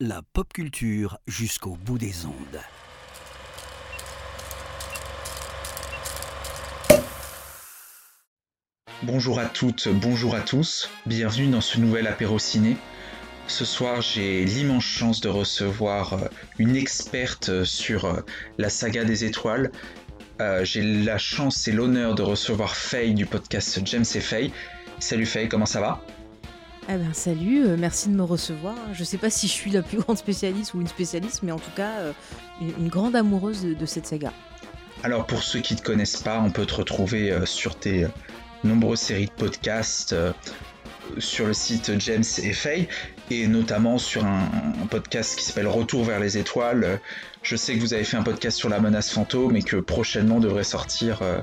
La pop culture jusqu'au bout des ondes. Bonjour à toutes, bonjour à tous, bienvenue dans ce nouvel apéro ciné. Ce soir, j'ai l'immense chance de recevoir euh, une experte euh, sur euh, la saga des étoiles. j'ai la chance et l'honneur de recevoir Faye du podcast James et Faye. Salut Faye, comment ça va? Eh ben salut, merci de me recevoir. Je sais pas si je suis la plus grande spécialiste ou une spécialiste, mais en tout cas une, grande amoureuse de, cette saga. Alors pour ceux qui ne te connaissent pas, on peut te retrouver sur tes nombreuses séries de podcasts sur le site James et Faye, et notamment sur un, podcast qui s'appelle Retour vers les étoiles. Je sais que vous avez fait un podcast sur la menace fantôme et que prochainement devrait sortir euh,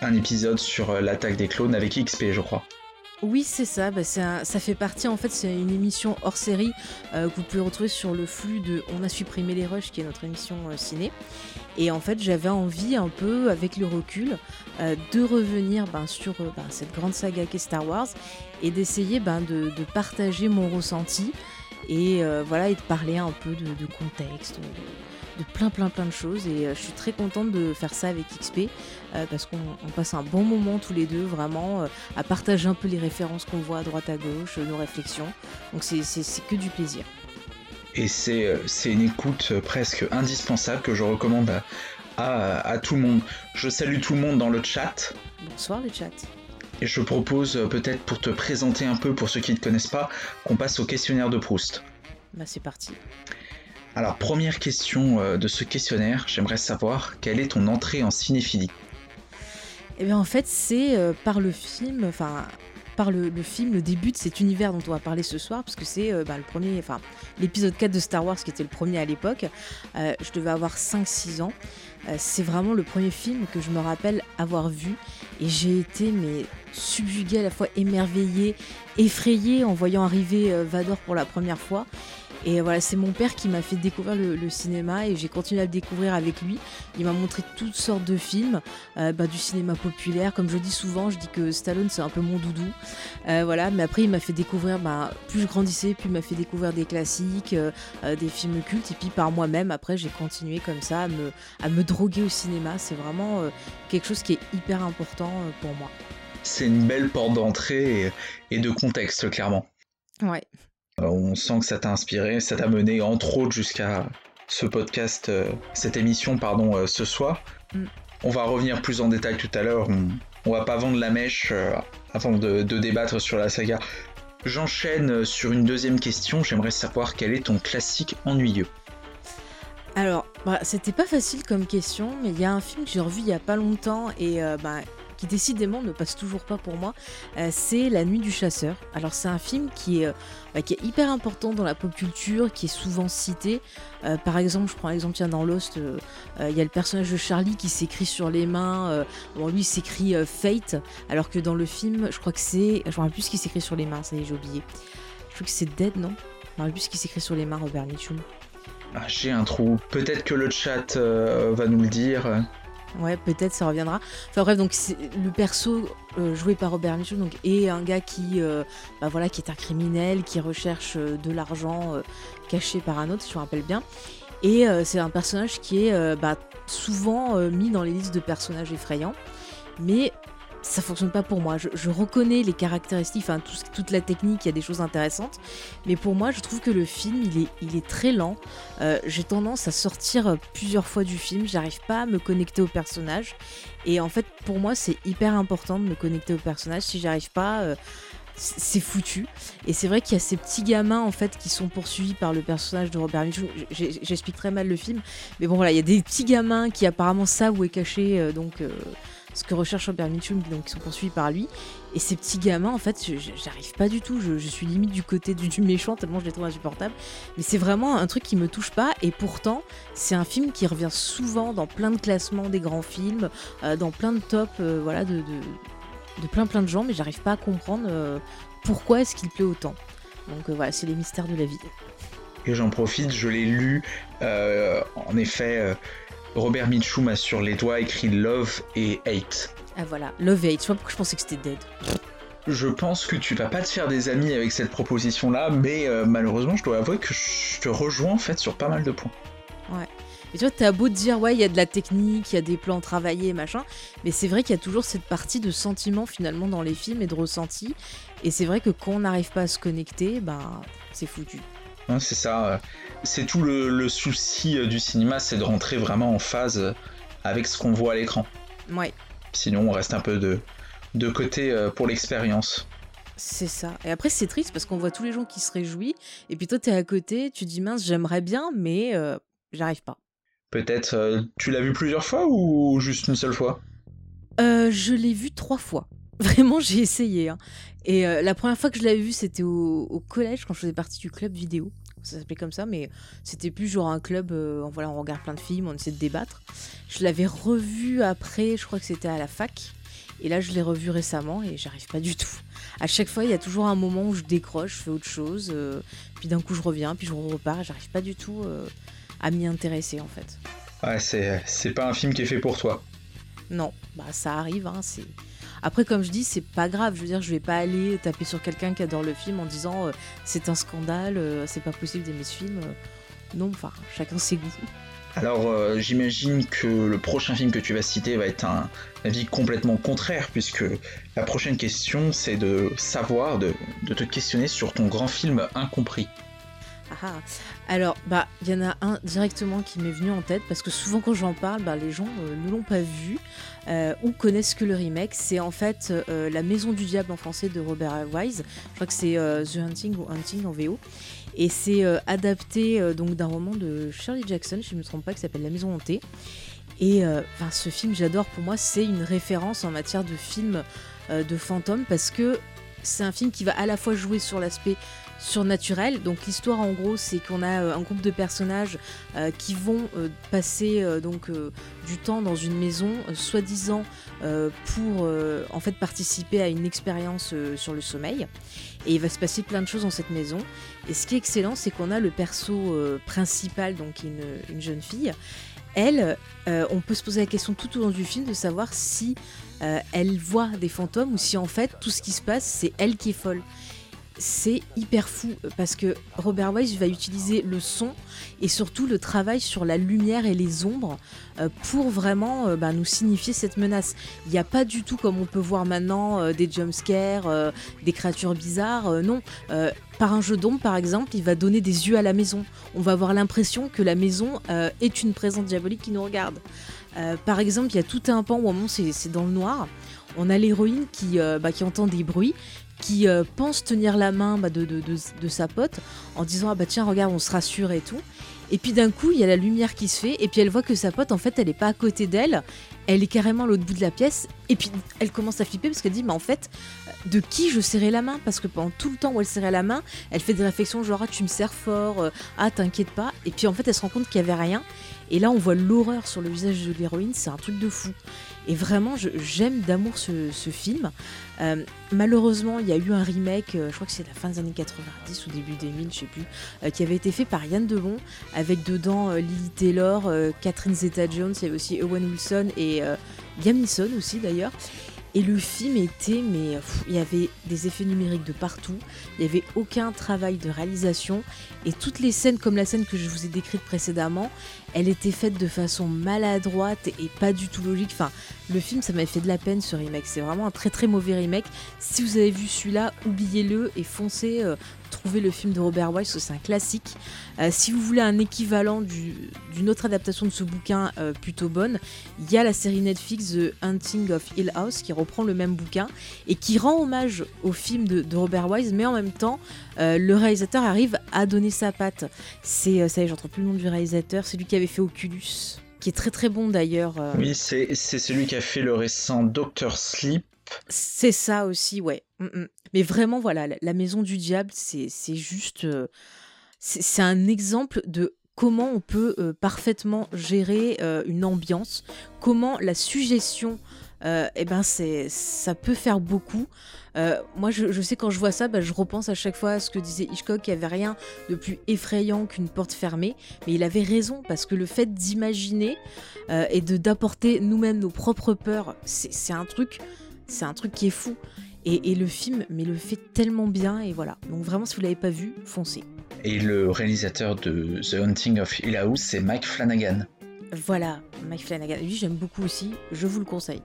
un épisode sur euh, l'attaque des clones avec XP, je crois. Oui, c'est ça. Bah, ça fait partie, en fait, c'est une émission hors série euh, que vous pouvez retrouver sur le flux de On a supprimé les rushs, qui est notre émission ciné. Et en fait, j'avais envie, un peu, avec le recul, de revenir ben, sur ben, cette grande saga qu'est Star Wars et d'essayer ben, de, partager mon ressenti et euh, voilà et de parler un peu de, contexte, de, plein plein plein de choses et euh, je suis très contente de faire ça avec XP euh, parce qu'on passe un bon moment tous les deux vraiment à partager un peu les références qu'on voit à droite à gauche, nos réflexions. Donc c'est que du plaisir. Et c'est une écoute presque indispensable que je recommande à, à tout le monde. Je salue tout le monde dans le chat. Bonsoir le chat. Et je propose euh, peut-être pour te présenter un peu, pour ceux qui ne te connaissent pas, qu'on passe au questionnaire de Proust. Bah c'est parti. Alors première question euh, de ce questionnaire, j'aimerais savoir quelle est ton entrée en cinéphilie? Eh bien en fait c'est euh, par le film, enfin par le, film, le début de cet univers dont on va parler ce soir, parce que c'est bah, le premier, enfin l'épisode 4 de Star Wars qui était le premier à l'époque. je devais avoir 5-6 ans. c'est vraiment le premier film que je me rappelle avoir vu et j'ai été mais subjuguée à la fois émerveillée, effrayée en voyant arriver euh, Vador pour la première fois. Et voilà, c'est mon père qui m'a fait découvrir le, cinéma et j'ai continué à le découvrir avec lui. Il m'a montré toutes sortes de films, euh, bah, du cinéma populaire. Comme je dis souvent, je dis que Stallone c'est un peu mon doudou. Euh, voilà, mais après il m'a fait découvrir, bah, plus je grandissais, plus il m'a fait découvrir des classiques, des films cultes. Et puis par moi-même, après j'ai continué comme ça à me, à me droguer au cinéma. C'est vraiment quelque chose qui est hyper important pour moi c'est une belle porte d'entrée et, de contexte, clairement. Ouais. Euh, on sent que ça t'a inspiré, ça t'a mené entre autres jusqu'à ce podcast, euh, cette émission, pardon, euh, ce soir. Mm. On va revenir plus en détail tout à l'heure. On, va pas vendre la mèche avant de, débattre sur la saga. J'enchaîne sur une deuxième question. J'aimerais savoir quel est ton classique ennuyeux. Alors, bah, c'était pas facile comme question, mais il y a un film que j'ai revu il y a pas longtemps et bah, qui décidément ne passe toujours pas pour moi, euh, c'est La Nuit du Chasseur. Alors c'est un film qui est, euh, bah, qui est hyper important dans la pop culture, qui est souvent cité. Euh, par exemple, je prends l'exemple dans Lost, il y a le personnage de Charlie qui s'écrit sur les mains. bon, lui s'écrit Fate, alors que dans le film, je crois que c'est, je me plus ce qui s'écrit sur les mains, ça y est, j'ai oublié. Je crois que c'est Dead, non? Je me plus ce qui s'écrit sur les mains, Robert Mitchum. Ah, j'ai un trou. Peut-être que le chat va nous le dire. Ouais, peut-être ça reviendra. Enfin bref, donc le perso euh, joué par Robert Mitchum donc, est un gars qui, euh, bah, voilà, qui est un criminel, qui recherche euh, de l'argent caché par un autre, si je me rappelle bien. Et c'est un personnage qui est bah, souvent mis dans les listes de personnages effrayants. Mais ça fonctionne pas pour moi. Je, reconnais les caractéristiques, enfin toute la technique, il y a des choses intéressantes, mais pour moi, je trouve que le film, il est, il est très lent. Euh, j'ai tendance à sortir euh, plusieurs fois du film, j'arrive pas à me connecter au personnage, et en fait, pour moi, c'est hyper important de me connecter au personnage. Si j'arrive pas, euh, c'est foutu. Et c'est vrai qu'il y a ces petits gamins en fait qui sont poursuivis par le personnage de Robert Mitchum. J'explique très mal le film, mais bon voilà, il y a des petits gamins qui apparemment savent où est caché donc ce que recherche Robert Mitchum, donc qui sont poursuivis par lui. Et ces petits gamins, en fait, j'arrive pas du tout. Je, suis limite du côté du, méchant tellement je les trouve insupportables. Mais c'est vraiment un truc qui me touche pas. Et pourtant, c'est un film qui revient souvent dans plein de classements des grands films, euh, dans plein de tops, euh, voilà, de, de, plein plein de gens. Mais j'arrive pas à comprendre euh, pourquoi est-ce qu'il plaît autant. Donc voilà, c'est les mystères de la vie. Et j'en profite, je l'ai lu. en effet Robert Mitchum a sur les doigts écrit Love et Hate. Ah voilà, Love et Hate. Je sais pas pourquoi je pensais que c'était Dead. je pense que tu vas pas te faire des amis avec cette proposition-là, mais euh, malheureusement, je dois avouer que je te rejoins en fait sur pas mal de points. Ouais. Et tu vois, t'as beau te dire, ouais, il y a de la technique, il y a des plans travaillés, machin, mais c'est vrai qu'il y a toujours cette partie de sentiment finalement dans les films et de ressenti. Et c'est vrai que quand on n'arrive pas à se connecter, bah, c'est foutu. C'est ça. Euh, c'est tout le, souci euh, du cinéma, c'est de rentrer vraiment en phase avec ce qu'on voit à l'écran. Ouais. Sinon, on reste un peu de, de côté euh, pour l'expérience. C'est ça. Et après, c'est triste parce qu'on voit tous les gens qui se réjouissent. Et puis toi, t'es à côté, tu dis mince, j'aimerais bien, mais euh, j'arrive pas. Peut-être, euh, tu l'as vu plusieurs fois ou juste une seule fois? Je l'ai vu trois fois. Vraiment, j'ai essayé. Hein. Et la première fois que je l'avais vu, c'était au, collège, quand je faisais partie du club vidéo. Ça s'appelait comme ça, mais c'était plus genre un club, voilà, on regarde plein de films, on essaie de débattre. Je l'avais revu après, je crois que c'était à la fac. Et là, je l'ai revu récemment et j'arrive pas du tout. À chaque fois, il y a toujours un moment où je décroche, je fais autre chose, euh, puis d'un coup, je reviens, puis je repars. J'arrive pas du tout euh, à m'y intéresser en fait. Ouais, c'est, pas un film qui est fait pour toi. Non, bah ça arrive. Hein, c'est... Après, comme je dis, c'est pas grave. Je veux dire, je vais pas aller taper sur quelqu'un qui adore le film en disant euh, c'est un scandale, c'est pas possible d'aimer ce film. non, enfin, chacun ses goûts. Alors euh, j'imagine que le prochain film que tu vas citer va être un avis complètement contraire, puisque la prochaine question c'est de savoir, de, te questionner sur ton grand film incompris. Ah, ah. Alors, bah, il y en a un directement qui m'est venu en tête parce que souvent quand j'en parle, bah, les gens euh, ne l'ont pas vu euh, ou connaissent que le remake. C'est en fait La Maison du Diable en français de Robert Wise. Je crois que c'est The Hunting ou Hunting en VO. Et c'est euh, adapté euh, donc d'un roman de Shirley Jackson, si je ne me trompe pas, qui s'appelle La Maison hantée. Et euh, ce film, j'adore. Pour moi, c'est une référence en matière de film de fantômes parce que c'est un film qui va à la fois jouer sur l'aspect surnaturel. Donc l'histoire en gros c'est qu'on a un groupe de personnages qui vont passer donc du temps dans une maison soi-disant pour en fait participer à une expérience sur le sommeil. Et il va se passer plein de choses dans cette maison. Et ce qui est excellent, c'est qu'on a le perso euh, principal, donc une, une, jeune fille. Elle, euh, on peut se poser la question tout au long du film de savoir si euh, elle voit des fantômes ou si en fait tout ce qui se passe, c'est elle qui est folle c'est hyper fou parce que Robert Wise va utiliser le son et surtout le travail sur la lumière et les ombres euh, pour vraiment euh, bah, nous signifier cette menace. Il n'y a pas du tout comme on peut voir maintenant euh, des jumpscares, des créatures bizarres. non, par un jeu d'ombre par exemple, il va donner des yeux à la maison. On va avoir l'impression que la maison est une présence diabolique qui nous regarde. par exemple, il y a tout un pan où moment c'est dans le noir. On a l'héroïne qui, bah, qui entend des bruits qui euh, pense tenir la main bah, de, sa pote en disant ah bah tiens regarde on se rassure et tout. Et puis d'un coup il y a la lumière qui se fait et puis elle voit que sa pote en fait elle est pas à côté d'elle. Elle est carrément à l'autre bout de la pièce. Et puis elle commence à flipper parce qu'elle dit mais en fait de qui je serrais la main? Parce que pendant tout le temps où elle serrait la main elle fait des réflexions genre ah tu me serres fort euh, ah t'inquiète pas. Et puis en fait elle se rend compte qu'il y avait rien. Et là on voit l'horreur sur le visage de l'héroïne. C'est un truc de fou et vraiment, j'aime d'amour ce, film. Euh, malheureusement, il y a eu un remake, euh, je crois que c'est la fin des années 90 ou début 2000, je sais plus, euh, qui avait été fait par Yann Debon, avec dedans Lily Taylor, Catherine Zeta-Jones, il y avait aussi Owen Wilson et Liam Neeson aussi d'ailleurs. Et le film était, mais il y avait des effets numériques de partout, il n'y avait aucun travail de réalisation, et toutes les scènes, comme la scène que je vous ai décrite précédemment, elle était faite de façon maladroite et pas du tout logique. Enfin, le film, ça m'avait fait de la peine ce remake. C'est vraiment un très très mauvais remake. Si vous avez vu celui-là, oubliez-le et foncez euh, trouver le film de Robert Wise, c'est un classique. Euh, si vous voulez un équivalent d'une autre adaptation de ce bouquin euh, plutôt bonne, il y a la série Netflix The Hunting of Hill House qui reprend le même bouquin et qui rend hommage au film de, Robert Wise, mais en même temps, le réalisateur arrive à donner sa patte. C'est, ça j'entends plus le nom du réalisateur, c'est lui qui avait fait Oculus, qui est très très bon d'ailleurs. Euh. Oui, c'est celui qui a fait le récent Doctor Sleep. C'est ça aussi, ouais. Mm, mm. Mais vraiment, voilà, la, Maison du Diable, c'est juste. Euh, c'est un exemple de comment on peut euh, parfaitement gérer une ambiance, comment la suggestion euh, eh ben ça peut faire beaucoup. Euh, moi, je, sais quand je vois ça, bah, je repense à chaque fois à ce que disait Hitchcock, qu'il n'y avait rien de plus effrayant qu'une porte fermée. Mais il avait raison, parce que le fait d'imaginer euh, et de d'apporter nous-mêmes nos propres peurs, c'est un truc, c'est un truc qui est fou. Et, le film, mais le fait tellement bien, et voilà. Donc vraiment, si vous l'avez pas vu, foncez. Et le réalisateur de The Hunting of Hill House, c'est Mike Flanagan. Voilà, Mike Flanagan. Lui, j'aime beaucoup aussi. Je vous le conseille.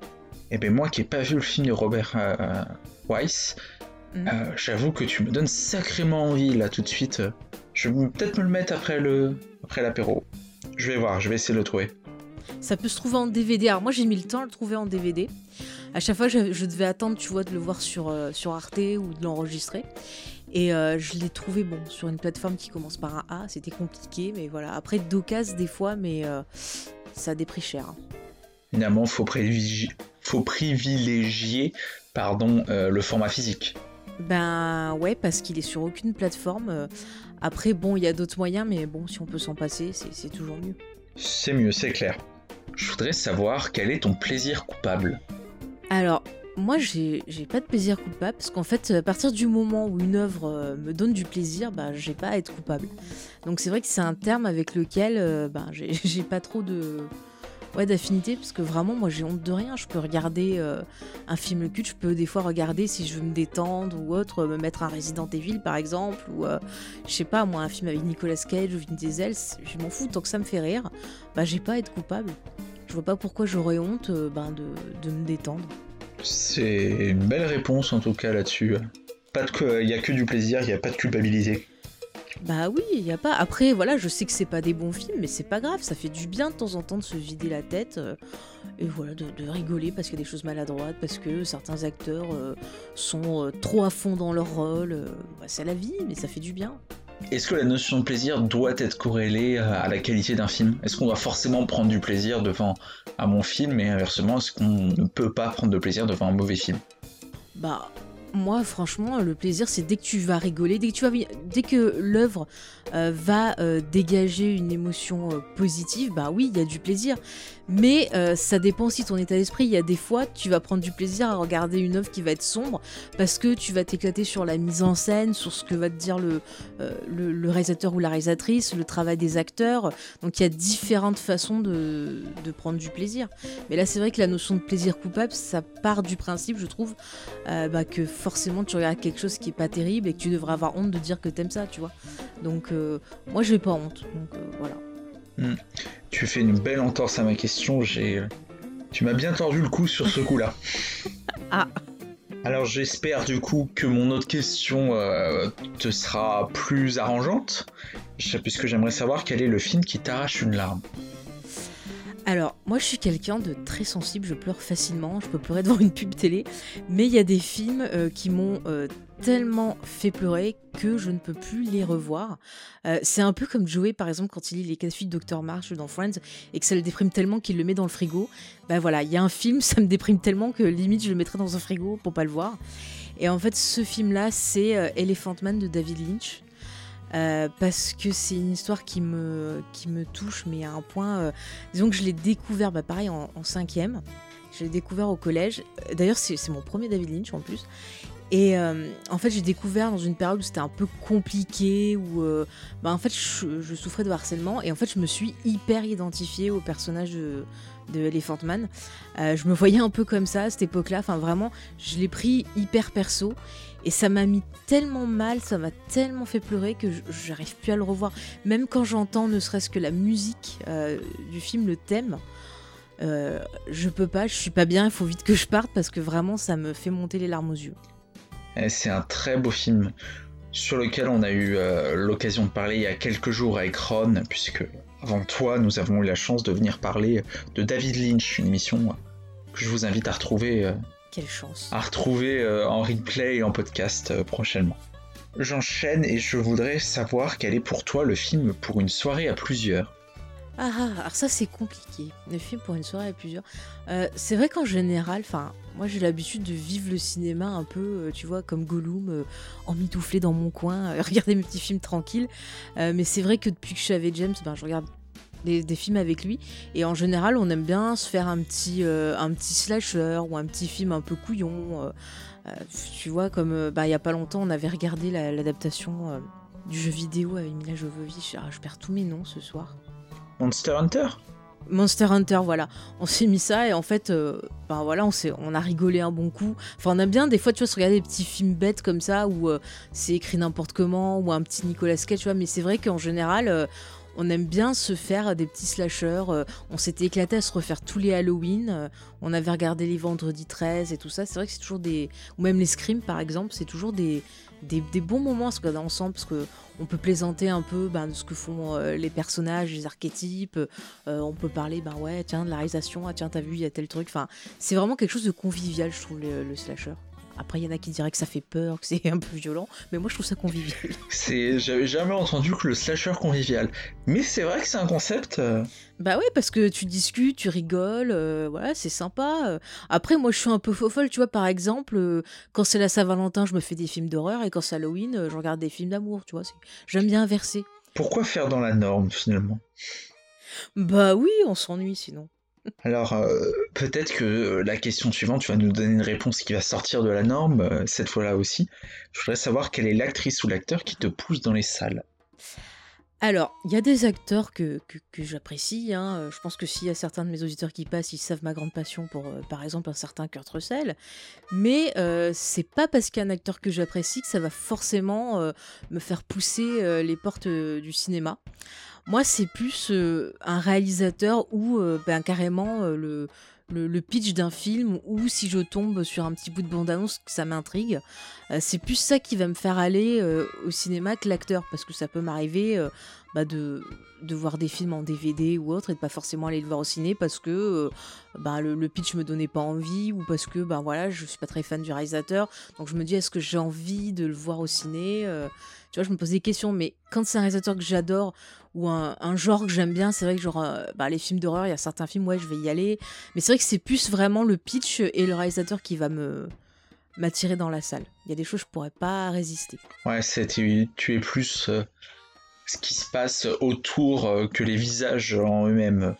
Et eh ben moi qui n'ai pas vu le film de Robert euh, Weiss, mm. euh, j'avoue que tu me donnes sacrément envie là tout de suite. Je vais peut-être me le mettre après le après l'apéro. Je vais voir, je vais essayer de le trouver. Ça peut se trouver en DVD. Alors moi j'ai mis le temps à le trouver en DVD. À chaque fois je, devais attendre, tu vois, de le voir sur, euh, sur Arte ou de l'enregistrer. Et euh, je l'ai trouvé bon sur une plateforme qui commence par un A. C'était compliqué, mais voilà. Après d'occasion des fois, mais euh, ça a des prix chers. Finalement, faut privilégier, faut privilégier pardon, le format physique. Ben ouais, parce qu'il est sur aucune plateforme. Après, bon, il y a d'autres moyens, mais bon, si on peut s'en passer, c'est toujours mieux. C'est mieux, c'est clair. Je voudrais savoir quel est ton plaisir coupable. Alors, moi, j'ai pas de plaisir coupable parce qu'en fait, à partir du moment où une œuvre euh, me donne du plaisir, bah, j'ai pas à être coupable. Donc, c'est vrai que c'est un terme avec lequel euh, bah, j'ai pas trop de, ouais, d'affinité, parce que vraiment, moi, j'ai honte de rien. Je peux regarder euh, un film culte, je peux des fois regarder si je veux me détendre ou autre, me mettre un Resident Evil, par exemple, ou je sais pas, moi, un film avec Nicolas Cage ou Vin Diesel, je m'en fous, tant que ça me fait rire, bah, j'ai pas à être coupable. Je vois pas pourquoi j'aurais honte euh, ben, de, de me détendre. C'est une belle réponse, en tout cas, là-dessus. Pas de il y a que du plaisir, il n'y a pas de culpabilité. Bah oui, il y a pas. Après, voilà, je sais que c'est pas des bons films, mais c'est pas grave, ça fait du bien de temps en temps de se vider la tête euh, et voilà, de, rigoler parce qu'il y a des choses maladroites, parce que certains acteurs euh, sont euh, trop à fond dans leur rôle. Bah, c'est la vie, mais ça fait du bien. Est-ce que la notion de plaisir doit être corrélée à la qualité d'un film? Est-ce qu'on doit forcément prendre du plaisir devant un bon film et inversement, est-ce qu'on ne peut pas prendre de plaisir devant un mauvais film? Bah, moi, franchement, le plaisir, c'est dès que tu vas rigoler, dès que tu vas, dès que l'œuvre euh, va euh, dégager une émotion euh, positive, bah oui, il y a du plaisir. Mais ça dépend aussi de ton état d'esprit. Il y a des fois, tu vas prendre du plaisir à regarder une œuvre qui va être sombre parce que tu vas t'éclater sur la mise en scène, sur ce que va te dire le, le, réalisateur ou la réalisatrice, le travail des acteurs. Donc il y a différentes façons de, prendre du plaisir. Mais là, c'est vrai que la notion de plaisir coupable, ça part du principe, je trouve, bah, que forcément tu regardes quelque chose qui est pas terrible et que tu devrais avoir honte de dire que t'aimes ça, tu vois. Donc euh, moi j'ai pas honte, donc euh, voilà. Hmm. Tu fais une belle entorse à ma question, j'ai... Tu m'as bien tordu le cou sur ce coup-là. ah alors j'espère du coup que mon autre question euh, te sera plus arrangeante, puisque j'aimerais savoir quel est le film qui t'arrache une larme. Alors, moi je suis quelqu'un de très sensible, je pleure facilement, je peux pleurer devant une pub télé, mais il y a des films euh, qui m'ont euh, tellement fait pleurer que je ne peux plus les revoir. Euh, c'est un peu comme Joey par exemple quand il lit les quatre filles de Dr Marsh dans Friends et que ça le déprime tellement qu'il le met dans le frigo. Ben voilà, il y a un film, ça me déprime tellement que limite je le mettrais dans un frigo pour pas le voir. Et en fait, ce film-là, c'est Elephant Man de David Lynch. Euh, parce que c'est une histoire qui me, touche, mais à un point. Euh, disons que je l'ai découvert, bah, pareil, en, cinquième. Je l'ai découvert au collège. D'ailleurs, c'est mon premier David Lynch en plus. Et euh, en fait, j'ai découvert dans une période où c'était un peu compliqué, où bah, en fait, je, souffrais de harcèlement. Et en fait, je me suis hyper identifiée au personnage de, Elephant Man. je me voyais un peu comme ça à cette époque-là. Enfin, vraiment, je l'ai pris hyper perso. Et ça m'a mis tellement mal, ça m'a tellement fait pleurer que j'arrive plus à le revoir. Même quand j'entends ne serait-ce que la musique euh, du film, le thème, euh, je peux pas, je suis pas bien, il faut vite que je parte parce que vraiment ça me fait monter les larmes aux yeux. Eh, c'est un très beau film sur lequel on a eu euh, l'occasion de parler il y a quelques jours avec Ron, puisque avant toi nous avons eu la chance de venir parler de David Lynch, une émission que je vous invite à retrouver quelle chance. À retrouver euh, en replay et en podcast euh, prochainement. J'enchaîne et je voudrais savoir quel est pour toi le film pour une soirée à plusieurs. Ah, ah alors ça c'est compliqué. Le film pour une soirée à plusieurs. Euh, c'est vrai qu'en général, enfin, moi j'ai l'habitude de vivre le cinéma un peu, tu vois, comme Gollum, en emmitouflé dans mon coin, regarder mes petits films tranquilles. mais c'est vrai que depuis que je suis avec James, ben, je regarde des, films avec lui. Et en général, on aime bien se faire un petit, euh, un petit slasher ou un petit film un peu couillon. Euh, euh, tu vois, comme bah, il y a pas longtemps, on avait regardé l'adaptation du jeu vidéo avec Mila Jovovich. Ah, je perds tous mes noms ce soir. Monster Hunter? Monster Hunter, voilà. On s'est mis ça et en fait, euh, ben voilà, on, on a rigolé un bon coup. Enfin, on aime bien des fois, tu vois, se regarder des petits films bêtes comme ça où euh, c'est écrit n'importe comment ou un petit Nicolas Cage, tu vois. Mais c'est vrai qu'en général, euh, on aime bien se faire des petits slashers. on s'était éclaté à se refaire tous les Halloween. on avait regardé les vendredis 13 et tout ça. C'est vrai que c'est toujours des. Ou même les Screams, par exemple, c'est toujours des, des, bons moments à se regarder ensemble parce que on peut plaisanter un peu ben, de ce que font euh, les personnages, les archétypes. Euh, on peut parler, ben ouais, tiens, de la réalisation, ah tiens, t'as vu, il y a tel truc. Enfin, c'est vraiment quelque chose de convivial, je trouve, le slasher. Après, il y en a qui diraient que ça fait peur, que c'est un peu violent, mais moi je trouve ça convivial. C'est, j'avais jamais entendu que le slasher convivial. Mais c'est vrai que c'est un concept. Euh, bah ouais, parce que tu discutes, tu rigoles, euh, voilà, c'est sympa. Après, moi je suis un peu faux folle, tu vois, par exemple, euh, quand c'est la Saint-Valentin, je me fais des films d'horreur, et quand c'est Halloween, je regarde des films d'amour, tu vois. J'aime bien inverser. Pourquoi faire dans la norme finalement? Bah oui, on s'ennuie sinon. Alors, euh, peut-être que la question suivante, tu vas nous donner une réponse qui va sortir de la norme, euh, cette fois-là aussi. Je voudrais savoir quelle est l'actrice ou l'acteur qui te pousse dans les salles. Alors, il y a des acteurs que, j'apprécie. Hein. Je pense que s'il y a certains de mes auditeurs qui passent, ils savent ma grande passion pour, euh, par exemple, un certain Kurt Russell. Mais c'est pas parce qu'il y a un acteur que j'apprécie que ça va forcément me faire pousser les portes du cinéma. Moi, c'est plus euh, un réalisateur ou euh, ben, carrément euh, le, pitch d'un film ou si je tombe sur un petit bout de bande-annonce, ça m'intrigue. c'est plus ça qui va me faire aller au cinéma que l'acteur, parce que ça peut m'arriver bah, de, voir des films en DVD ou autre et de pas forcément aller le voir au ciné parce que bah, le, le, pitch me donnait pas envie ou parce que ben voilà, je suis pas très fan du réalisateur. Donc je me dis, est-ce que j'ai envie de le voir au ciné je me pose des questions, mais quand c'est un réalisateur que j'adore ou un, genre que j'aime bien, c'est vrai que genre euh, bah, les films d'horreur, il y a certains films, ouais, je vais y aller. Mais c'est vrai que c'est plus vraiment le pitch et le réalisateur qui va me m'attirer dans la salle. Il y a des choses que je pourrais pas résister. Ouais, c'est tu, es plus euh, ce qui se passe autour euh, que les visages en eux-mêmes.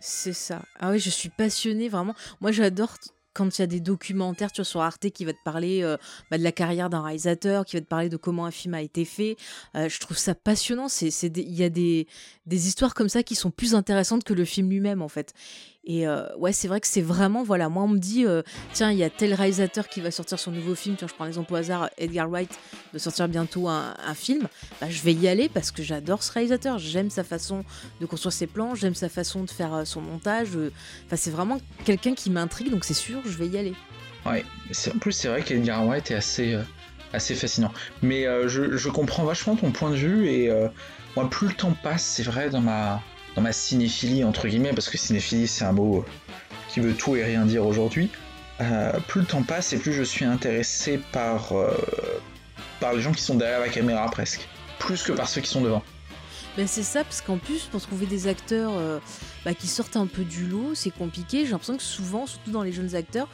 C'est ça. Ah oui, je suis passionnée vraiment. Moi, j'adore quand il y a des documentaires tu vois, sur Arte qui va te parler euh, bah, de la carrière d'un réalisateur, qui va te parler de comment un film a été fait, euh, je trouve ça passionnant. Il y a des, des histoires comme ça qui sont plus intéressantes que le film lui-même en fait. Et euh, ouais, c'est vrai que c'est vraiment, voilà, moi on me dit, tiens, il y a tel réalisateur qui va sortir son nouveau film, tiens, je prends l'exemple au hasard, Edgar Wright, de sortir bientôt un, film, bah, je vais y aller parce que j'adore ce réalisateur, j'aime sa façon de construire ses plans, j'aime sa façon de faire son montage, enfin c'est vraiment quelqu'un qui m'intrigue, donc c'est sûr, je vais y aller. Ouais, en plus c'est vrai qu'Edgar Wright est assez, assez fascinant. Mais je, je, comprends vachement ton point de vue et moi plus le temps passe, c'est vrai, dans ma ma cinéphilie, entre guillemets, parce que cinéphilie c'est un mot qui veut tout et rien dire aujourd'hui, euh, plus le temps passe et plus je suis intéressé par, euh, par les gens qui sont derrière la caméra presque, plus que par ceux qui sont devant. Ben c'est ça, parce qu'en plus, pour trouver des acteurs euh, bah, qui sortent un peu du lot, c'est compliqué. J'ai l'impression que souvent, surtout dans les jeunes acteurs,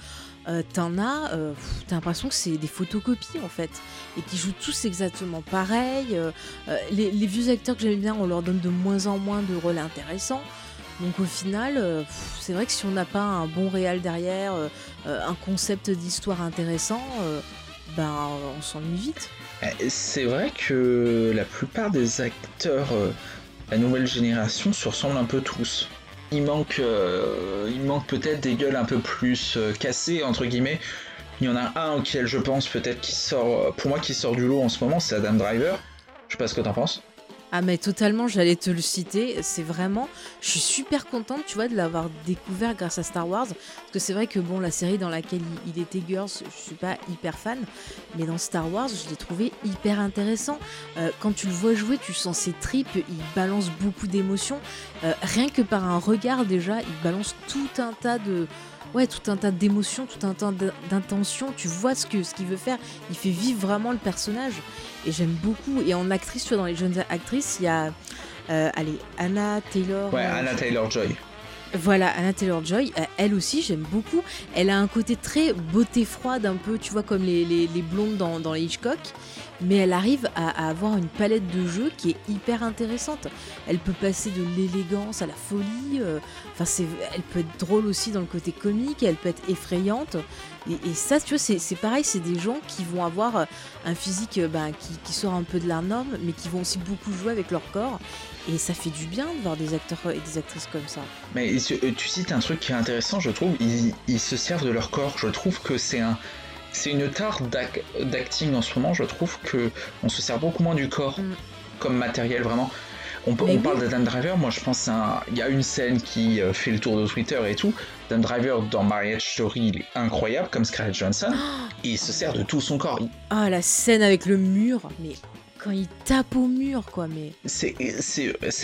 euh, t'en as, euh, t'as l'impression que c'est des photocopies en fait, et qui jouent tous exactement pareil. Les, vieux acteurs que j'aime bien, on leur donne de moins en moins de rôles intéressants. Donc au final, c'est vrai que si on n'a pas un bon réal derrière, un concept d'histoire intéressant, ben on s'ennuie vite. Eh, c'est vrai que la plupart des acteurs, la nouvelle génération, se ressemblent un peu tous il manque, euh, peut-être des gueules un peu plus euh, cassées entre guillemets. Il y en a un auquel je pense peut-être qui sort, pour moi qui sort du lot en ce moment, c'est Adam Driver. Je sais pas ce que t'en penses. Ah mais totalement, j'allais te le citer. C'est vraiment, je suis super contente, tu vois, de l'avoir découvert grâce à Star Wars. Parce que c'est vrai que bon, la série dans laquelle il, était Girls, je suis pas hyper fan, mais dans Star Wars, je l'ai trouvé hyper intéressant. Euh, quand tu le vois jouer, tu sens ses tripes, il balance beaucoup d'émotions. Euh, rien que par un regard déjà, il balance tout un tas de ouais, tout un tas d'émotions, tout un tas d'intentions. Tu vois ce que ce qu'il veut faire. Il fait vivre vraiment le personnage. Et j'aime beaucoup. Et en actrice, tu vois, dans les jeunes actrices, il y a, euh, allez, Anna Taylor. Ouais, Anna Taylor Joy. Voilà, Anna Taylor-Joy, euh, elle aussi, j'aime beaucoup. Elle a un côté très beauté froide, un peu, tu vois, comme les, les, blondes dans, dans, les Hitchcock. Mais elle arrive à, avoir une palette de jeux qui est hyper intéressante. Elle peut passer de l'élégance à la folie. Euh, enfin, c'est, elle peut être drôle aussi dans le côté comique. Elle peut être effrayante. Et, ça, tu vois, c'est pareil, c'est des gens qui vont avoir euh, un physique euh, ben, qui, sort un peu de la norme, mais qui vont aussi beaucoup jouer avec leur corps. Et ça fait du bien de voir des acteurs et des actrices comme ça. Mais tu cites un truc qui est intéressant, je trouve. Ils, se servent de leur corps. Je trouve que c'est un, c'est une tare d'acting en ce moment. Je trouve que on se sert beaucoup moins du corps mm. comme matériel vraiment. On, parle d'Adam Driver, moi je pense il y a une scène qui euh, fait le tour de Twitter et tout. Adam Driver dans Marriage Story, il est incroyable comme Scarlett Johansson. et il se sert de tout son corps. Ah, la scène avec le mur, mais quand il tape au mur, quoi, mais. C'est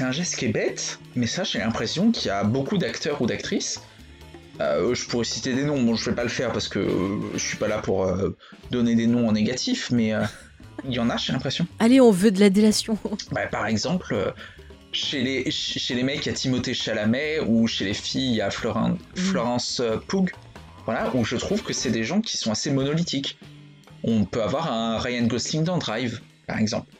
un geste qui est bête, mais ça, j'ai l'impression qu'il y a beaucoup d'acteurs ou d'actrices. Euh, je pourrais citer des noms, bon, je vais pas le faire parce que euh, je suis pas là pour donner des noms en négatif, mais il y en a, j'ai l'impression. Allez, on veut de la délation. Bah, par exemple, euh, chez les, chez les mecs, il y a Timothée Chalamet, ou chez les filles, il y a mm. Florence euh, Poug. Voilà, où je trouve que c'est des gens qui sont assez monolithiques. On peut avoir un Ryan Gosling dans Drive, par exemple.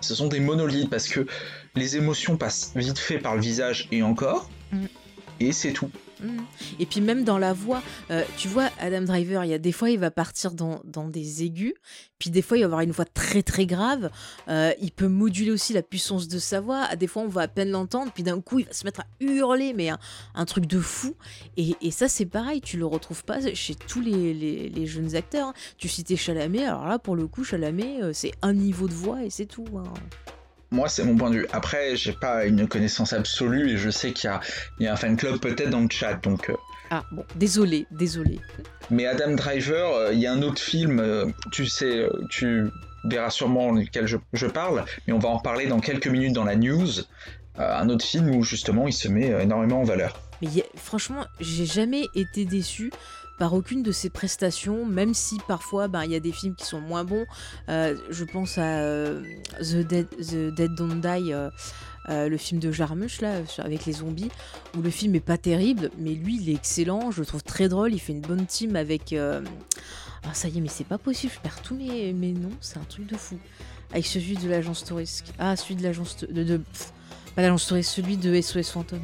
Ce sont des monolithes parce que les émotions passent vite fait par le visage et encore, mm. et c'est tout. Et puis même dans la voix, euh, tu vois, Adam Driver, il y a des fois, il va partir dans, des aigus, puis des fois, il va avoir une voix très très grave. Euh, il peut moduler aussi la puissance de sa voix. Des fois, on va à peine l'entendre, puis d'un coup, il va se mettre à hurler, mais un, truc de fou. Et, ça, c'est pareil, tu le retrouves pas chez tous les, jeunes acteurs. Hein. Tu citais Chalamet, alors là, pour le coup, Chalamet, euh, c'est un niveau de voix et c'est tout. Hein. Moi, c'est mon point de vue. Après, j'ai pas une connaissance absolue et je sais qu'il y, a, un fan club peut-être dans le chat, donc. Euh. Ah bon, désolé, désolé. Mais Adam Driver, euh, il y a un autre film, euh, tu sais, tu verras sûrement lequel je, parle, mais on va en parler dans quelques minutes dans la news. un autre film où justement il se met énormément en valeur. Mais franchement, j'ai jamais été déçu par aucune de ses prestations, même si parfois ben, il y a des films qui sont moins bons. Euh, je pense à euh, The, Dead, The, Dead, Don't Die. Euh, le film de Jarmusch là avec les zombies où le film est pas terrible mais lui il est excellent je le trouve très drôle il fait une bonne team avec ah ça y est mais c'est pas possible je perds tous mes, mes noms c'est un truc de fou avec celui de l'agence touriste ah celui de l'agence de, de, pas l'agence touriste celui de SOS Fantôme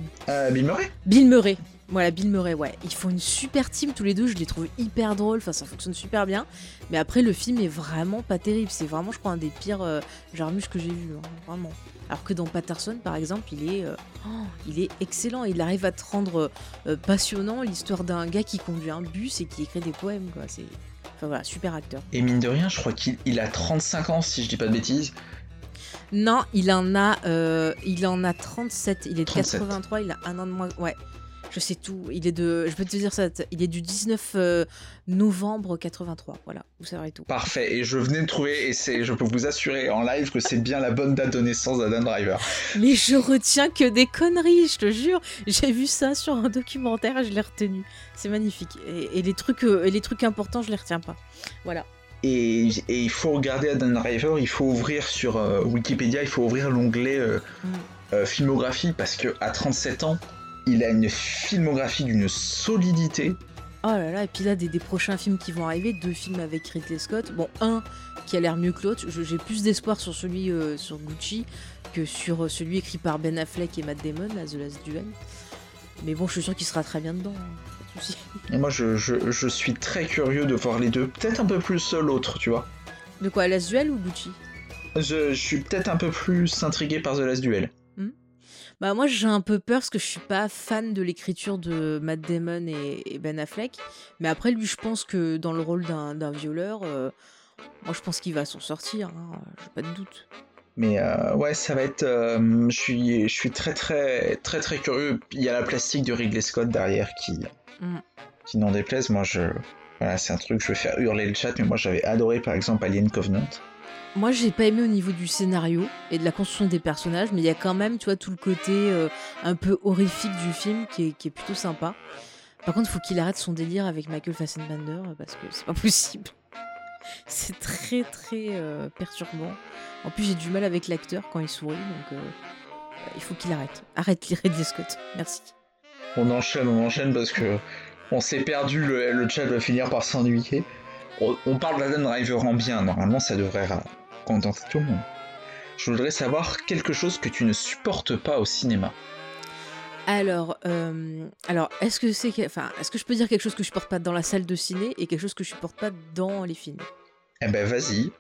Bill Murray? Bill Murray voilà, Bill Murray, ouais. Ils font une super team tous les deux, je les trouve hyper drôles, enfin ça fonctionne super bien. Mais après, le film est vraiment pas terrible. C'est vraiment, je crois, un des pires euh, Jarmusch que j'ai vu, hein, vraiment. Alors que dans Patterson, par exemple, il est, euh, oh, il est excellent. Il arrive à te rendre euh, passionnant l'histoire d'un gars qui conduit un bus et qui écrit des poèmes, quoi. C'est. Enfin voilà, super acteur. Et mine de rien, je crois qu'il a 35 ans, si je dis pas de bêtises. Non, il en a, il en a 37. Il est de 83, il a un an de moins. Ouais, je sais tout. Il est de, je peux te dire ça, il est du 19 euh, novembre 83. Voilà, vous saurez tout. Parfait. Et je venais de trouver, et c'est, je peux vous assurer en live que c'est bien la bonne date de naissance d'Adam Driver. Mais je retiens que des conneries, je te jure. J'ai vu ça sur un documentaire et je l'ai retenu. C'est magnifique. Et, les trucs, euh, et les trucs importants, je les retiens pas. Voilà. Et, il faut regarder Adam Driver, il faut ouvrir sur euh, Wikipédia, il faut ouvrir l'onglet mm. filmographie parce que à 37 ans, il a une filmographie d'une solidité. Oh là là, et puis là, des, prochains films qui vont arriver, deux films avec Ridley Scott. Bon, un qui a l'air mieux que l'autre. J'ai plus d'espoir sur celui euh, sur Gucci que sur euh, celui écrit par Ben Affleck et Matt Damon, The Last Duel. Mais bon, je suis sûr qu'il sera très bien dedans. Hein, et moi, je, suis très curieux de voir les deux. Peut-être un peu plus l'autre, tu vois. De quoi, Last Duel ou Gucci? Je, je, suis peut-être un peu plus intrigué par The Last Duel. Bah moi j'ai un peu peur parce que je suis pas fan de l'écriture de Matt Damon et, Ben Affleck. Mais après lui je pense que dans le rôle d'un violeur, euh, moi je pense qu'il va s'en sortir, hein, j'ai pas de doute. Mais euh, ouais, ça va être. Euh, je suis, je suis très très très très curieux. Il y a la plastique de Ridley Scott derrière qui, mm. qui n'en déplaise. Moi, je, voilà, c'est un truc. Je vais faire hurler le chat, mais moi j'avais adoré par exemple Alien Covenant. Moi, j'ai pas aimé au niveau du scénario et de la construction des personnages, mais il y a quand même, tu vois, tout le côté euh, un peu horrifique du film qui est, plutôt sympa. Par contre, faut qu'il arrête son délire avec Michael Fassbender euh, parce que c'est pas possible. c'est très très euh, perturbant. En plus, j'ai du mal avec l'acteur quand il sourit, donc il faut qu'il arrête. Arrête Ridley Scott. Merci. On enchaîne, on enchaîne parce que on s'est perdu. Le, chat va finir par s'ennuyer. On, on parle d'Adam Driver en bien. Normalement, ça devrait tout le monde. Je voudrais savoir quelque chose que tu ne supportes pas au cinéma. Alors, euh, alors est-ce que c'est, que je peux dire quelque chose que je supporte pas dans la salle de ciné et quelque chose que je supporte pas dans les films? Eh ben vas-y.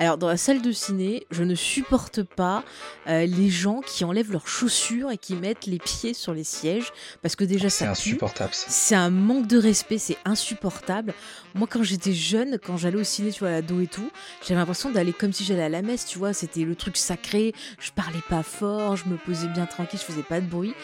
Alors, dans la salle de ciné, je ne supporte pas euh, les gens qui enlèvent leurs chaussures et qui mettent les pieds sur les sièges. Parce que déjà, C'est ça pue. insupportable. ça. C'est un manque de respect, c'est insupportable. Moi, quand j'étais jeune, quand j'allais au ciné, tu vois, à l'ado et tout, j'avais l'impression d'aller comme si j'allais à la messe, tu vois. C'était le truc sacré. Je parlais pas fort, je me posais bien tranquille, je faisais pas de bruit.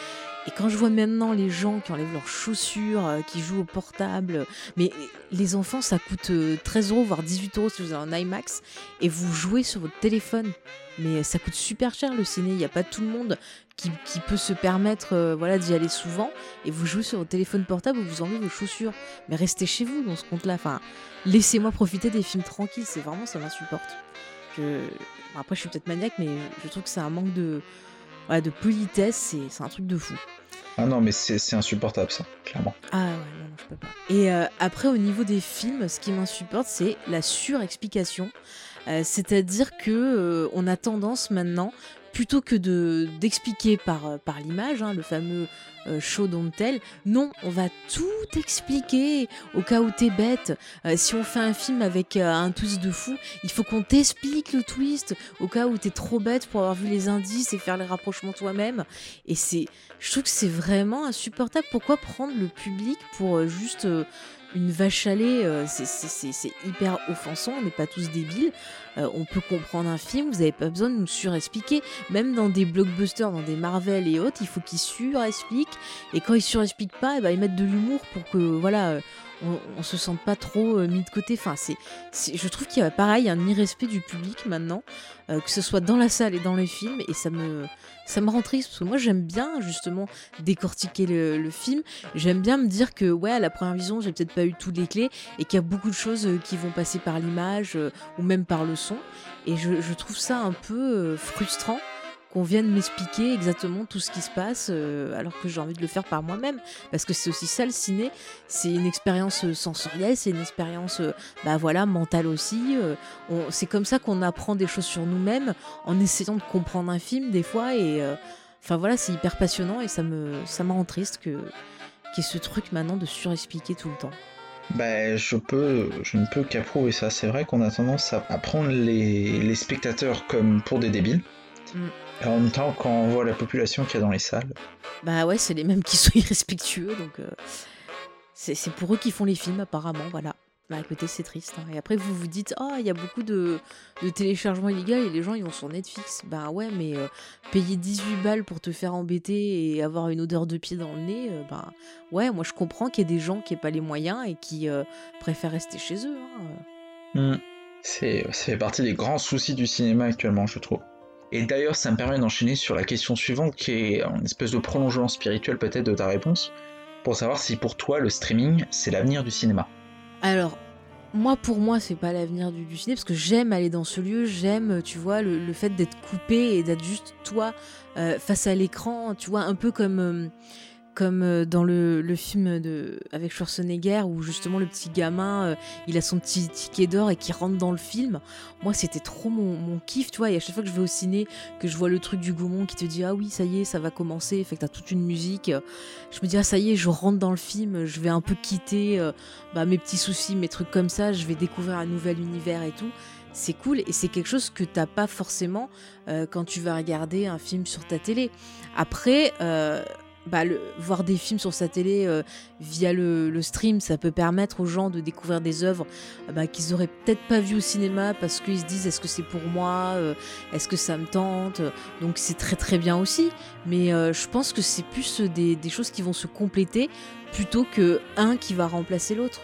Et quand je vois maintenant les gens qui enlèvent leurs chaussures, euh, qui jouent au portable, mais les enfants, ça coûte euh, 13 euros, voire 18 euros si vous avez un IMAX, et vous jouez sur votre téléphone. Mais ça coûte super cher le ciné, il n'y a pas tout le monde qui, qui peut se permettre euh, voilà, d'y aller souvent, et vous jouez sur votre téléphone portable ou vous enlevez vos chaussures. Mais restez chez vous dans ce compte-là, enfin, laissez-moi profiter des films tranquilles, c'est vraiment, ça m'insupporte. Je... après, je suis peut-être maniaque, mais je trouve que c'est un manque de, de politesse, c'est un truc de fou. Ah non, mais c'est c'est insupportable ça, clairement. Ah ouais, non, non, je peux pas. Et euh, après, au niveau des films, ce qui m'insupporte, c'est la surexplication. Euh, C'est-à-dire que euh, on a tendance maintenant, plutôt que de d'expliquer par, euh, par l'image, hein, le fameux euh, show don't tell, non, on va tout expliquer au cas où t'es bête. Euh, si on fait un film avec euh, un twist de fou, il faut qu'on t'explique le twist au cas où t'es trop bête pour avoir vu les indices et faire les rapprochements toi-même. Et c'est, je trouve que c'est vraiment insupportable. Pourquoi prendre le public pour juste une vache à lait euh, c'est- hyper offensant, on n'est pas tous débiles. Euh, on peut comprendre un film, vous n'avez pas besoin de nous surexpliquer. Même dans des blockbusters, dans des Marvel et autres, il faut qu'ils surexpliquent. Et quand ils surexpliquent pas, eh ben, ils mettent de l'humour pour que voilà, euh, on, se sente pas trop mis de côté. Enfin, c'est, je trouve qu'il y a pareil un irrespect du public maintenant, que ce soit dans la salle et dans les films, et ça me, ça me rend triste parce que moi j'aime bien justement décortiquer le, film. J'aime bien me dire que ouais, à la première vision, j'ai peut-être pas eu toutes les clés et qu'il y a beaucoup de choses euh, qui vont passer par l'image euh, ou même par le son. Et je, je trouve ça un peu euh, frustrant qu'on vienne m'expliquer exactement tout ce qui se passe euh, alors que j'ai envie de le faire par moi-même parce que c'est aussi ça le ciné c'est une expérience euh, sensorielle c'est une expérience euh, bah voilà mentale aussi euh, c'est comme ça qu'on apprend des choses sur nous-mêmes en essayant de comprendre un film des fois et enfin voilà c'est hyper passionnant et ça me ça me rend triste que qu'il y ait ce truc maintenant de surexpliquer tout le temps Bah, je peux, je ne peux qu'approuver ça. C'est vrai qu'on a tendance à, à prendre les, les spectateurs comme pour des débiles. Mm. Et en même temps, quand on voit la population qu'il y a dans les salles, Bah ouais, c'est les mêmes qui sont irrespectueux, donc euh, c'est c'est pour eux qui font les films apparemment, voilà. Bah écoutez, c'est triste. hein. Et après, vous vous dites, ah, il y a beaucoup de, de téléchargements illégaux et les gens, ils vont sur Netflix. Bah ouais, mais euh, payer 18 balles pour te faire embêter et avoir une odeur de pied dans le nez, euh, bah ouais, moi je comprends qu'il y ait des gens qui n'aient pas les moyens et qui euh, préfèrent rester chez eux. hein. c'est, ça fait partie des grands soucis du cinéma actuellement, je trouve. Et d'ailleurs, ça me permet d'enchaîner sur la question suivante, qui est une espèce de prolongement spirituel peut-être de ta réponse, pour savoir si pour toi le streaming, c'est l'avenir du cinéma. Alors, moi, pour moi, c'est pas l'avenir du, du ciné parce que j'aime aller dans ce lieu, j'aime, tu vois, le, fait d'être coupé et d'être juste toi euh, face à l'écran, tu vois, un peu comme, euh, comme euh, dans le, film de, avec Schwarzenegger où justement le petit gamin, euh, il a son petit ticket d'or et qui rentre dans le film. Moi, c'était trop mon, mon kiff, tu vois, et à chaque fois que je vais au ciné, que je vois le truc du Gaumont qui te dit, ah oui, ça y est, ça va commencer, fait que t'as toute une musique, euh, je me dis, ah ça y est, je rentre dans le film, je vais un peu quitter. bah, mes petits soucis, mes trucs comme ça, je vais découvrir un nouvel univers et tout. C'est cool et c'est quelque chose que t'as pas forcément quand tu vas regarder un film sur ta télé. Après, bah, voir des films sur sa télé euh, via le, stream, ça peut permettre aux gens de découvrir des œuvres euh, bah, qu'ils auraient peut-être pas vues au cinéma parce qu'ils se disent est-ce que c'est pour moi, Euh, est-ce que ça me tente. Donc c'est très très bien aussi. Mais je pense que c'est plus des, des choses qui vont se compléter plutôt que un qui va remplacer l'autre.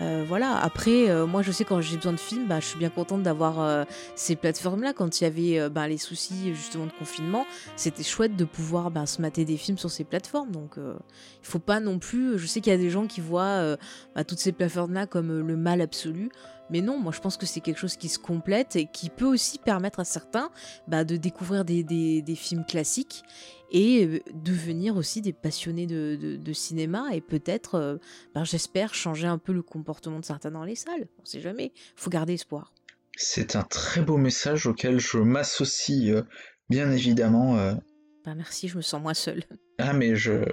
Euh, voilà, après, euh, moi je sais quand j'ai besoin de films, bah, je suis bien contente d'avoir euh, ces plateformes-là. Quand il y avait bah, les soucis justement de confinement, c'était chouette de pouvoir bah, se mater des films sur ces plateformes. Donc il faut pas non plus. Je sais qu'il y a des gens qui voient bah, toutes ces plateformes-là comme le mal absolu. Mais non, moi je pense que c'est quelque chose qui se complète et qui peut aussi permettre à certains bah, de découvrir des- des films classiques et euh, devenir aussi des passionnés de, de- de cinéma et peut-être, euh, bah, j'espère, changer un peu le comportement de certains dans les salles. On sait jamais, faut garder espoir. C'est un très beau message auquel je m'associe euh, bien évidemment. euh, Bah merci, je me sens moins seule. Ah mais je,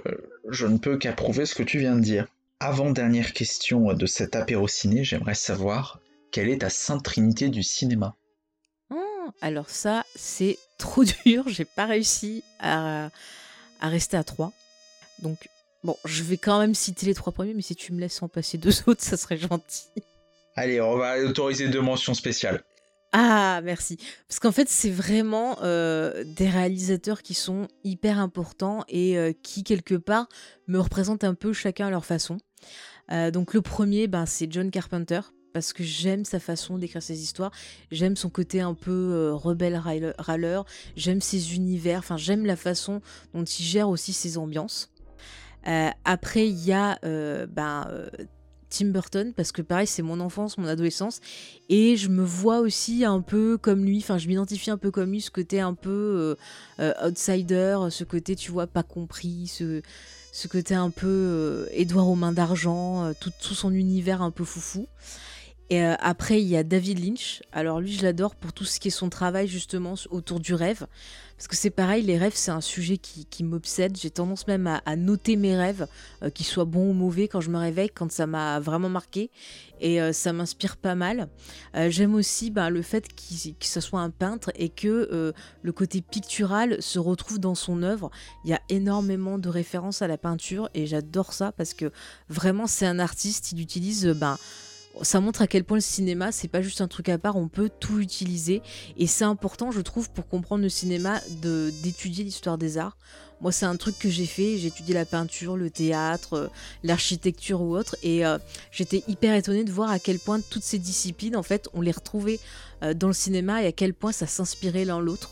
je ne peux qu'approuver ce que tu viens de dire. Avant-dernière question de cet apéro ciné, j'aimerais savoir quelle est ta sainte trinité du cinéma? Alors ça, c'est trop dur, j'ai pas réussi à, à rester à 3. Donc, bon, je vais quand même citer les trois premiers, mais si tu me laisses en passer deux autres, ça serait gentil. Allez, on va autoriser deux mentions spéciales. Ah, merci. Parce qu'en fait, c'est vraiment euh, des réalisateurs qui sont hyper importants et euh, qui, quelque part, me représentent un peu chacun à leur façon. Euh, donc le premier, ben, c'est John Carpenter, parce que j'aime sa façon d'écrire ses histoires, j'aime son côté un peu rebelle râleur, j'aime ses univers, enfin j'aime la façon dont il gère aussi ses ambiances. après, il y a ben, Tim Burton parce que pareil c'est mon enfance, mon adolescence. Et je me vois aussi un peu comme lui, enfin je m'identifie un peu comme lui, ce côté un peu euh, euh, outsider, ce côté tu vois pas compris, ce, ce côté un peu euh, Édouard aux mains d'argent, tout, son univers un peu foufou. Et après il y a David Lynch, alors lui je l'adore pour tout ce qui est son travail justement autour du rêve. Parce que c'est pareil, les rêves, c'est un sujet qui, m'obsède. J'ai tendance même à, noter mes rêves, euh, qu'ils soient bons ou mauvais, quand je me réveille, quand ça m'a vraiment marqué. Et euh, ça m'inspire pas mal. Euh, j'aime aussi ben, le fait qu'il, que ce soit un peintre et que le côté pictural se retrouve dans son œuvre. Il y a énormément de références à la peinture et j'adore ça parce que vraiment, c'est un artiste, il utilise... Ben, ça montre à quel point le cinéma, c'est pas juste un truc à part, on peut tout utiliser. Et c'est important, je trouve, pour comprendre le cinéma, d'étudier l'histoire des arts. Moi, c'est un truc que j'ai fait. J'ai étudié la peinture, le théâtre, euh, l'architecture ou autre. Et euh, j'étais hyper étonnée de voir à quel point toutes ces disciplines, en fait, on les retrouvait euh, dans le cinéma et à quel point ça s'inspirait l'un l'autre.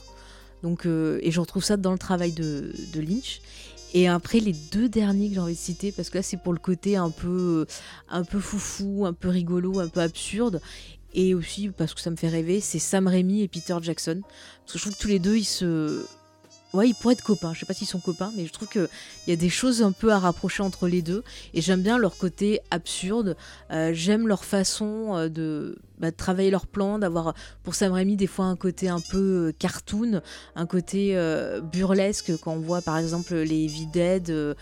Donc, et je retrouve ça dans le travail de, de Lynch. Et après, les deux derniers que j'ai envie de citer, parce que là, c'est pour le côté un peu, un peu foufou, un peu rigolo, un peu absurde. Et aussi parce que ça me fait rêver, c'est Sam Raimi et Peter Jackson. Parce que je trouve que tous les deux, ils se. Ouais, ils pourraient être copains. Je sais pas s'ils sont copains, mais je trouve qu'il y a des choses un peu à rapprocher entre les deux. Et j'aime bien leur côté absurde. Euh, j'aime leur façon euh, de bah, de travailler leur plan, d'avoir pour Sam Raimi des fois un côté un peu euh, cartoon, un côté euh, burlesque. Quand on voit par exemple les Evil Dead. Euh,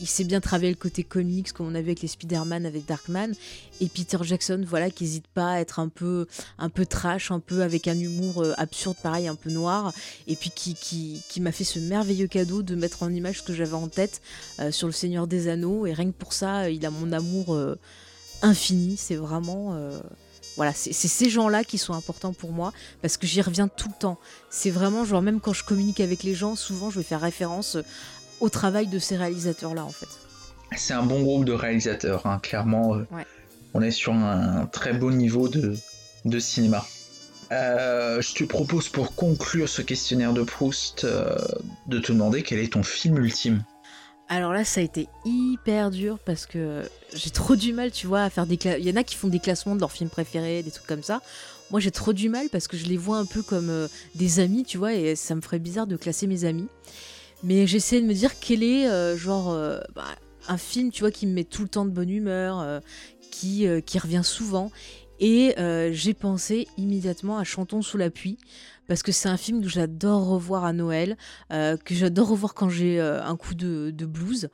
il sait bien travailler le côté comics comme on a vu avec les Spider-Man avec Darkman. Et Peter Jackson voilà qui n'hésite pas à être un peu un peu trash, un peu avec un humour absurde pareil, un peu noir. Et puis qui, qui, qui m'a fait ce merveilleux cadeau de mettre en image ce que j'avais en tête sur le Seigneur des Anneaux. Et rien que pour ça il a mon amour infini, c'est vraiment voilà, c'est ces gens-là qui sont importants pour moi parce que j'y reviens tout le temps. C'est vraiment, genre, même quand je communique avec les gens, souvent je vais faire référence euh, au travail de ces réalisateurs-là en fait. C'est un bon groupe de réalisateurs, hein, clairement. Euh, on est sur un très beau niveau de, de cinéma. Euh, je te propose pour conclure ce questionnaire de Proust de te demander quel est ton film ultime. Alors là, ça a été hyper dur parce que j'ai trop du mal, tu vois, à faire des Il y en a qui font des classements de leurs films préférés, des trucs comme ça. Moi, j'ai trop du mal parce que je les vois un peu comme euh, des amis, tu vois, et ça me ferait bizarre de classer mes amis. Mais j'essaie de me dire quel est, euh, genre, euh, bah, un film, tu vois, qui me met tout le temps de bonne humeur, qui, qui revient souvent. Et j'ai pensé immédiatement à Chantons sous la pluie parce que c'est un film que j'adore revoir à Noël, euh, que j'adore revoir quand j'ai euh, un coup de, blues.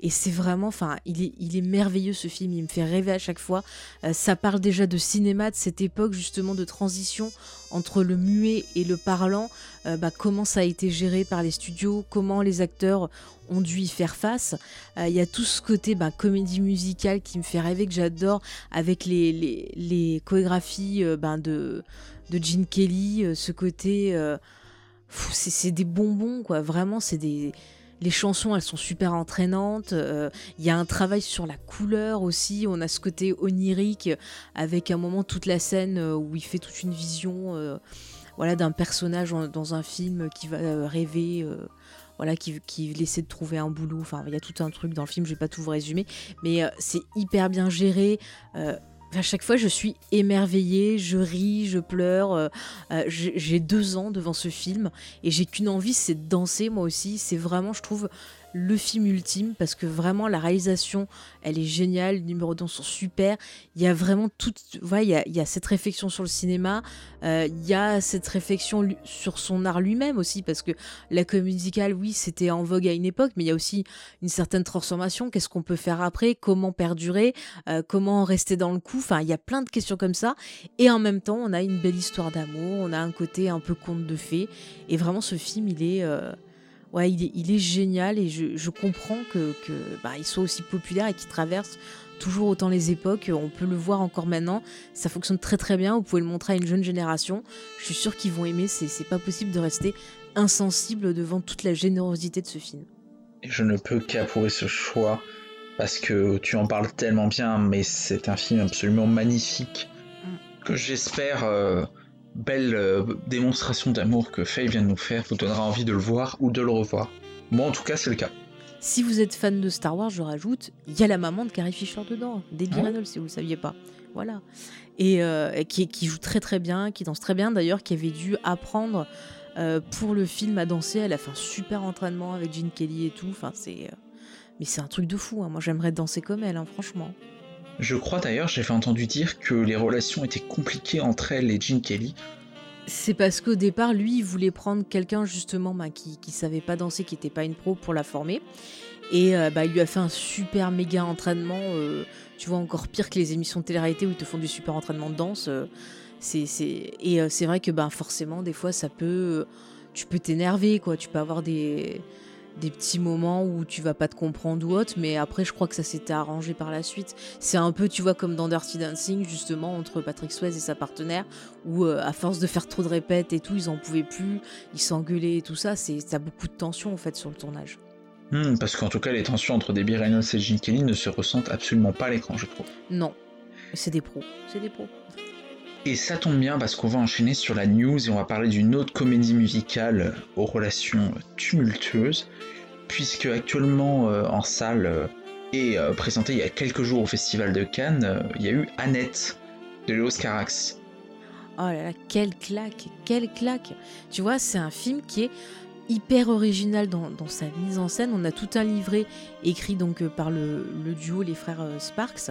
Et c'est vraiment, enfin, il est, il est merveilleux ce film, il me fait rêver à chaque fois. Euh, ça parle déjà de cinéma, de cette époque justement de transition entre le muet et le parlant, bah, comment ça a été géré par les studios, comment les acteurs ont dû y faire face. Il y a tout ce côté bah, comédie musicale qui me fait rêver, que j'adore, avec les, les, les chorégraphies ben, de de Gene Kelly, euh, ce côté. Euh, c'est des bonbons, quoi. Vraiment, c'est des. Les chansons, elles sont super entraînantes. Euh, il y a un travail sur la couleur aussi. On a ce côté onirique avec un moment toute la scène où il fait toute une vision, voilà, d'un personnage dans un film qui va rêver voilà, qui, qui essaie de trouver un boulot. Enfin, il y a tout un truc dans le film, je vais pas tout vous résumer, mais c'est hyper bien géré. À chaque fois, je suis émerveillée, je ris, je pleure. Euh, euh, j'ai deux ans devant ce film et j'ai qu'une envie, c'est de danser moi aussi. C'est vraiment, je trouve, le film ultime parce que vraiment la réalisation, elle est géniale, les numéros d'ans sont super. Il y a vraiment tout, voilà, il, y a, il y a cette réflexion sur le cinéma, euh, il y a cette réflexion sur son art lui-même aussi parce que la comédie musicale, oui, c'était en vogue à une époque, mais il y a aussi une certaine transformation. Qu'est-ce qu'on peut faire après? Comment perdurer? Euh, Comment rester dans le coup? Enfin, il y a plein de questions comme ça. Et en même temps, on a une belle histoire d'amour, on a un côté un peu conte de fées. Et vraiment, ce film, il est euh, ouais, il est, génial et je, comprends que, bah, il soit aussi populaire et qu'il traverse toujours autant les époques. On peut le voir encore maintenant. Ça fonctionne très très bien. Vous pouvez le montrer à une jeune génération. Je suis sûre qu'ils vont aimer. C'est pas possible de rester insensible devant toute la générosité de ce film. Je ne peux qu'approuver ce choix parce que tu en parles tellement bien, mais c'est un film absolument magnifique mm. que j'espère. Euh, belle euh, démonstration d'amour que Faye vient de nous faire vous donnera envie de le voir ou de le revoir. Moi, en tout cas, c'est le cas. Si vous êtes fan de Star Wars, je rajoute, il y a la maman de Carrie Fisher dedans, Debbie Reynolds, si vous ne saviez pas. Voilà. Et euh, qui, joue très très bien, qui danse très bien d'ailleurs, qui avait dû apprendre euh, pour le film à danser. Elle a fait un super entraînement avec Gene Kelly et tout. Enfin, c'est. mais c'est un truc de fou. Hein. Moi, j'aimerais danser comme elle, hein, franchement. Je crois d'ailleurs, j'avais entendu dire que les relations étaient compliquées entre elle et Gene Kelly. C'est parce qu'au départ, lui, il voulait prendre quelqu'un justement bah, qui, qui savait pas danser, qui n'était pas une pro pour la former. Et euh, bah, il lui a fait un super méga entraînement, euh, tu vois, encore pire que les émissions de télé-réalité où ils te font du super entraînement de danse. Euh, Et c'est vrai que bah, forcément, des fois, ça peut. tu peux t'énerver, quoi. Tu peux avoir des des petits moments où tu vas pas te comprendre ou autre, mais après je crois que ça s'était arrangé par la suite. C'est un peu, tu vois, comme dans Dirty Dancing, justement, entre Patrick Swayze et sa partenaire, où euh, à force de faire trop de répètes et tout, ils en pouvaient plus, ils s'engueulaient et tout ça, c'est ça a beaucoup de tension en fait sur le tournage. Hmm, parce qu'en tout cas, les tensions entre Debbie Reynolds et Gene Kelly ne se ressentent absolument pas à l'écran, je trouve. Non, c'est des pros, c'est des pros. Et ça tombe bien parce qu'on va enchaîner sur la news et on va parler d'une autre comédie musicale aux relations tumultueuses, puisque actuellement euh, en salle euh, et euh, présenté il y a quelques jours au Festival de Cannes, il y a eu Annette de Léos Carax. Oh là là, quelle claque, quelle claque Tu vois, c'est un film qui est hyper original dans, sa mise en scène. On a tout un livret écrit donc par le duo les frères Sparks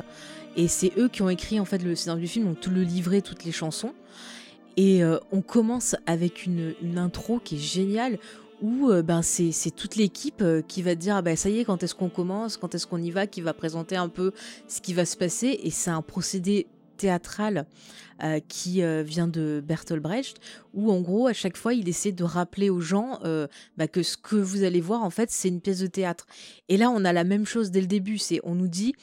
et c'est eux qui ont écrit en fait le scénario du film, donc tout le livret, toutes les chansons. Et euh, on commence avec une, intro qui est géniale où euh, ben, c'est, toute l'équipe euh, qui va dire ah ben, ça y est, quand est-ce qu'on commence, quand est-ce qu'on y va, qui va présenter un peu ce qui va se passer. Et c'est un procédé théâtral euh, qui euh, vient de Bertolt Brecht, où en gros, à chaque fois, il essaie de rappeler aux gens euh, bah, que ce que vous allez voir, en fait, c'est une pièce de théâtre. Et là, on a la même chose dès le début. C'est, on nous dit,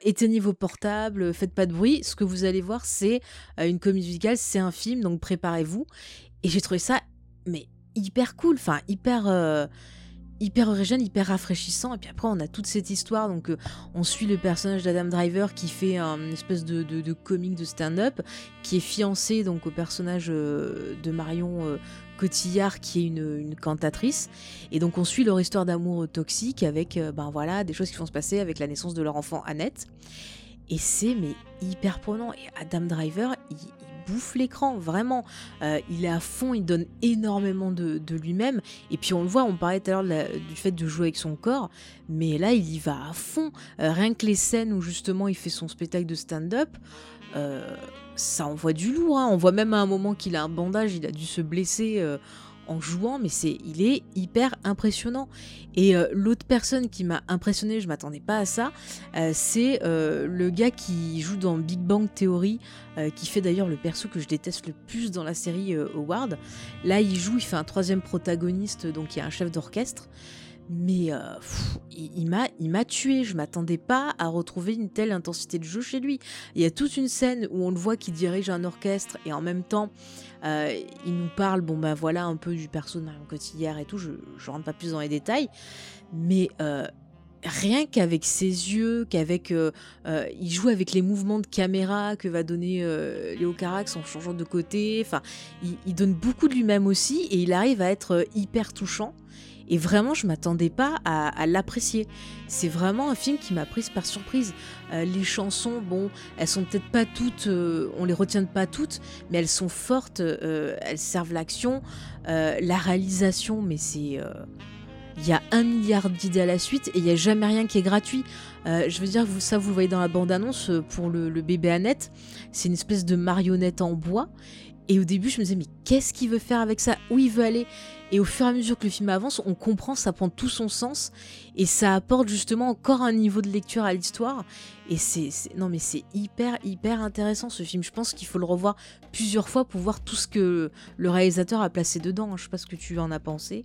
éteignez vos portables, faites pas de bruit. Ce que vous allez voir, c'est une comédie musicale, c'est un film, donc préparez-vous. Et j'ai trouvé ça, mais hyper cool, enfin hyper hyper original, hyper rafraîchissant. Et puis après, on a toute cette histoire. Donc, euh, on suit le personnage d'Adam Driver qui fait une espèce de, de, comique de stand-up, qui est fiancé donc au personnage euh, de Marion euh, Cotillard, qui est une, cantatrice. Et donc, on suit leur histoire d'amour toxique avec, ben voilà, des choses qui vont se passer avec la naissance de leur enfant Annette. Et c'est mais hyper prenant. Et Adam Driver, il, bouffe l'écran, vraiment. Euh, il est à fond, il donne énormément de, lui-même. Et puis on le voit, on parlait tout à l'heure du fait de jouer avec son corps, mais là il y va à fond. Euh, rien que les scènes où justement il fait son spectacle de stand-up, euh, ça envoie du lourd. Hein. On voit même à un moment qu'il a un bandage, il a dû se blesser en jouant, mais c'est, il est hyper impressionnant. Et euh, l'autre personne qui m'a impressionné, je m'attendais pas à ça, euh, c'est euh, le gars qui joue dans Big Bang Theory, qui fait d'ailleurs le perso que je déteste le plus dans la série Howard. Là, il joue, il fait un troisième protagoniste, donc il y a un chef d'orchestre. Mais il, m'a, il m'a tué. Je m'attendais pas à retrouver une telle intensité de jeu chez lui. Il y a toute une scène où on le voit qui dirige un orchestre et en même temps, euh, il nous parle, bon ben voilà, un peu du perso de Marion Cotillard et tout, je, je rentre pas plus dans les détails, mais euh, rien qu'avec ses yeux, qu'avec. Euh, il joue avec les mouvements de caméra que va donner Léo Carax en changeant de côté, enfin, il donne beaucoup de lui-même aussi et il arrive à être hyper touchant. Et vraiment, je m'attendais pas à, l'apprécier. C'est vraiment un film qui m'a prise par surprise. Euh, les chansons, bon, elles sont peut-être pas toutes, euh, on les retient pas toutes, mais elles sont fortes, euh, elles servent l'action. la réalisation, mais c'est il y a un milliard d'idées à la suite et il n'y a jamais rien qui est gratuit. Euh, je veux dire, vous, ça vous le voyez dans la bande-annonce euh, pour le, bébé Annette, c'est une espèce de marionnette en bois. Et au début, je me disais, mais qu'est-ce qu'il veut faire avec ça? Où il veut aller? Et au fur et à mesure que le film avance, on comprend, ça prend tout son sens. Et ça apporte justement encore un niveau de lecture à l'histoire. Et c'est. Non, mais c'est hyper, hyper intéressant ce film. Je pense qu'il faut le revoir plusieurs fois pour voir tout ce que le réalisateur a placé dedans. Je sais pas ce que tu en as pensé.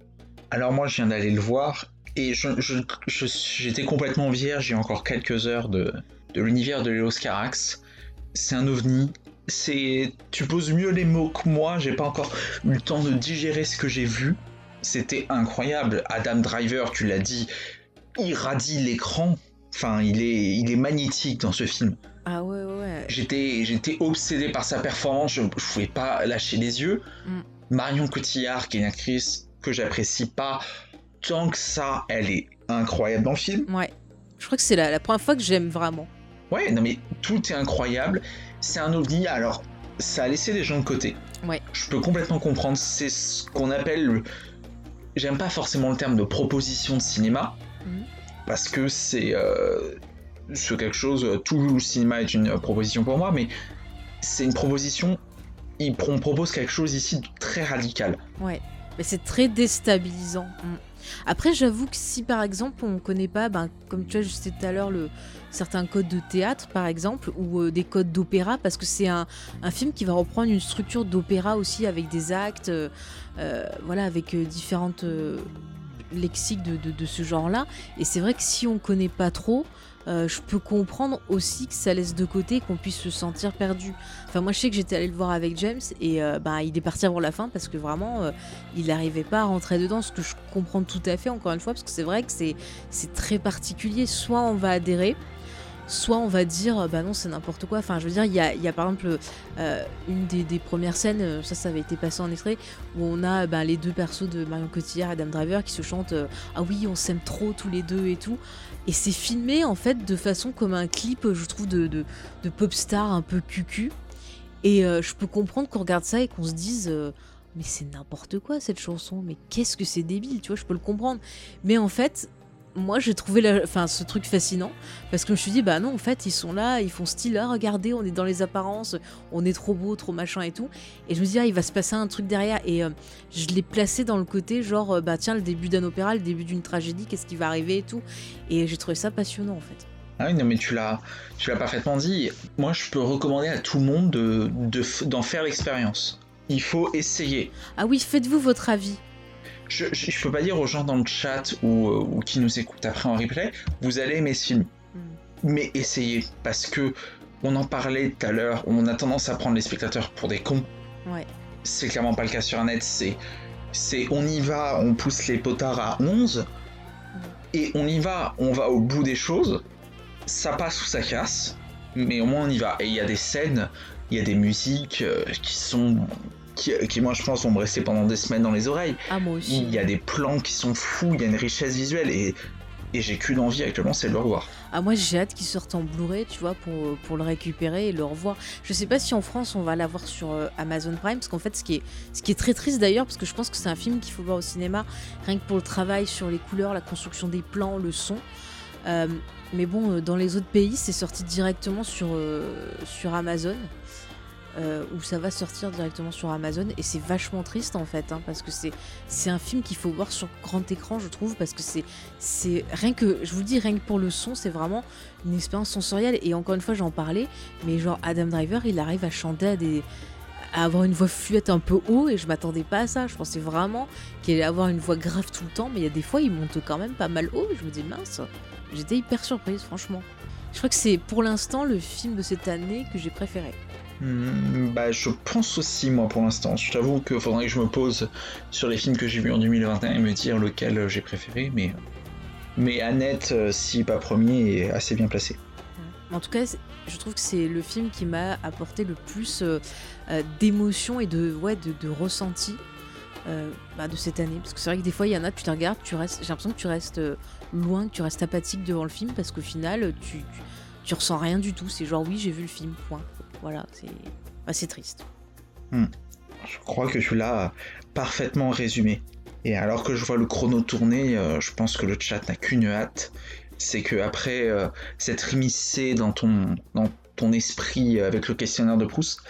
Alors moi, je viens d'aller le voir et j'étais complètement vierge il y a encore quelques heures de, l'univers de Léo Carax. C'est un ovni. C'est, tu poses mieux les mots que moi. J'ai pas encore eu le temps de digérer ce que j'ai vu. C'était incroyable. Adam Driver, tu l'as dit, irradie l'écran. Enfin, il est, il est magnétique dans ce film. Ah ouais, ouais. J'étais, j'étais obsédé par sa performance. Je, ne pouvais pas lâcher les yeux. Mm. Marion Cotillard, qui est une actrice que j'apprécie pas tant que ça, elle est incroyable dans le film. Ouais. Je crois que c'est la, première fois que j'aime vraiment. Ouais, non mais tout est incroyable. C'est un ovni. Alors, ça a laissé des gens de côté. Ouais. Je peux complètement comprendre. C'est ce qu'on appelle le. J'aime pas forcément le terme de proposition de cinéma. Mhm. Parce que c'est. Euh, c'est quelque chose. Tout le cinéma est une proposition pour moi, mais c'est une proposition. Il, on propose quelque chose ici de très radical. Ouais. Mais c'est très déstabilisant. Mm. Après, j'avoue que si par exemple on connaît pas, ben, comme tu as juste tout à l'heure, certains codes de théâtre par exemple, ou euh, des codes d'opéra, parce que c'est un, film qui va reprendre une structure d'opéra aussi avec des actes, euh, euh, voilà, avec différentes lexiques de, de, ce genre-là. Et c'est vrai que si on connaît pas trop, euh, je peux comprendre aussi que ça laisse de côté qu'on puisse se sentir perdu. Enfin, moi, je sais que j'étais allé le voir avec James et euh, bah, il est parti avant la fin parce que vraiment, euh, il n'arrivait pas à rentrer dedans, ce que je comprends tout à fait, encore une fois, parce que c'est vrai que c'est très particulier. Soit on va adhérer, soit on va dire bah non c'est n'importe quoi enfin je veux dire il y a, y a, par exemple une des, premières scènes ça ça avait été passé en extrait où on a bah, les deux persos de Marion Cotillard et Adam Driver qui se chantent ah oui on s'aime trop tous les deux et tout et c'est filmé en fait de façon comme un clip, je trouve, de, de, pop star un peu cucu. Et euh, je peux comprendre qu'on regarde ça et qu'on se dise euh, mais c'est n'importe quoi cette chanson, mais qu'est-ce que c'est débile, tu vois, je peux le comprendre. Mais en fait, moi j'ai trouvé la, enfin, ce truc fascinant parce que je me suis dit bah non en fait ils sont là ils font style là regardez on est dans les apparences on est trop beau trop machin et tout et je me dis ah il va se passer un truc derrière et euh, je l'ai placé dans le côté genre euh, bah tiens le début d'un opéra le début d'une tragédie qu'est-ce qui va arriver et tout et j'ai trouvé ça passionnant en fait ah oui, non, mais tu l'as, tu l'as parfaitement dit. Moi, je peux recommander à tout le monde de, d'en faire l'expérience. Il faut essayer. Ah oui, faites-vous votre avis je, je, peux pas dire aux gens dans le chat ou, euh, ou qui nous écoutent après en replay, vous allez aimer ce film. Hmm. Mais essayez, parce que on en parlait tout à l'heure, on a tendance à prendre les spectateurs pour des cons. Ouais. C'est clairement pas le cas sur un net, c'est, c'est on y va, on pousse les potards à 11, hmm. et on y va, on va au bout des choses, ça passe ou ça casse, mais au moins on y va. Et il y a des scènes, il y a des musiques euh, qui sont qui, moi je pense vont me rester pendant des semaines dans les oreilles. Ah, moi aussi. Il y a des plans qui sont fous, il y a une richesse visuelle et, et j'ai qu'une envie actuellement, c'est de le revoir. Ah, moi j'ai hâte qu'il sorte en Blu-ray, tu vois, pour, pour le récupérer et le revoir. Je sais pas si en France on va l'avoir sur euh, Amazon Prime, parce qu'en fait, ce qui, est, ce qui est très triste d'ailleurs, parce que je pense que c'est un film qu'il faut voir au cinéma, rien que pour le travail sur les couleurs, la construction des plans, le son. Euh, mais bon, euh, dans les autres pays, c'est sorti directement sur, sur Amazon. Euh, où ça va sortir directement sur Amazon. Et c'est vachement triste en fait hein, parce que c'est un film qu'il faut voir sur grand écran je trouve parce que c'est c'est rien que je vous dis rien que pour le son c'est vraiment une expérience sensorielle. Et encore une fois j'en parlais mais genre Adam Driver il arrive à chanter à à avoir une voix fluette un peu haut et je m'attendais pas à ça. Je pensais vraiment qu'il allait avoir une voix grave tout le temps mais il y a des fois il monte quand même pas mal haut et je me dis mince j'étais hyper surprise franchement. Je crois que c'est pour l'instant le film de cette année que j'ai préféré Hmm, bah, je pense aussi, moi, pour l'instant. Je t'avoue qu'il faudrait que je me pose sur les films que j'ai vus en 2021 et me dire lequel j'ai préféré, mais, mais Annette, euh, si pas premier, est assez bien placé. En tout cas, je trouve que c'est le film qui m'a apporté le plus euh, euh, d'émotion et de, ouais, de, de ressenti bah, de cette année. Parce que c'est vrai que des fois, il y en a, tu te regardes, tu restes, j'ai l'impression que tu restes loin, que tu restes apathique devant le film, parce qu'au final, tu, tu, tu, ressens rien du tout. C'est genre, oui, j'ai vu le film, point. Voilà, c'est assez triste. Hmm. Je crois que tu l'as parfaitement résumé. Et alors que je vois le chrono tourner, je pense que le chat n'a qu'une hâte, c'est que après s'être immiscé dans ton, dans ton esprit avec le questionnaire de Proust,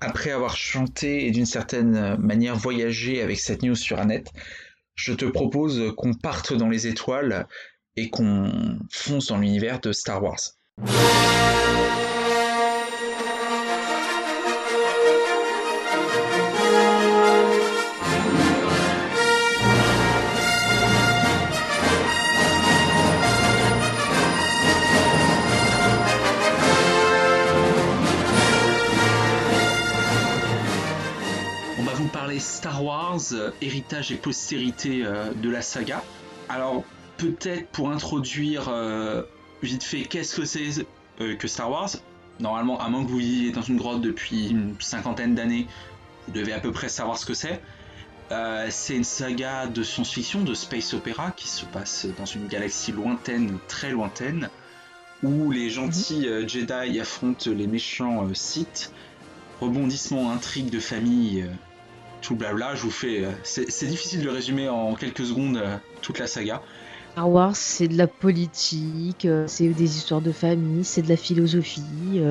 après avoir chanté et d'une certaine manière voyagé avec cette news sur Annette, je te propose qu'on parte dans les étoiles et qu'on fonce dans l'univers de Star Wars. Héritage et postérité euh, de la saga. Alors, peut-être pour introduire euh, vite fait qu'est-ce que c'est que Star Wars? Normalement, à moins que vous viviez dans une grotte depuis une cinquantaine d'années, vous devez à peu près savoir ce que c'est. c'est une saga de science-fiction, de space opéra, qui se passe dans une galaxie lointaine, très lointaine, où les gentils Jedi affrontent les méchants Sith. Rebondissement, intrigue de famille, tout blabla, je vous fais. Euh, c'est difficile de résumer en quelques secondes euh, toute la saga. Star Wars, c'est de la politique, euh, c'est des histoires de famille, c'est de la philosophie,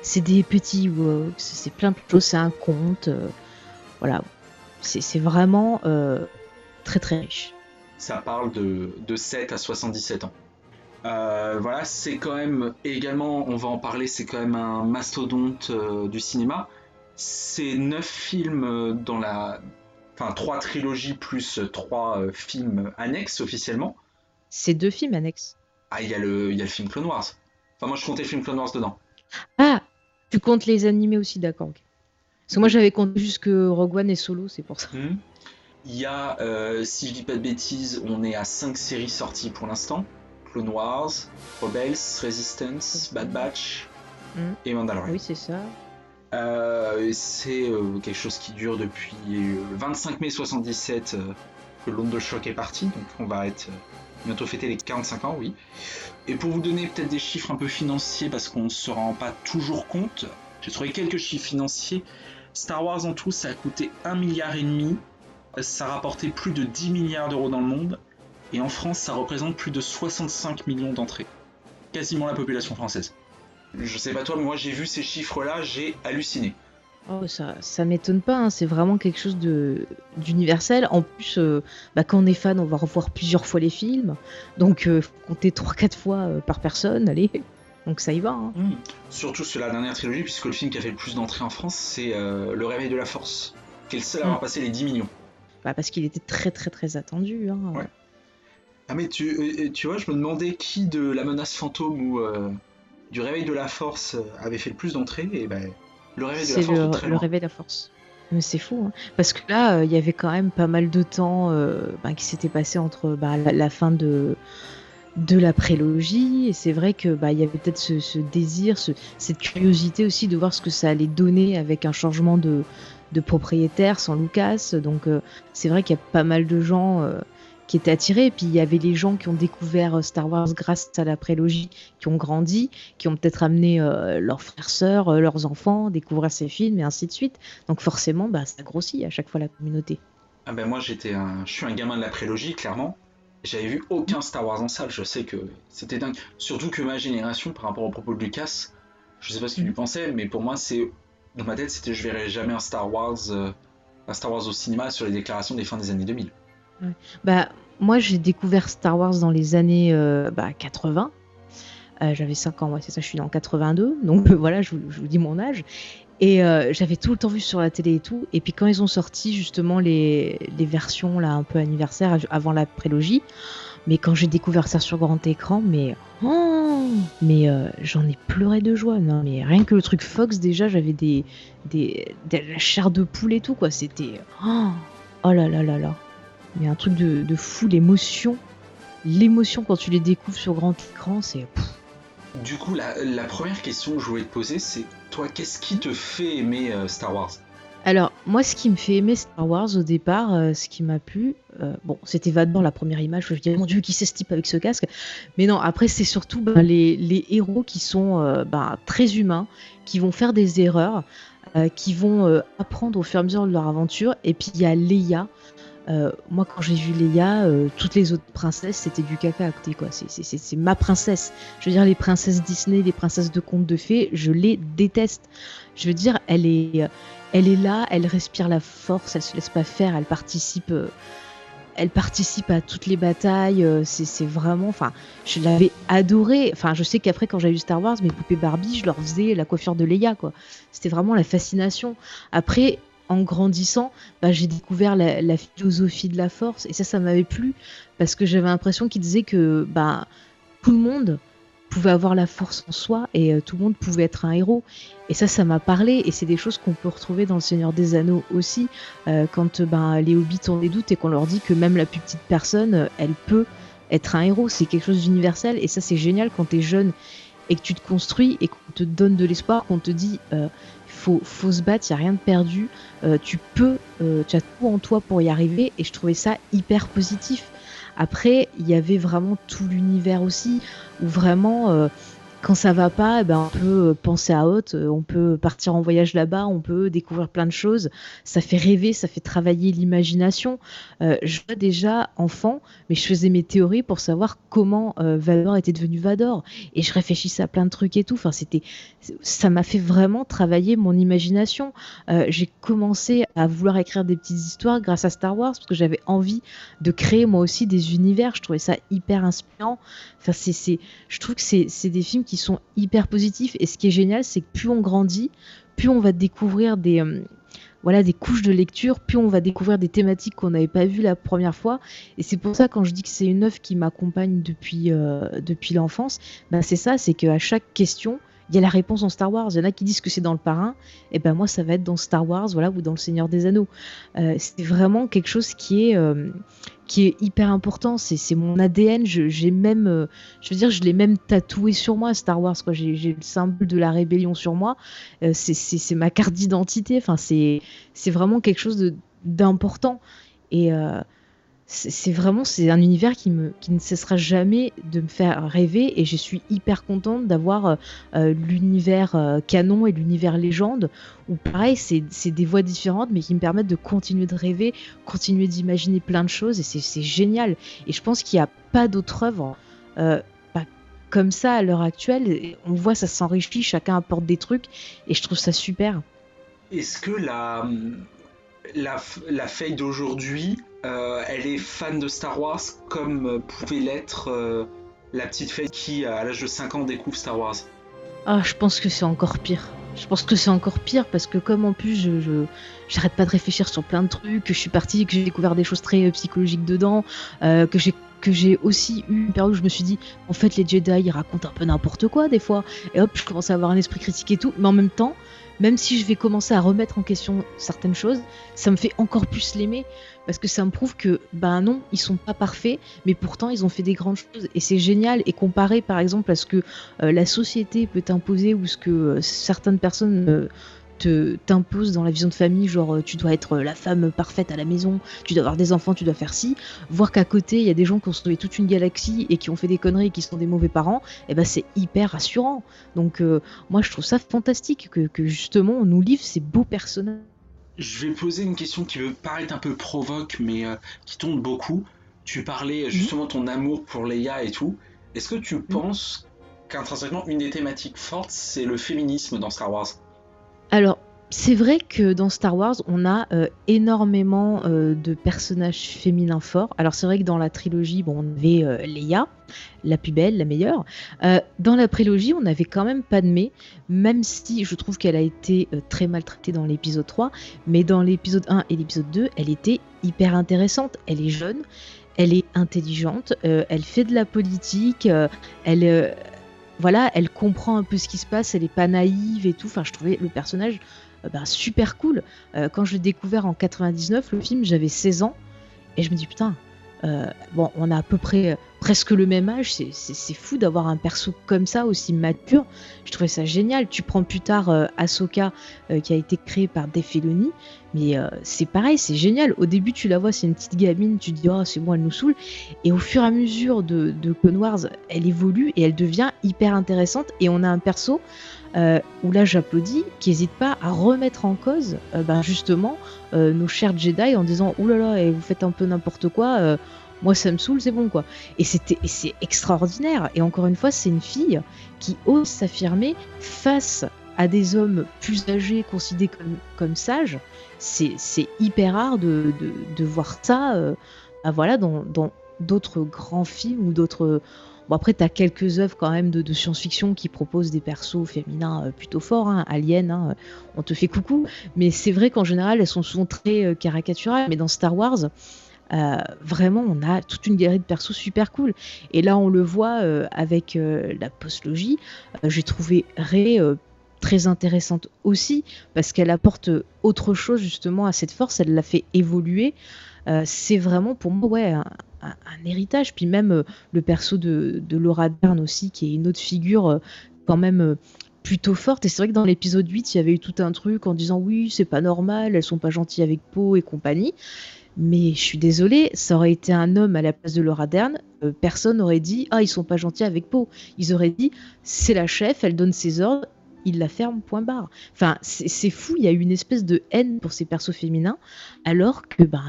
c'est des petits woks, c'est plein de choses, c'est un conte. voilà, c'est vraiment très très riche. Ça parle de, de 7 à 77 ans. voilà, c'est quand même également, on va en parler, c'est quand même un mastodonte du cinéma. C'est neuf films euh, dans la. Enfin, trois trilogies plus trois euh, films annexes officiellement. C'est deux films annexes. Ah, il y, a le, y a le film Clone Wars. Enfin, moi je comptais le film Clone Wars dedans. Ah Tu comptes les animés aussi, d'accord. Parce que moi j'avais compté jusque Rogue One et Solo, c'est pour ça. Hmm. Il y a, euh, si je dis pas de bêtises, on est à cinq séries sorties pour l'instant. Clone Wars, Rebels, Resistance, Bad Batch hmm. et Mandalorian. Oui, c'est ça. Euh, c'est euh, quelque chose qui dure depuis le 25 mai 77 euh, que l'onde de choc est partie, donc on va être bientôt fêter les 45 ans, oui. Et pour vous donner peut-être des chiffres un peu financiers, parce qu'on ne se rend pas toujours compte, j'ai trouvé quelques chiffres financiers. Star Wars en tout, ça a coûté 1 milliard et demi, ça a rapporté plus de 10 milliards d'euros dans le monde, et en France, ça représente plus de 65 millions d'entrées. Quasiment la population française. Je sais pas toi, mais moi j'ai vu ces chiffres-là, j'ai halluciné. Oh, ça, ça m'étonne pas, hein. c'est vraiment quelque chose de d'universel. En plus, euh, bah, quand on est fan, on va revoir plusieurs fois les films. Donc, euh, faut compter 3-4 fois euh, par personne, allez. Donc ça y va. Hein. Hmm. Surtout sur la dernière trilogie, puisque le film qui a fait le plus d'entrées en France, c'est Le Réveil de la Force, qui est le seul à avoir hmm. passé les 10 millions. Bah, parce qu'il était très très très attendu. Hein. Ouais. Ah mais tu, tu vois, je me demandais qui de la menace fantôme ou du réveil de la force euh, avait fait le plus d'entrées, et ben le réveil de la force. Le, réveil de la force. Mais c'est fou, hein. parce que là, euh, il y avait quand même pas mal de temps euh, bah, qui s'était passé entre bah, la, fin de de la prélogie et c'est vrai que bah y avait peut-être ce, désir, cette curiosité aussi de voir ce que ça allait donner avec un changement de, de propriétaire sans Lucas. Donc c'est vrai qu'il y a pas mal de gens qui étaient attirés. Et puis il y avait les gens qui ont découvert euh, Star Wars grâce à la prélogie, qui ont grandi, qui ont peut-être amené euh, leurs frères, sœurs, euh, leurs enfants, découvrir ces films et ainsi de suite. Donc forcément, bah, ça grossit à chaque fois la communauté. Ah ben moi j'étais un... je suis un gamin de la prélogie clairement. J'avais vu aucun Star Wars en salle. Je sais que c'était dingue. Surtout que ma génération, par rapport au propos de Lucas, je sais pas ce qu'il lui pensait, mais pour moi c'est dans ma tête c'était je verrai jamais un Star Wars, un Star Wars au cinéma sur les déclarations des fins des années 2000. Bah, moi, j'ai découvert Star Wars dans les années 80. Euh, bah, euh, j'avais 5 ans, c'est ça, je suis en 82. Donc voilà, je vous, dis mon âge. Et euh, j'avais tout le temps vu sur la télé et tout. Et puis quand ils ont sorti justement les, versions là un peu anniversaire avant la prélogie, mais quand j'ai découvert ça sur grand écran, mais oh, mais j'en ai pleuré de joie. Non, mais rien que le truc Fox déjà, j'avais des, des, la chair de poule et tout quoi. C'était oh, oh là là là là. Il y a un truc de, fou, l'émotion. L'émotion quand tu les découvres sur grand écran, c'est. Du coup, la, première question que je voulais te poser, c'est toi, qu'est-ce qui te fait aimer euh, Star Wars? Alors, moi, ce qui me fait aimer Star Wars au départ, euh, ce qui m'a plu, euh, bon, c'était Vador la première image. Je me dis, mon Dieu, qui c'est ce type avec ce casque? Mais non, après, c'est surtout ben, les, héros qui sont ben, très humains, qui vont faire des erreurs, qui vont apprendre au fur et à mesure de leur aventure. Et puis, il y a Leia, Euh, moi, quand j'ai vu Leia, euh, toutes les autres princesses, c'était du caca à côté, quoi. C'est ma princesse. Je veux dire, les princesses Disney, les princesses de contes de fées, je les déteste. Je veux dire, elle est, elle est là, elle respire la force, elle se laisse pas faire, elle participe. elle participe à toutes les batailles, c'est vraiment, enfin, je l'avais adorée. Enfin, je sais qu'après, quand j'ai vu Star Wars, mes poupées Barbie, je leur faisais la coiffure de Leia, quoi. C'était vraiment la fascination. Après, en grandissant, bah, j'ai découvert la, philosophie de la force et ça, ça m'avait plu parce que j'avais l'impression qu'il disait que bah, tout le monde pouvait avoir la force en soi et euh, tout le monde pouvait être un héros. Et ça, ça m'a parlé et c'est des choses qu'on peut retrouver dans Le Seigneur des Anneaux aussi, euh, quand ben, les hobbits ont des doutes et qu'on leur dit que même la plus petite personne, euh, elle peut être un héros. C'est quelque chose d'universel et ça, c'est génial quand tu es jeune et que tu te construis et qu'on te donne de l'espoir, qu'on te dit faut, faut se battre, il n'y a rien de perdu. Euh, tu peux, euh, tu as tout en toi pour y arriver et je trouvais ça hyper positif. Après, il y avait vraiment tout l'univers aussi, où vraiment, euh, quand ça va pas, eh ben, on peut penser à autre, on peut partir en voyage là-bas, on peut découvrir plein de choses. Ça fait rêver, ça fait travailler l'imagination. Euh, je vois déjà enfant, mais je faisais mes théories pour savoir comment euh, Vador était devenu Vador, et je réfléchissais à plein de trucs et tout. Enfin, c'était, ça m'a fait vraiment travailler mon imagination. Euh, j'ai commencé à vouloir écrire des petites histoires grâce à Star Wars parce que j'avais envie de créer moi aussi des univers. Je trouvais ça hyper inspirant. Enfin, c'est, je trouve que c'est des films qui sont hyper positifs. Et ce qui est génial, c'est que plus on grandit, plus on va découvrir des, euh, voilà, des couches de lecture, plus on va découvrir des thématiques qu'on n'avait pas vues la première fois. Et c'est pour ça, quand je dis que c'est une œuvre qui m'accompagne depuis, euh, l'enfance, ben c'est ça, c'est qu'à chaque question, il y a la réponse dans Star Wars. Il y en a qui disent que c'est dans le parrain. Et ben moi, ça va être dans Star Wars, voilà, ou dans le Seigneur des Anneaux. Euh, c'est vraiment quelque chose qui est, euh, qui est hyper important. C'est mon ADN. J'ai même, euh, je veux dire, je l'ai même tatoué sur moi, Star Wars. Quoi. J'ai le symbole de la rébellion sur moi. c'est ma carte d'identité. Enfin, c'est vraiment quelque chose d'important. Et c'est vraiment c'est un univers qui me qui ne cessera jamais de me faire rêver et je suis hyper contente d'avoir euh, euh, l'univers euh, canon et l'univers légende où pareil c'est des voies différentes mais qui me permettent de continuer de rêver continuer d'imaginer plein de choses et c'est génial. Et je pense qu'il n'y a pas d'autre œuvre bah, comme ça à l'heure actuelle on voit ça s'enrichit chacun apporte des trucs et je trouve ça super. Est-ce que la la, la d'aujourd'hui euh, elle est fan de Star Wars comme euh, pouvait l'être euh, la petite fille qui, à l'âge de 5 ans, découvre Star Wars. Ah, je pense que c'est encore pire. Je pense que c'est encore pire parce que comme en plus je, j'arrête pas de réfléchir sur plein de trucs, que je suis partie, que j'ai découvert des choses très psychologiques dedans, que j'ai que j'ai aussi eu une période où je me suis dit en fait les Jedi ils racontent un peu n'importe quoi des fois et hop je commence à avoir un esprit critique et tout mais en même temps même si je vais commencer à remettre en question certaines choses, ça me fait encore plus l'aimer parce que ça me prouve que, ben non, ils sont pas parfaits, mais pourtant ils ont fait des grandes choses et c'est génial. Et comparé par exemple à ce que euh, la société peut imposer ou ce que euh, certaines personnes euh, te t'impose dans la vision de famille, genre tu dois être la femme parfaite à la maison, tu dois avoir des enfants, tu dois faire ci, voir qu'à côté il y a des gens qui ont sauvé toute une galaxie et qui ont fait des conneries et qui sont des mauvais parents, et eh ben c'est hyper rassurant. Donc moi je trouve ça fantastique que, justement on nous livre ces beaux personnages. Je vais poser une question qui peut paraître un peu provoque mais euh, qui tombe beaucoup. Tu parlais mhm. justement de ton amour pour Leia et tout. Est-ce que tu mhm. penses qu'intrinsèquement une des thématiques fortes c'est le féminisme dans Star Wars? Alors, c'est vrai que dans Star Wars, on a euh, énormément euh, de personnages féminins forts. Alors c'est vrai que dans la trilogie, bon, on avait euh, la plus belle, la meilleure. dans la prélogie, on n'avait quand même pas de Padmé, même si je trouve qu'elle a été très maltraitée dans l'épisode 3. Mais dans l'épisode 1 et l'épisode 2, elle était hyper intéressante. Elle est jeune, elle est intelligente, elle fait de la politique, elle voilà, elle comprend un peu ce qui se passe, elle est pas naïve et tout. Enfin, je trouvais le personnage euh, ben, super cool. Euh, quand je l'ai découvert en 99, le film, j'avais 16 ans et je me dis putain, euh, bon, on a à peu près presque le même âge. C'est fou d'avoir un perso comme ça, aussi mature. Je trouvais ça génial. Tu prends plus tard euh, Ahsoka, qui a été créée par Dave Filoni. Mais c'est pareil, c'est génial. Au début, tu la vois, c'est une petite gamine. Tu te dis, oh, c'est moi, elle nous saoule. Et au fur et à mesure de, de Clone Wars, elle évolue et elle devient hyper intéressante. Et on a un perso euh, où là j'applaudis, qui n'hésite pas à remettre en cause euh, ben, justement euh, nos chers Jedi en disant oulala, et vous faites un peu n'importe quoi, moi ça me saoule, c'est bon quoi. Et c'est extraordinaire. Et encore une fois, c'est une fille qui ose s'affirmer face à des hommes plus âgés considérés comme, sages. C'est hyper rare de, voir ça ben, voilà, dans d'autres grands films ou d'autres Bon, après, tu as quelques œuvres quand même de, science-fiction qui proposent des persos féminins euh, plutôt forts. Hein. Alien, hein, on te fait coucou. Mais c'est vrai qu'en général, elles sont souvent très euh, caricaturales. Mais dans Star Wars, euh, vraiment, on a toute une galerie de persos super cool. Et là, on le voit avec la postlogie. J'ai trouvé Rey très intéressante aussi parce qu'elle apporte autre chose justement à cette force. Elle l'a fait évoluer. c'est vraiment pour moi ouais, héritage. Puis même euh, le perso de, Laura Dern aussi, qui est une autre figure euh, quand même euh, plutôt forte. Et c'est vrai que dans l'épisode 8, il y avait eu tout un truc en disant oui, c'est pas normal, elles sont pas gentilles avec Poe et compagnie. Mais je suis désolée, ça aurait été un homme à la place de Laura Dern, personne n'aurait dit ah ils sont pas gentils avec Poe. Ils auraient dit c'est la chef, elle donne ses ordres, il la ferme, point barre. Enfin, c'est fou, il y a eu une espèce de haine pour ces persos féminins, alors que bah,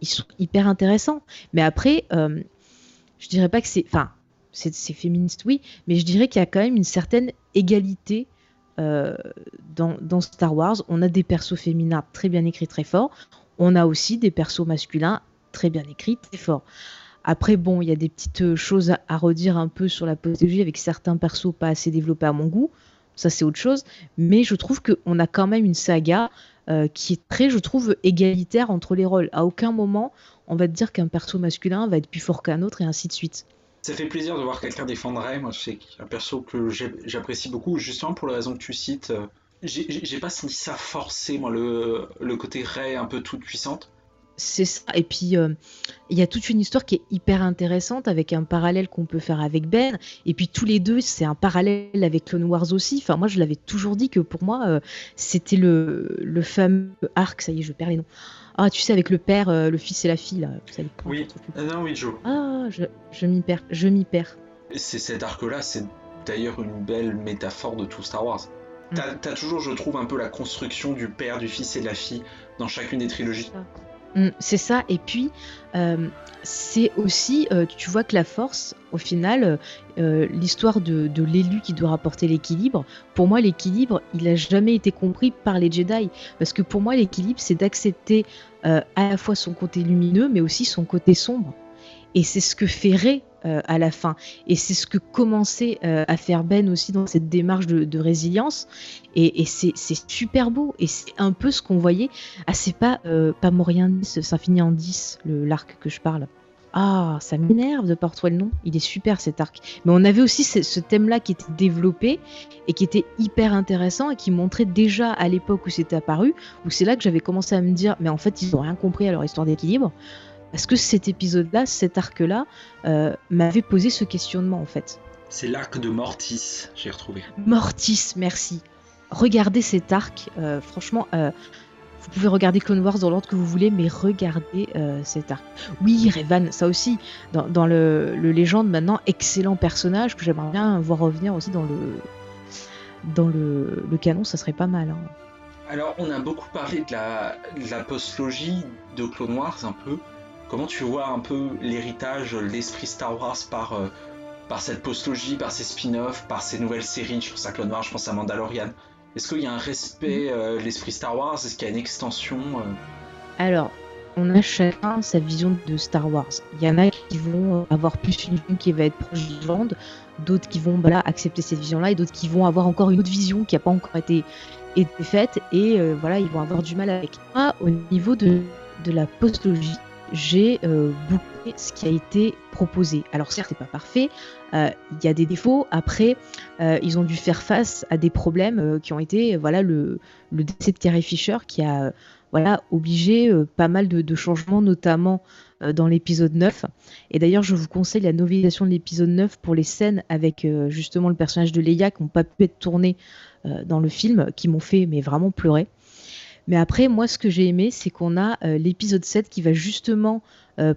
ils sont hyper intéressants. Mais après, euh, je dirais pas que c'est. Enfin, c'est féministe, oui, mais je dirais qu'il y a quand même une certaine égalité euh, dans, Star Wars. On a des persos féminins très bien écrits, très forts. On a aussi des persos masculins très bien écrits, très forts. Après, bon, il y a des petites choses à, redire un peu sur la postologie avec certains persos pas assez développés à mon goût. Ça, c'est autre chose. Mais je trouve qu'on a quand même une saga euh, qui est très, je trouve, égalitaire entre les rôles. À aucun moment, on va te dire qu'un perso masculin va être plus fort qu'un autre et ainsi de suite. Ça fait plaisir de voir quelqu'un défendre Ray. Moi, c'est un perso que j'apprécie beaucoup, justement pour les raisons que tu cites. J'ai pas senti ça forcé, moi, le, le côté Ray un peu toute puissante. C'est ça. Et puis, euh, il y a toute une histoire qui est hyper intéressante avec un parallèle qu'on peut faire avec Ben. Et puis, tous les deux, c'est un parallèle avec Clone Wars aussi. Enfin, moi, je l'avais toujours dit que pour moi, euh, c'était le, le fameux arc. Ça y est, je perds les noms. Ah, tu sais, avec le père, euh, le fils et la fille, là. oui. non, oui, Joe. Ah, je, je m'y perds. Je m'y perds. C'est cet arc-là, c'est d'ailleurs une belle métaphore de tout Star Wars. Mm. T'as as toujours, je trouve, un peu la construction du père, du fils et de la fille dans chacune des trilogies. C'est ça. Et puis, euh, c'est aussi, euh, tu vois que la force, au final, euh, l'histoire de, l'élu qui doit rapporter l'équilibre, pour moi, l'équilibre, il n'a jamais été compris par les Jedi. Parce que pour moi, l'équilibre, c'est d'accepter à la fois son côté lumineux, mais aussi son côté sombre. Et c'est ce que fait Rey euh, à la fin. Et c'est ce que commençait euh, à faire Ben aussi dans cette démarche de, résilience. Et, c'est super beau. Et c'est un peu ce qu'on voyait. Ah, c'est pas, euh, pas Morien 10, ça finit en 10, l'arc que je parle. Ah, ça m'énerve de retrouver le nom. Il est super cet arc. Mais on avait aussi ce, thème-là qui était développé et qui était hyper intéressant et qui montrait déjà à l'époque où c'était apparu, où c'est là que j'avais commencé à me dire, mais en fait, ils n'ont rien compris à leur histoire d'équilibre. Parce que cet épisode-là, cet arc-là, euh, m'avait posé ce questionnement en fait. C'est l'arc de Mortis, j'ai retrouvé. Mortis, merci. Regardez cet arc, euh, franchement, euh, vous pouvez regarder Clone Wars dans l'ordre que vous voulez, mais regardez cet arc. Oui, Revan, ça aussi, dans, le, Légende maintenant, excellent personnage que j'aimerais bien voir revenir aussi dans le, dans le, canon, ça serait pas mal. Hein. Alors, on a beaucoup parlé de la, de la postlogie de Clone Wars un peu. Comment tu vois un peu l'héritage, l'esprit Star Wars par, euh, par cette postologie, par ces spin-offs, par ces nouvelles séries Je pense à Clone Wars, je pense à Mandalorian. Est-ce qu'il y a un respect, de euh, l'esprit Star Wars? Est-ce qu'il y a une extension euh? Alors, on a chacun sa vision de Star Wars. Il y en a qui vont avoir plus une vision qui va être proche du d'autres qui vont voilà, accepter cette vision-là, et d'autres qui vont avoir encore une autre vision qui n'a pas encore été, été faite, et voilà, ils vont avoir du mal avec. Moi, au niveau de, de la postologie, j'ai euh, bouclé ce qui a été proposé. Alors certes, c'est pas parfait, euh, il y a des défauts. Après, euh, ils ont dû faire face à des problèmes qui ont été, voilà, le, le, décès de Carrie Fisher qui a, voilà, obligé pas mal de, changements, notamment dans l'épisode 9. Et d'ailleurs, je vous conseille la novelisation de l'épisode 9 pour les scènes avec justement le personnage de Leia qui n'ont pas pu être tournées dans le film, qui m'ont fait mais vraiment pleurer. Mais après, moi, ce que j'ai aimé, c'est qu'on a l'épisode 7 qui va justement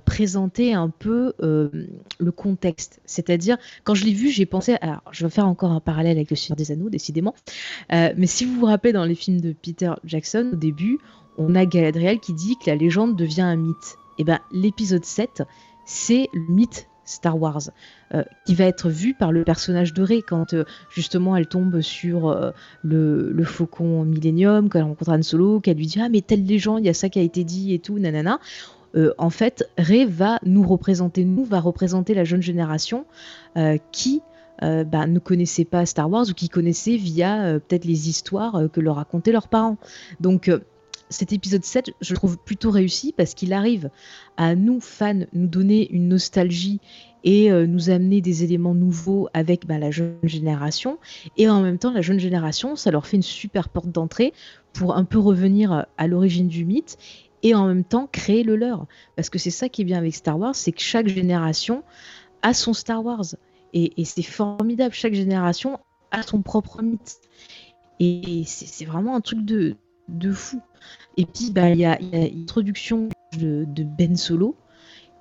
présenter un peu le contexte. C'est-à-dire, quand je l'ai vu, j'ai pensé. Alors, je vais faire encore un parallèle avec Le Seigneur des Anneaux, décidément. mais si vous vous rappelez, dans les films de Peter Jackson, au début, on a Galadriel qui dit que la légende devient un mythe. Et bien, l'épisode 7, c'est le mythe Star Wars, euh, qui va être vu par le personnage de Rey quand euh, justement elle tombe sur euh, le, faucon Millennium, quand elle rencontre Han Solo, qu'elle lui dit Ah, mais telle légende, il y a ça qui a été dit et tout, nanana. en fait, Rey va nous représenter, nous, va représenter la jeune génération qui bah, ne connaissait pas Star Wars ou qui connaissait via peut-être les histoires que leur racontaient leurs parents. Donc, cet épisode 7, je le trouve plutôt réussi parce qu'il arrive à nous, fans, nous donner une nostalgie et euh, nous amener des éléments nouveaux avec bah, la jeune génération. Et en même temps, la jeune génération, ça leur fait une super porte d'entrée pour un peu revenir à l'origine du mythe et en même temps créer le leur. Parce que c'est ça qui est bien avec Star Wars, c'est que chaque génération a son Star Wars. Et, et c'est formidable, chaque génération a son propre mythe. Et c'est vraiment un truc de, de fou. Et puis, bah, il y a, l'introduction de, Ben Solo,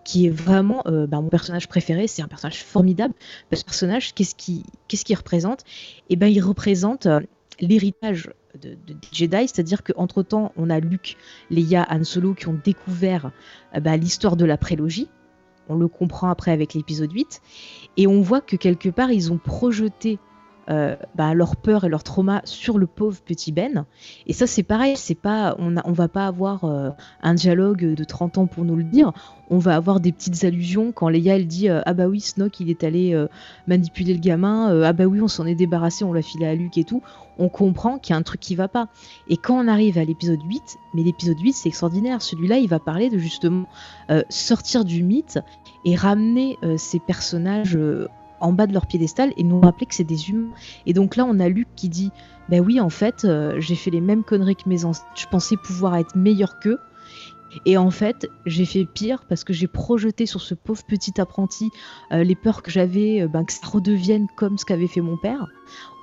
qui est vraiment euh, bah, mon personnage préféré. C'est un personnage formidable. Ce personnage, qu'est-ce qu'il représente? Eh ben, il représente euh, l'héritage de, Jedi, c'est-à-dire qu'entre temps, on a Luke, Leia, Han Solo qui ont découvert euh, bah, l'histoire de la prélogie. On le comprend après avec l'épisode 8. Et on voit que quelque part, ils ont projeté euh, bah, leur peur et leur trauma sur le pauvre petit Ben. Et ça, c'est pareil, c'est pas, on, a, on va pas avoir euh, un dialogue de 30 ans pour nous le dire. On va avoir des petites allusions quand Leia elle dit euh, ah bah oui Snoke il est allé manipuler le gamin, ah bah oui on s'en est débarrassé, on l'a filé à Luke et tout. On comprend qu'il y a un truc qui va pas. Et quand on arrive à l'épisode 8, mais l'épisode 8 c'est extraordinaire. Celui-là il va parler de justement sortir du mythe et ramener ces personnages en bas de leur piédestal et nous rappeler que c'est des humains. Et donc là, on a Luc qui dit Ben oui, en fait, euh, j'ai fait les mêmes conneries que mes ancêtres, je pensais pouvoir être meilleur qu'eux. Et en fait, j'ai fait pire parce que j'ai projeté sur ce pauvre petit apprenti euh, les peurs que j'avais, euh, ben, que ça redevienne comme ce qu'avait fait mon père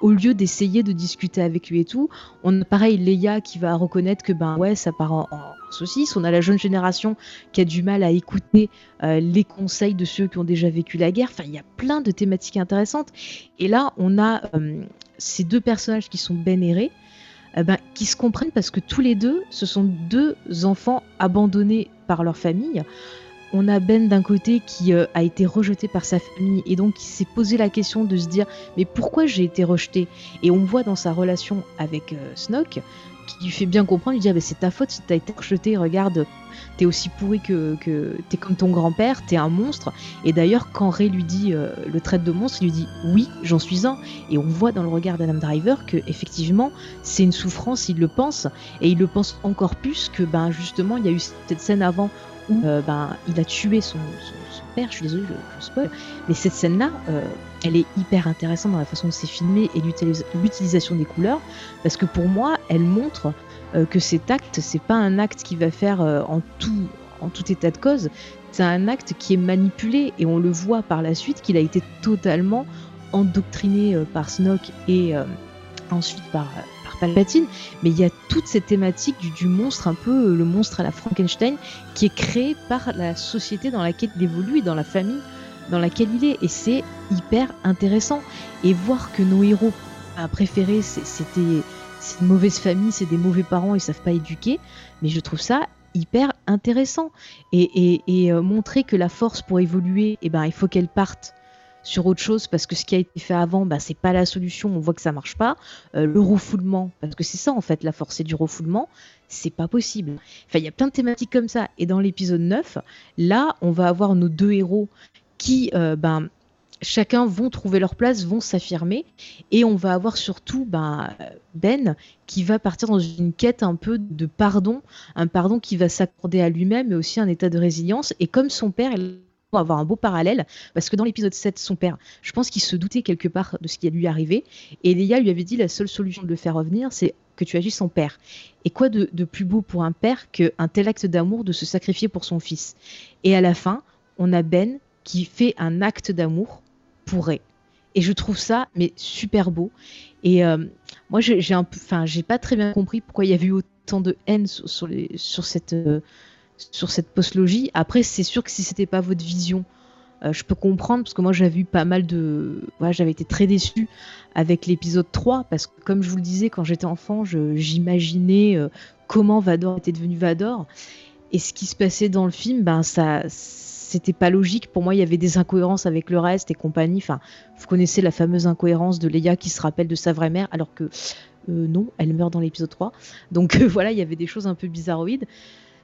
au lieu d'essayer de discuter avec lui et tout. On a pareil Leia qui va reconnaître que ben ouais ça part en, saucisse. On a la jeune génération qui a du mal à écouter euh, les conseils de ceux qui ont déjà vécu la guerre. Enfin il y a plein de thématiques intéressantes. Et là on a ces deux personnages qui sont Ben euh, ben, qui se comprennent parce que tous les deux ce sont deux enfants abandonnés par leur famille. On a Ben d'un côté qui euh, a été rejeté par sa famille et donc qui s'est posé la question de se dire mais pourquoi j'ai été rejeté? Et on voit dans sa relation avec euh, Snoke qui lui fait bien comprendre, il dit ah, c'est ta faute si t'as été rejeté, regarde, t'es aussi pourri que, que t'es comme ton grand-père, t'es un monstre. Et d'ailleurs quand Ray lui dit euh, le traite de monstre, il lui dit oui j'en suis un. Et on voit dans le regard d'Adam Driver que effectivement c'est une souffrance, il le pense et il le pense encore plus que ben justement il y a eu cette scène avant où euh, ben, il a tué son, père, je suis désolée, je, spoil, mais cette scène-là, euh, elle est hyper intéressante dans la façon dont c'est filmé et l'utilisation des couleurs, parce que pour moi, elle montre euh, que cet acte, c'est pas un acte qui va faire en, tout, en tout état de cause, c'est un acte qui est manipulé, et on le voit par la suite qu'il a été totalement endoctriné par Snoke et ensuite par Palpatine, mais il y a toute cette thématique du, monstre, un peu euh, le monstre à la Frankenstein, qui est créé par la société dans laquelle il évolue et dans la famille dans laquelle il est. Et c'est hyper intéressant. Et voir que nos héros préférés, c'était c'est une mauvaise famille, c'est des mauvais parents, ils savent pas éduquer, mais je trouve ça hyper intéressant. Et, euh, montrer que la force pour évoluer, eh ben, il faut qu'elle parte sur autre chose parce que ce qui a été fait avant, bah, c'est pas la solution, on voit que ça marche pas. Euh, le refoulement, parce que c'est ça en fait, la force c'est du refoulement, c'est pas possible. Enfin, il y a plein de thématiques comme ça. Et dans l'épisode 9, là, on va avoir nos deux héros qui, euh, ben, chacun vont trouver leur place, vont s'affirmer, et on va avoir surtout ben, Ben qui va partir dans une quête un peu de pardon, un pardon qui va s'accorder à lui-même, mais aussi un état de résilience. Et comme son père, il avoir un beau parallèle, parce que dans l'épisode 7, son père, je pense qu'il se doutait quelque part de ce qui allait lui arriver, et Léa lui avait dit la seule solution de le faire revenir, c'est que tu agisses son père. Et quoi de, plus beau pour un père qu'un tel acte d'amour de se sacrifier pour son fils? Et à la fin, on a Ben qui fait un acte d'amour pour Ray. Et je trouve ça mais super beau. Et euh, moi, j'ai un enfin, j'ai pas très bien compris pourquoi il y avait eu autant de haine sur, les, sur cette, sur cette postlogie. Après, c'est sûr que si c'était pas votre vision, je peux comprendre parce que moi j'avais eu pas mal de. Voilà, j'avais été très déçue avec l'épisode 3 parce que, comme je vous le disais, quand j'étais enfant, j'imaginais comment Vador était devenu Vador. Et ce qui se passait dans le film, ben ça c'était pas logique. Pour moi, il y avait des incohérences avec le reste et compagnie. Enfin, vous connaissez la fameuse incohérence de Leia qui se rappelle de sa vraie mère, alors que euh, non, elle meurt dans l'épisode 3. Donc voilà, il y avait des choses un peu bizarroïdes.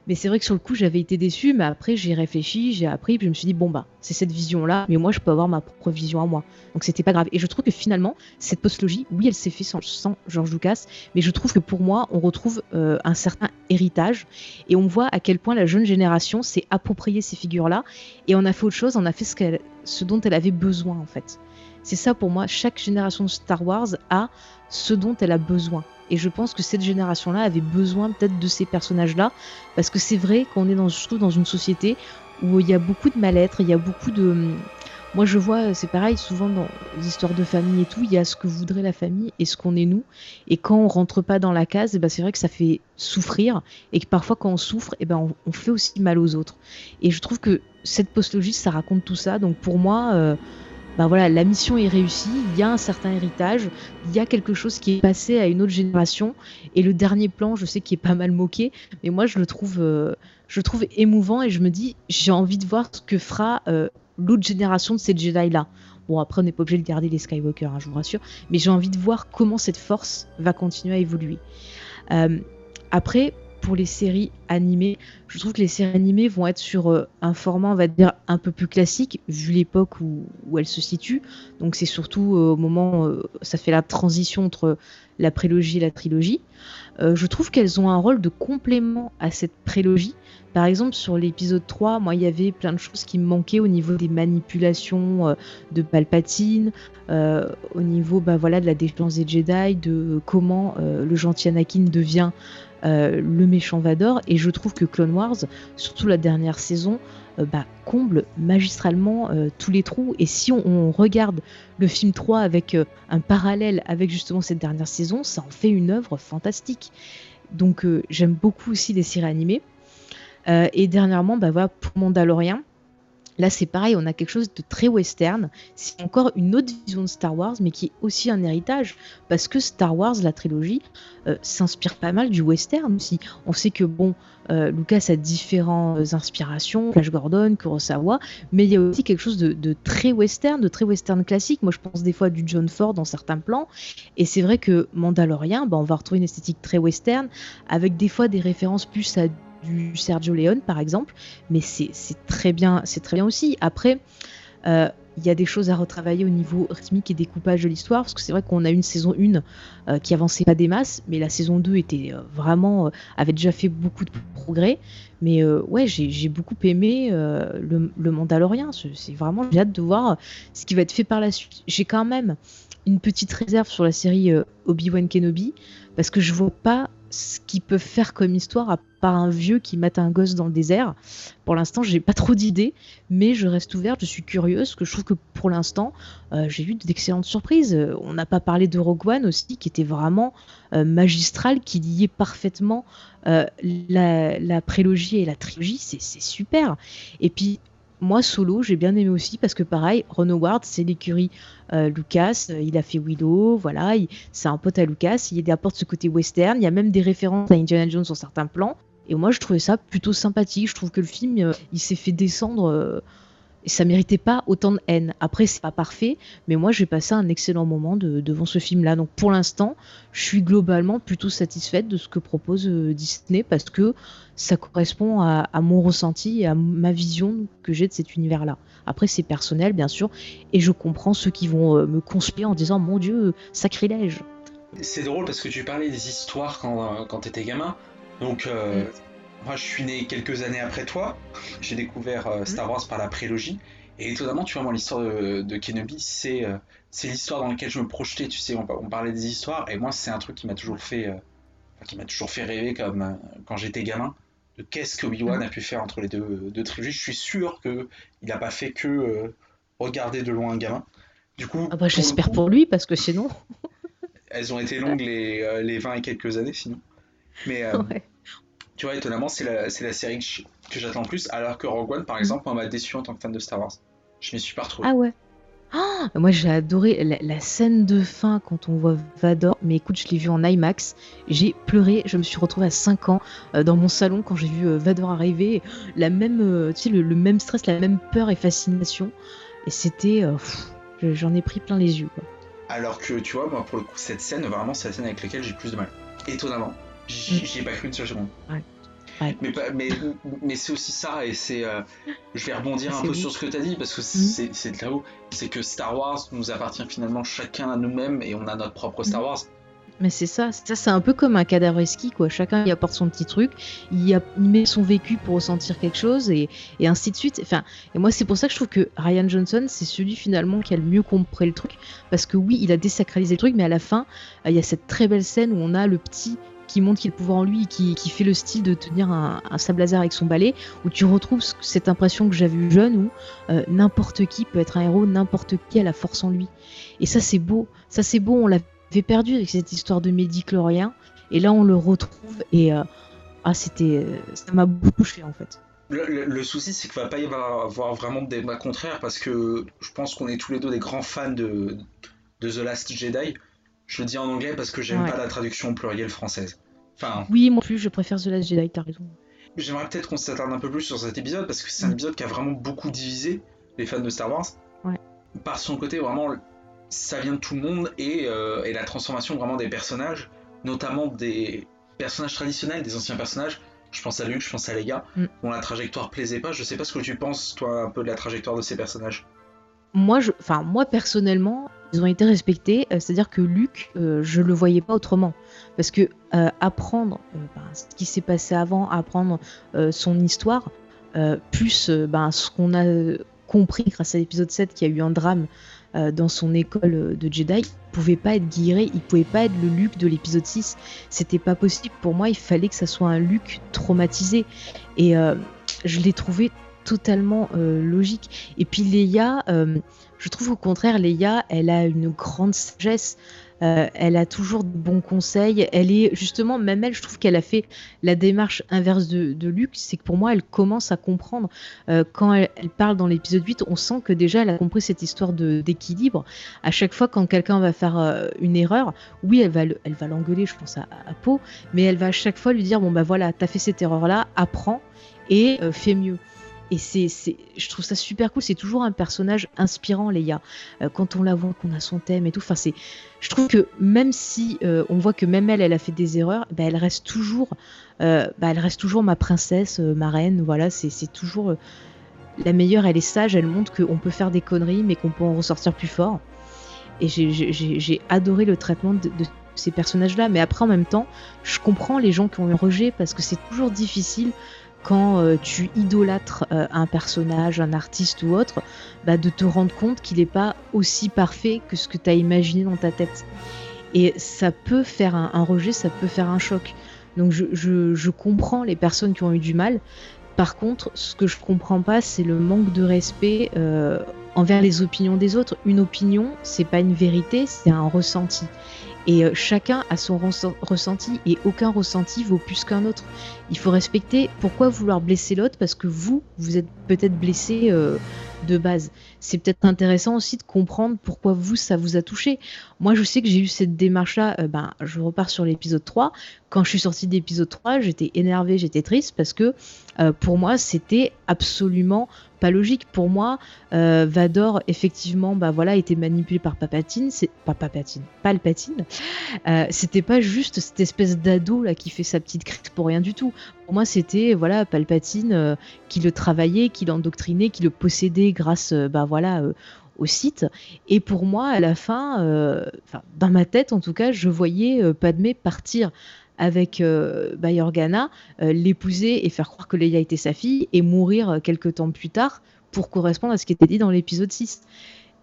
Mais c'est vrai que sur le coup, j'avais été déçue, mais après, j'ai réfléchi, j'ai appris, puis je me suis dit, bon, bah, c'est cette vision-là, mais moi, je peux avoir ma propre vision à moi. Donc, c'était pas grave. Et je trouve que finalement, cette postlogie, oui, elle s'est faite sans, sans, George Lucas, mais je trouve que pour moi, on retrouve euh, un certain héritage, et on voit à quel point la jeune génération s'est appropriée ces figures-là, et on a fait autre chose, on a fait ce, ce dont elle avait besoin, en fait. C'est ça pour moi, chaque génération de Star Wars a ce dont elle a besoin. Et je pense que cette génération-là avait besoin peut-être de ces personnages-là, parce que c'est vrai qu'on est dans, dans une société où il y a beaucoup de mal-être, il y a beaucoup de... Moi je vois, c'est pareil, souvent dans les histoires de famille et tout, il y a ce que voudrait la famille et ce qu'on est nous. Et quand on rentre pas dans la case, eh ben c'est vrai que ça fait souffrir, et que parfois quand on souffre, eh ben on, fait aussi mal aux autres. Et je trouve que cette postlogie, ça raconte tout ça. Donc pour moi... Euh, ben voilà, la mission est réussie, il y a un certain héritage, il y a quelque chose qui est passé à une autre génération. Et le dernier plan, je sais qu'il est pas mal moqué, mais moi je le trouve, euh, je trouve émouvant et je me dis, j'ai envie de voir ce que fera euh, l'autre génération de ces Jedi-là. Bon, après, on n'est pas obligé de garder les Skywalker, hein, je vous rassure, mais j'ai envie de voir comment cette force va continuer à évoluer. Euh, après, pour les séries animées. Je trouve que les séries animées vont être sur euh, un format, on va dire, un peu plus classique, vu l'époque où, où elles se situent. Donc c'est surtout euh, au moment, euh, ça fait la transition entre la prélogie et la trilogie. je trouve qu'elles ont un rôle de complément à cette prélogie. Par exemple, sur l'épisode 3, moi, il y avait plein de choses qui me manquaient au niveau des manipulations de Palpatine, au niveau bah, voilà, de la défense des Jedi, de comment le gentil Anakin devient euh, le méchant Vador. Et je trouve que Clone Wars, surtout la dernière saison, euh, bah, comble magistralement euh, tous les trous. Et si on, regarde le film 3 avec un parallèle avec justement cette dernière saison, ça en fait une œuvre fantastique. Donc j'aime beaucoup aussi les séries animées. et dernièrement, bah, voilà, pour Mandalorian, Là, c'est pareil, on a quelque chose de très western. C'est encore une autre vision de Star Wars, mais qui est aussi un héritage, parce que Star Wars, la trilogie, euh, s'inspire pas mal du western aussi. On sait que, bon, euh, Lucas a différentes inspirations, Flash Gordon, Kurosawa, mais il y a aussi quelque chose de, très western, de très western classique. Moi, je pense des fois du John Ford dans certains plans. Et c'est vrai que Mandalorian, bah, on va retrouver une esthétique très western, avec des fois des références plus à du Sergio Leone par exemple, mais c'est très bien, c'est très bien aussi. Après, euh, il y a des choses à retravailler au niveau rythmique et découpage de l'histoire, parce que c'est vrai qu'on a une saison 1 euh, qui avançait pas des masses, mais la saison 2 était euh, vraiment avait déjà fait beaucoup de progrès. Mais ouais, j'ai beaucoup aimé le, le, Mandalorian. C'est vraiment j'ai hâte de voir ce qui va être fait par la suite. J'ai quand même une petite réserve sur la série Obi-Wan Kenobi parce que je vois pas ce qu'ils peuvent faire comme histoire à part un vieux qui mate un gosse dans le désert. Pour l'instant, j'ai pas trop d'idées, mais je reste ouverte, je suis curieuse, que je trouve que pour l'instant, euh, j'ai eu d'excellentes surprises. Euh, on n'a pas parlé de Rogue One aussi, qui était vraiment euh, magistral, qui liait parfaitement la, la, prélogie et la trilogie, c'est super. Et puis, moi, solo, j'ai bien aimé aussi parce que pareil, Ron Howard, c'est l'écurie euh, Lucas, euh, il a fait Willow, voilà, c'est un pote à Lucas, il apporte ce côté western, il y a même des références à Indiana Jones sur certains plans. Et moi, je trouvais ça plutôt sympathique. Je trouve que le film, euh, il s'est fait descendre et ça méritait pas autant de haine. Après, c'est pas parfait, mais moi j'ai passé un excellent moment devant ce film-là. Donc pour l'instant, je suis globalement plutôt satisfaite de ce que propose euh, Disney parce que ça correspond à, mon ressenti et à ma vision que j'ai de cet univers-là. Après, c'est personnel, bien sûr, et je comprends ceux qui vont euh, me conspirer en disant Mon Dieu, sacrilège. C'est drôle parce que tu parlais des histoires quand, quand t'étais gamin. Donc, euh, mm. Moi, je suis né quelques années après toi. J'ai découvert euh, Star Wars par la prélogie. Et étonnamment, tu vois, moi, l'histoire de, Kenobi, c'est euh, c'est l'histoire dans laquelle je me projetais. Tu sais, on, parlait des histoires. Et moi, c'est un truc qui m'a toujours fait euh, qui m'a toujours fait rêver comme quand j'étais gamin. De qu'est-ce que Obi-Wan a pu faire entre les deux, deux trilogies. Je suis sûr qu'il n'a pas fait que regarder de loin un gamin. Du coup, ah bah, j'espère pour lui, parce que sinon. elles ont été longues les, les 20 et quelques années, sinon. Mais tu vois, étonnamment, c'est la, la, série que j'attends le plus, alors que Rogue One, par mm. exemple, m'a déçu en tant que fan de Star Wars. Je m'y suis pas retrouvé. Ah ouais ah, moi j'ai adoré la, scène de fin quand on voit Vador. Mais écoute, je l'ai vu en IMAX. J'ai pleuré. Je me suis retrouvée à 5 ans euh, dans mon salon quand j'ai vu euh, Vador arriver. La même, tu sais, le, même stress, la même peur et fascination. Et c'était. J'en ai pris plein les yeux. Quoi. Alors que tu vois, moi pour le coup, cette scène, vraiment, c'est la scène avec laquelle j'ai plus de mal. Étonnamment. J'y ai pas cru une seule seconde. Mais, mais, mais c'est aussi ça, et c'est. Euh, je vais rebondir un peu sur ce que tu as dit, parce que mhm. c'est de là-haut. C'est que Star Wars nous appartient finalement chacun à nous-mêmes, et on a notre propre Star mhm. Wars. Mais c'est ça, ça c'est un peu comme un cadavre ski, quoi. Chacun y apporte son petit truc, il, y a, met son vécu pour ressentir quelque chose, et, et ainsi de suite. Enfin, et moi c'est pour ça que je trouve que Ryan Johnson, c'est celui finalement qui a le mieux compris le truc, parce que oui, il a désacralisé le truc, mais à la fin, euh, il y a cette très belle scène où on a le petit qui montre qu'il a le pouvoir en lui, qui, qui fait le style de tenir un, un, sable laser avec son balai, où tu retrouves cette impression que j'avais eu jeune, où euh, n'importe qui peut être un héros, n'importe qui a la force en lui. Et ça c'est beau, ça c'est beau, on l'a perdu avec cette histoire de médiclorien. Et là, on le retrouve et euh, ah, c'était, ça m'a beaucoup touché en fait. Le, souci, c'est qu'il va pas y avoir vraiment de débat contraire parce que je pense qu'on est tous les deux des grands fans de, de The Last Jedi. Je le dis en anglais parce que j'aime pas la traduction plurielle française. Enfin. Oui, moi plus, je préfère The Last Jedi, t'as raison. J'aimerais peut-être qu'on s'attarde un peu plus sur cet épisode parce que c'est un mm. épisode qui a vraiment beaucoup divisé les fans de Star Wars. Ouais. Par son côté, vraiment, ça vient de tout le monde euh, et, la transformation vraiment des personnages, notamment des personnages traditionnels, des anciens personnages. Je pense à Luke, je pense à Leia, mm. dont la trajectoire plaisait pas. Je sais pas ce que tu penses, toi, un peu de la trajectoire de ces personnages. Moi, je, enfin, moi personnellement, ils ont été respectés. Euh, c'est-à-dire que Luke, euh, je le voyais pas autrement, parce que apprendre ben, ce qui s'est passé avant, apprendre son histoire, plus ben, ce qu'on a compris grâce à l'épisode 7 qu'il y a eu un drame euh, dans son école de Jedi, il pouvait pas être guiré, il pouvait pas être le Luke de l'épisode 6. C'était pas possible. Pour moi, il fallait que ça soit un Luke traumatisé. Et euh, je l'ai trouvé totalement euh, logique. Et puis Leia, je trouve au contraire, Leia, elle a une grande sagesse. Euh, elle a toujours de bons conseils. Elle est justement, même elle, je trouve qu'elle a fait la démarche inverse de, de Luc. C'est que pour moi, elle commence à comprendre. Euh, quand elle, parle dans l'épisode 8, on sent que déjà, elle a compris cette histoire d'équilibre. À chaque fois, quand quelqu'un va faire euh, une erreur, oui, elle va, va l'engueuler, je pense, à, à mais elle va à chaque fois lui dire Bon, bah voilà, t'as fait cette erreur-là, apprends et fais mieux. Et c'est, je trouve ça super cool. C'est toujours un personnage inspirant, Leia. Euh, quand on la voit, qu'on a son thème et tout. Enfin, c'est, je trouve que même si euh, on voit que même elle, elle a fait des erreurs, bah, elle reste toujours, euh, bah, elle reste toujours ma princesse, ma reine. Voilà, c'est, toujours la meilleure. Elle est sage. Elle montre qu'on peut faire des conneries, mais qu'on peut en ressortir plus fort. Et j'ai, adoré le traitement de, de ces personnages-là. Mais après, en même temps, je comprends les gens qui ont eu rejet parce que c'est toujours difficile quand euh, tu idolâtres euh, un personnage, un artiste ou autre, bah, de te rendre compte qu'il n'est pas aussi parfait que ce que tu as imaginé dans ta tête. Et ça peut faire un, rejet, ça peut faire un choc. Donc je, comprends les personnes qui ont eu du mal. Par contre, ce que je comprends pas, c'est le manque de respect euh, envers les opinions des autres. Une opinion, c'est pas une vérité, c'est un ressenti. Et euh, chacun a son ressenti et aucun ressenti vaut plus qu'un autre. Il faut respecter pourquoi vouloir blesser l'autre parce que vous, vous êtes peut-être blessé euh, de base. C'est peut-être intéressant aussi de comprendre pourquoi vous, ça vous a touché. Moi, je sais que j'ai eu cette démarche-là, euh, ben, je repars sur l'épisode 3. Quand je suis sortie d'épisode 3, j'étais énervée, j'étais triste parce que pour moi, c'était absolument logique. Pour moi, euh, Vador, effectivement, bah voilà, était manipulé par Papatine, c'est pas Papatine, Palpatine. Euh, c'était pas juste cette espèce d'ado là qui fait sa petite crise pour rien du tout. Pour moi, c'était voilà Palpatine euh, qui le travaillait, qui l'endoctrinait, qui le possédait grâce, bah voilà au site. Et pour moi, à la fin, dans ma tête en tout cas, je voyais Padmé partir avec euh, Bayorgana, euh, l'épouser et faire croire que Leia était sa fille et mourir euh, quelques temps plus tard pour correspondre à ce qui était dit dans l'épisode 6.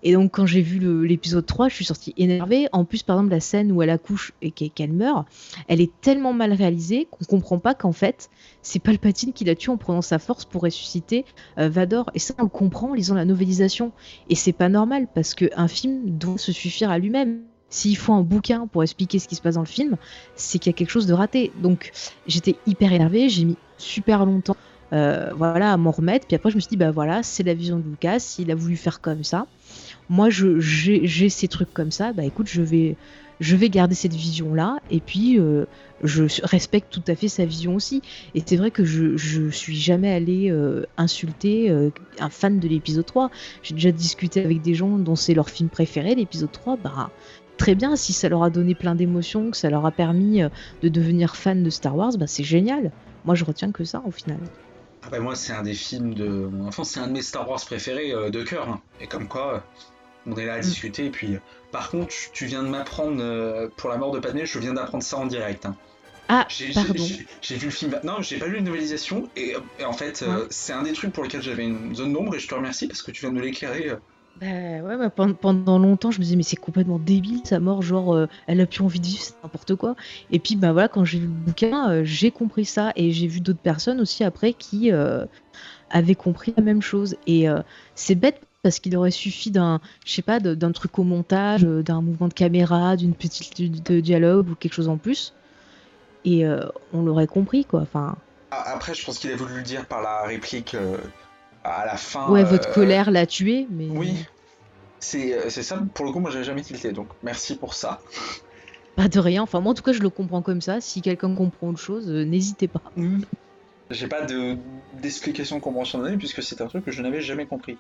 Et donc quand j'ai vu l'épisode 3, je suis sortie énervée. En plus, par exemple, la scène où elle accouche et qu'elle meurt, elle est tellement mal réalisée qu'on comprend pas qu'en fait, c'est Palpatine qui la tue en prenant sa force pour ressusciter Vador. Et ça, on le comprend en lisant la novélisation. Et c'est pas normal parce qu'un film doit se suffire à lui-même. S'il faut un bouquin pour expliquer ce qui se passe dans le film, c'est qu'il y a quelque chose de raté. Donc j'étais hyper énervée, j'ai mis super longtemps euh, voilà, à m'en remettre. Puis après, je me suis dit, bah voilà, c'est la vision de Lucas, il a voulu faire comme ça. Moi, j'ai ces trucs comme ça, bah écoute, je vais, je vais garder cette vision-là, et puis euh, je respecte tout à fait sa vision aussi. Et c'est vrai que je, je suis jamais allé euh, insulter un fan de l'épisode 3. J'ai déjà discuté avec des gens dont c'est leur film préféré, l'épisode 3, bah très bien, si ça leur a donné plein d'émotions, que ça leur a permis de devenir fan de Star Wars, bah c'est génial. Moi, je retiens que ça au final. Ah bah moi, c'est un des films de mon enfance, c'est un de mes Star Wars préférés euh, de cœur. Hein. Et comme quoi, on est là à mm. discuter. Et puis, par contre, tu viens de m'apprendre euh, pour la mort de Padmé, je viens d'apprendre ça en direct. Hein. Ah, pardon. J'ai vu le film. Non, j'ai pas lu une novélisation. Et, en fait, euh, c'est un des trucs pour lesquels j'avais une zone d'ombre. Et je te remercie parce que tu viens de l'éclairer bah ouais, bah, pendant longtemps, je me disais, mais c'est complètement débile sa mort, genre, euh, elle a plus envie de vivre, c'est n'importe quoi. Et puis, bah voilà, quand j'ai lu le bouquin, euh, j'ai compris ça, et j'ai vu d'autres personnes aussi après qui euh, avaient compris la même chose. Et c'est bête parce qu'il aurait suffi d'un, je sais pas, d'un truc au montage, d'un mouvement de caméra, d'une petite de dialogue ou quelque chose en plus, et on l'aurait compris, quoi. Enfin. Après, je pense qu'il a voulu le dire par la réplique à la fin. Ouais, votre euh, colère l'a tué, mais. Oui. Euh, c'est ça, pour le coup, moi j'ai jamais tilté, donc merci pour ça. Pas de rien, enfin moi en tout cas je le comprends comme ça, si quelqu'un comprend autre chose, euh, n'hésitez pas. Mm. J'ai pas d'explication conventionnelle puisque c'est un truc que je n'avais jamais compris.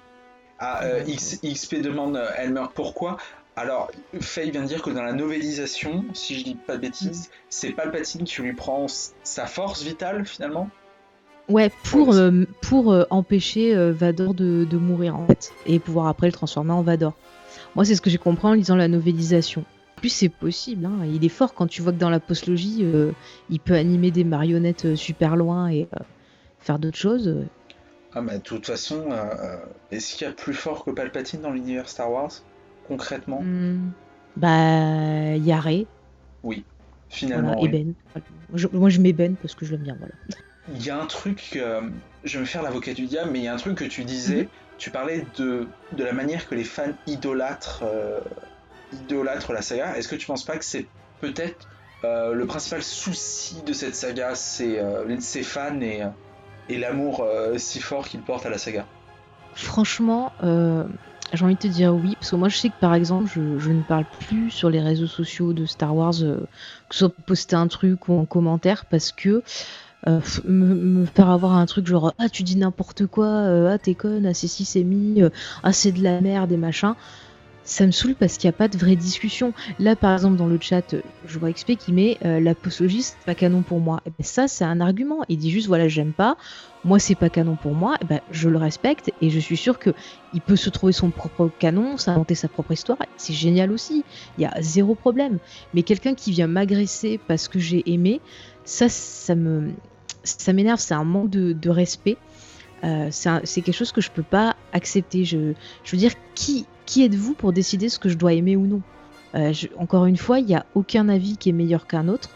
Ah, XP demande Elmer pourquoi? Alors, Faye vient de dire que dans la novélisation, si je dis pas de bêtises, mm. c'est Palpatine qui lui prend sa force vitale finalement? Ouais, pour, euh, pour euh, empêcher euh, Vador de, mourir en fait, et pouvoir après le transformer en Vador. Moi, c'est ce que j'ai compris en lisant la novélisation. En plus, c'est possible, hein. il est fort quand tu vois que dans la postlogie, il peut animer des marionnettes super loin et faire d'autres choses. Ah, mais de toute façon, est-ce qu'il y a plus fort que Palpatine dans l'univers Star Wars, concrètement? Hmm. Bah, Yare. Oui, finalement. et Ben. moi, je mets Ben parce que je l'aime bien, voilà il y a un truc, euh, je vais me faire l'avocat du diable, mais il y a un truc que tu disais, mhm. tu parlais de, de la manière que les fans idolâtrent, euh, idolâtrent la saga. Est-ce que tu penses pas que c'est peut-être euh, le principal souci de cette saga, c'est ses fans et, et l'amour si fort qu'ils portent à la saga? Franchement, j'ai envie de te dire oui, parce que moi je sais que par exemple, je, je ne parle plus sur les réseaux sociaux de Star Wars, que ce soit pour poster un truc ou en commentaire, parce que euh, me, faire avoir un truc genre ah tu dis n'importe quoi euh, ah t'es conne ah c'est si c'est mis euh, ah c'est de la merde et machin. Ça me saoule parce qu'il n'y a pas de vraie discussion. Là par exemple dans le chat je vois XP qui met la pas canon pour moi. Eh ben, ça c'est un argument. Il dit juste voilà j'aime pas. Moi c'est pas canon pour moi. Eh ben, je le respecte et je suis sûr que il peut se trouver son propre canon s'inventer sa propre histoire. C'est génial aussi. Il y a zéro problème. Mais quelqu'un qui vient m'agresser parce que j'ai aimé ça, ça me, ça m'énerve. C'est un manque de, respect. Euh, c'est quelque chose que je peux pas accepter. Je, je veux dire, qui, qui êtes-vous pour décider ce que je dois aimer ou non? Euh, Encore une fois, il n'y a aucun avis qui est meilleur qu'un autre.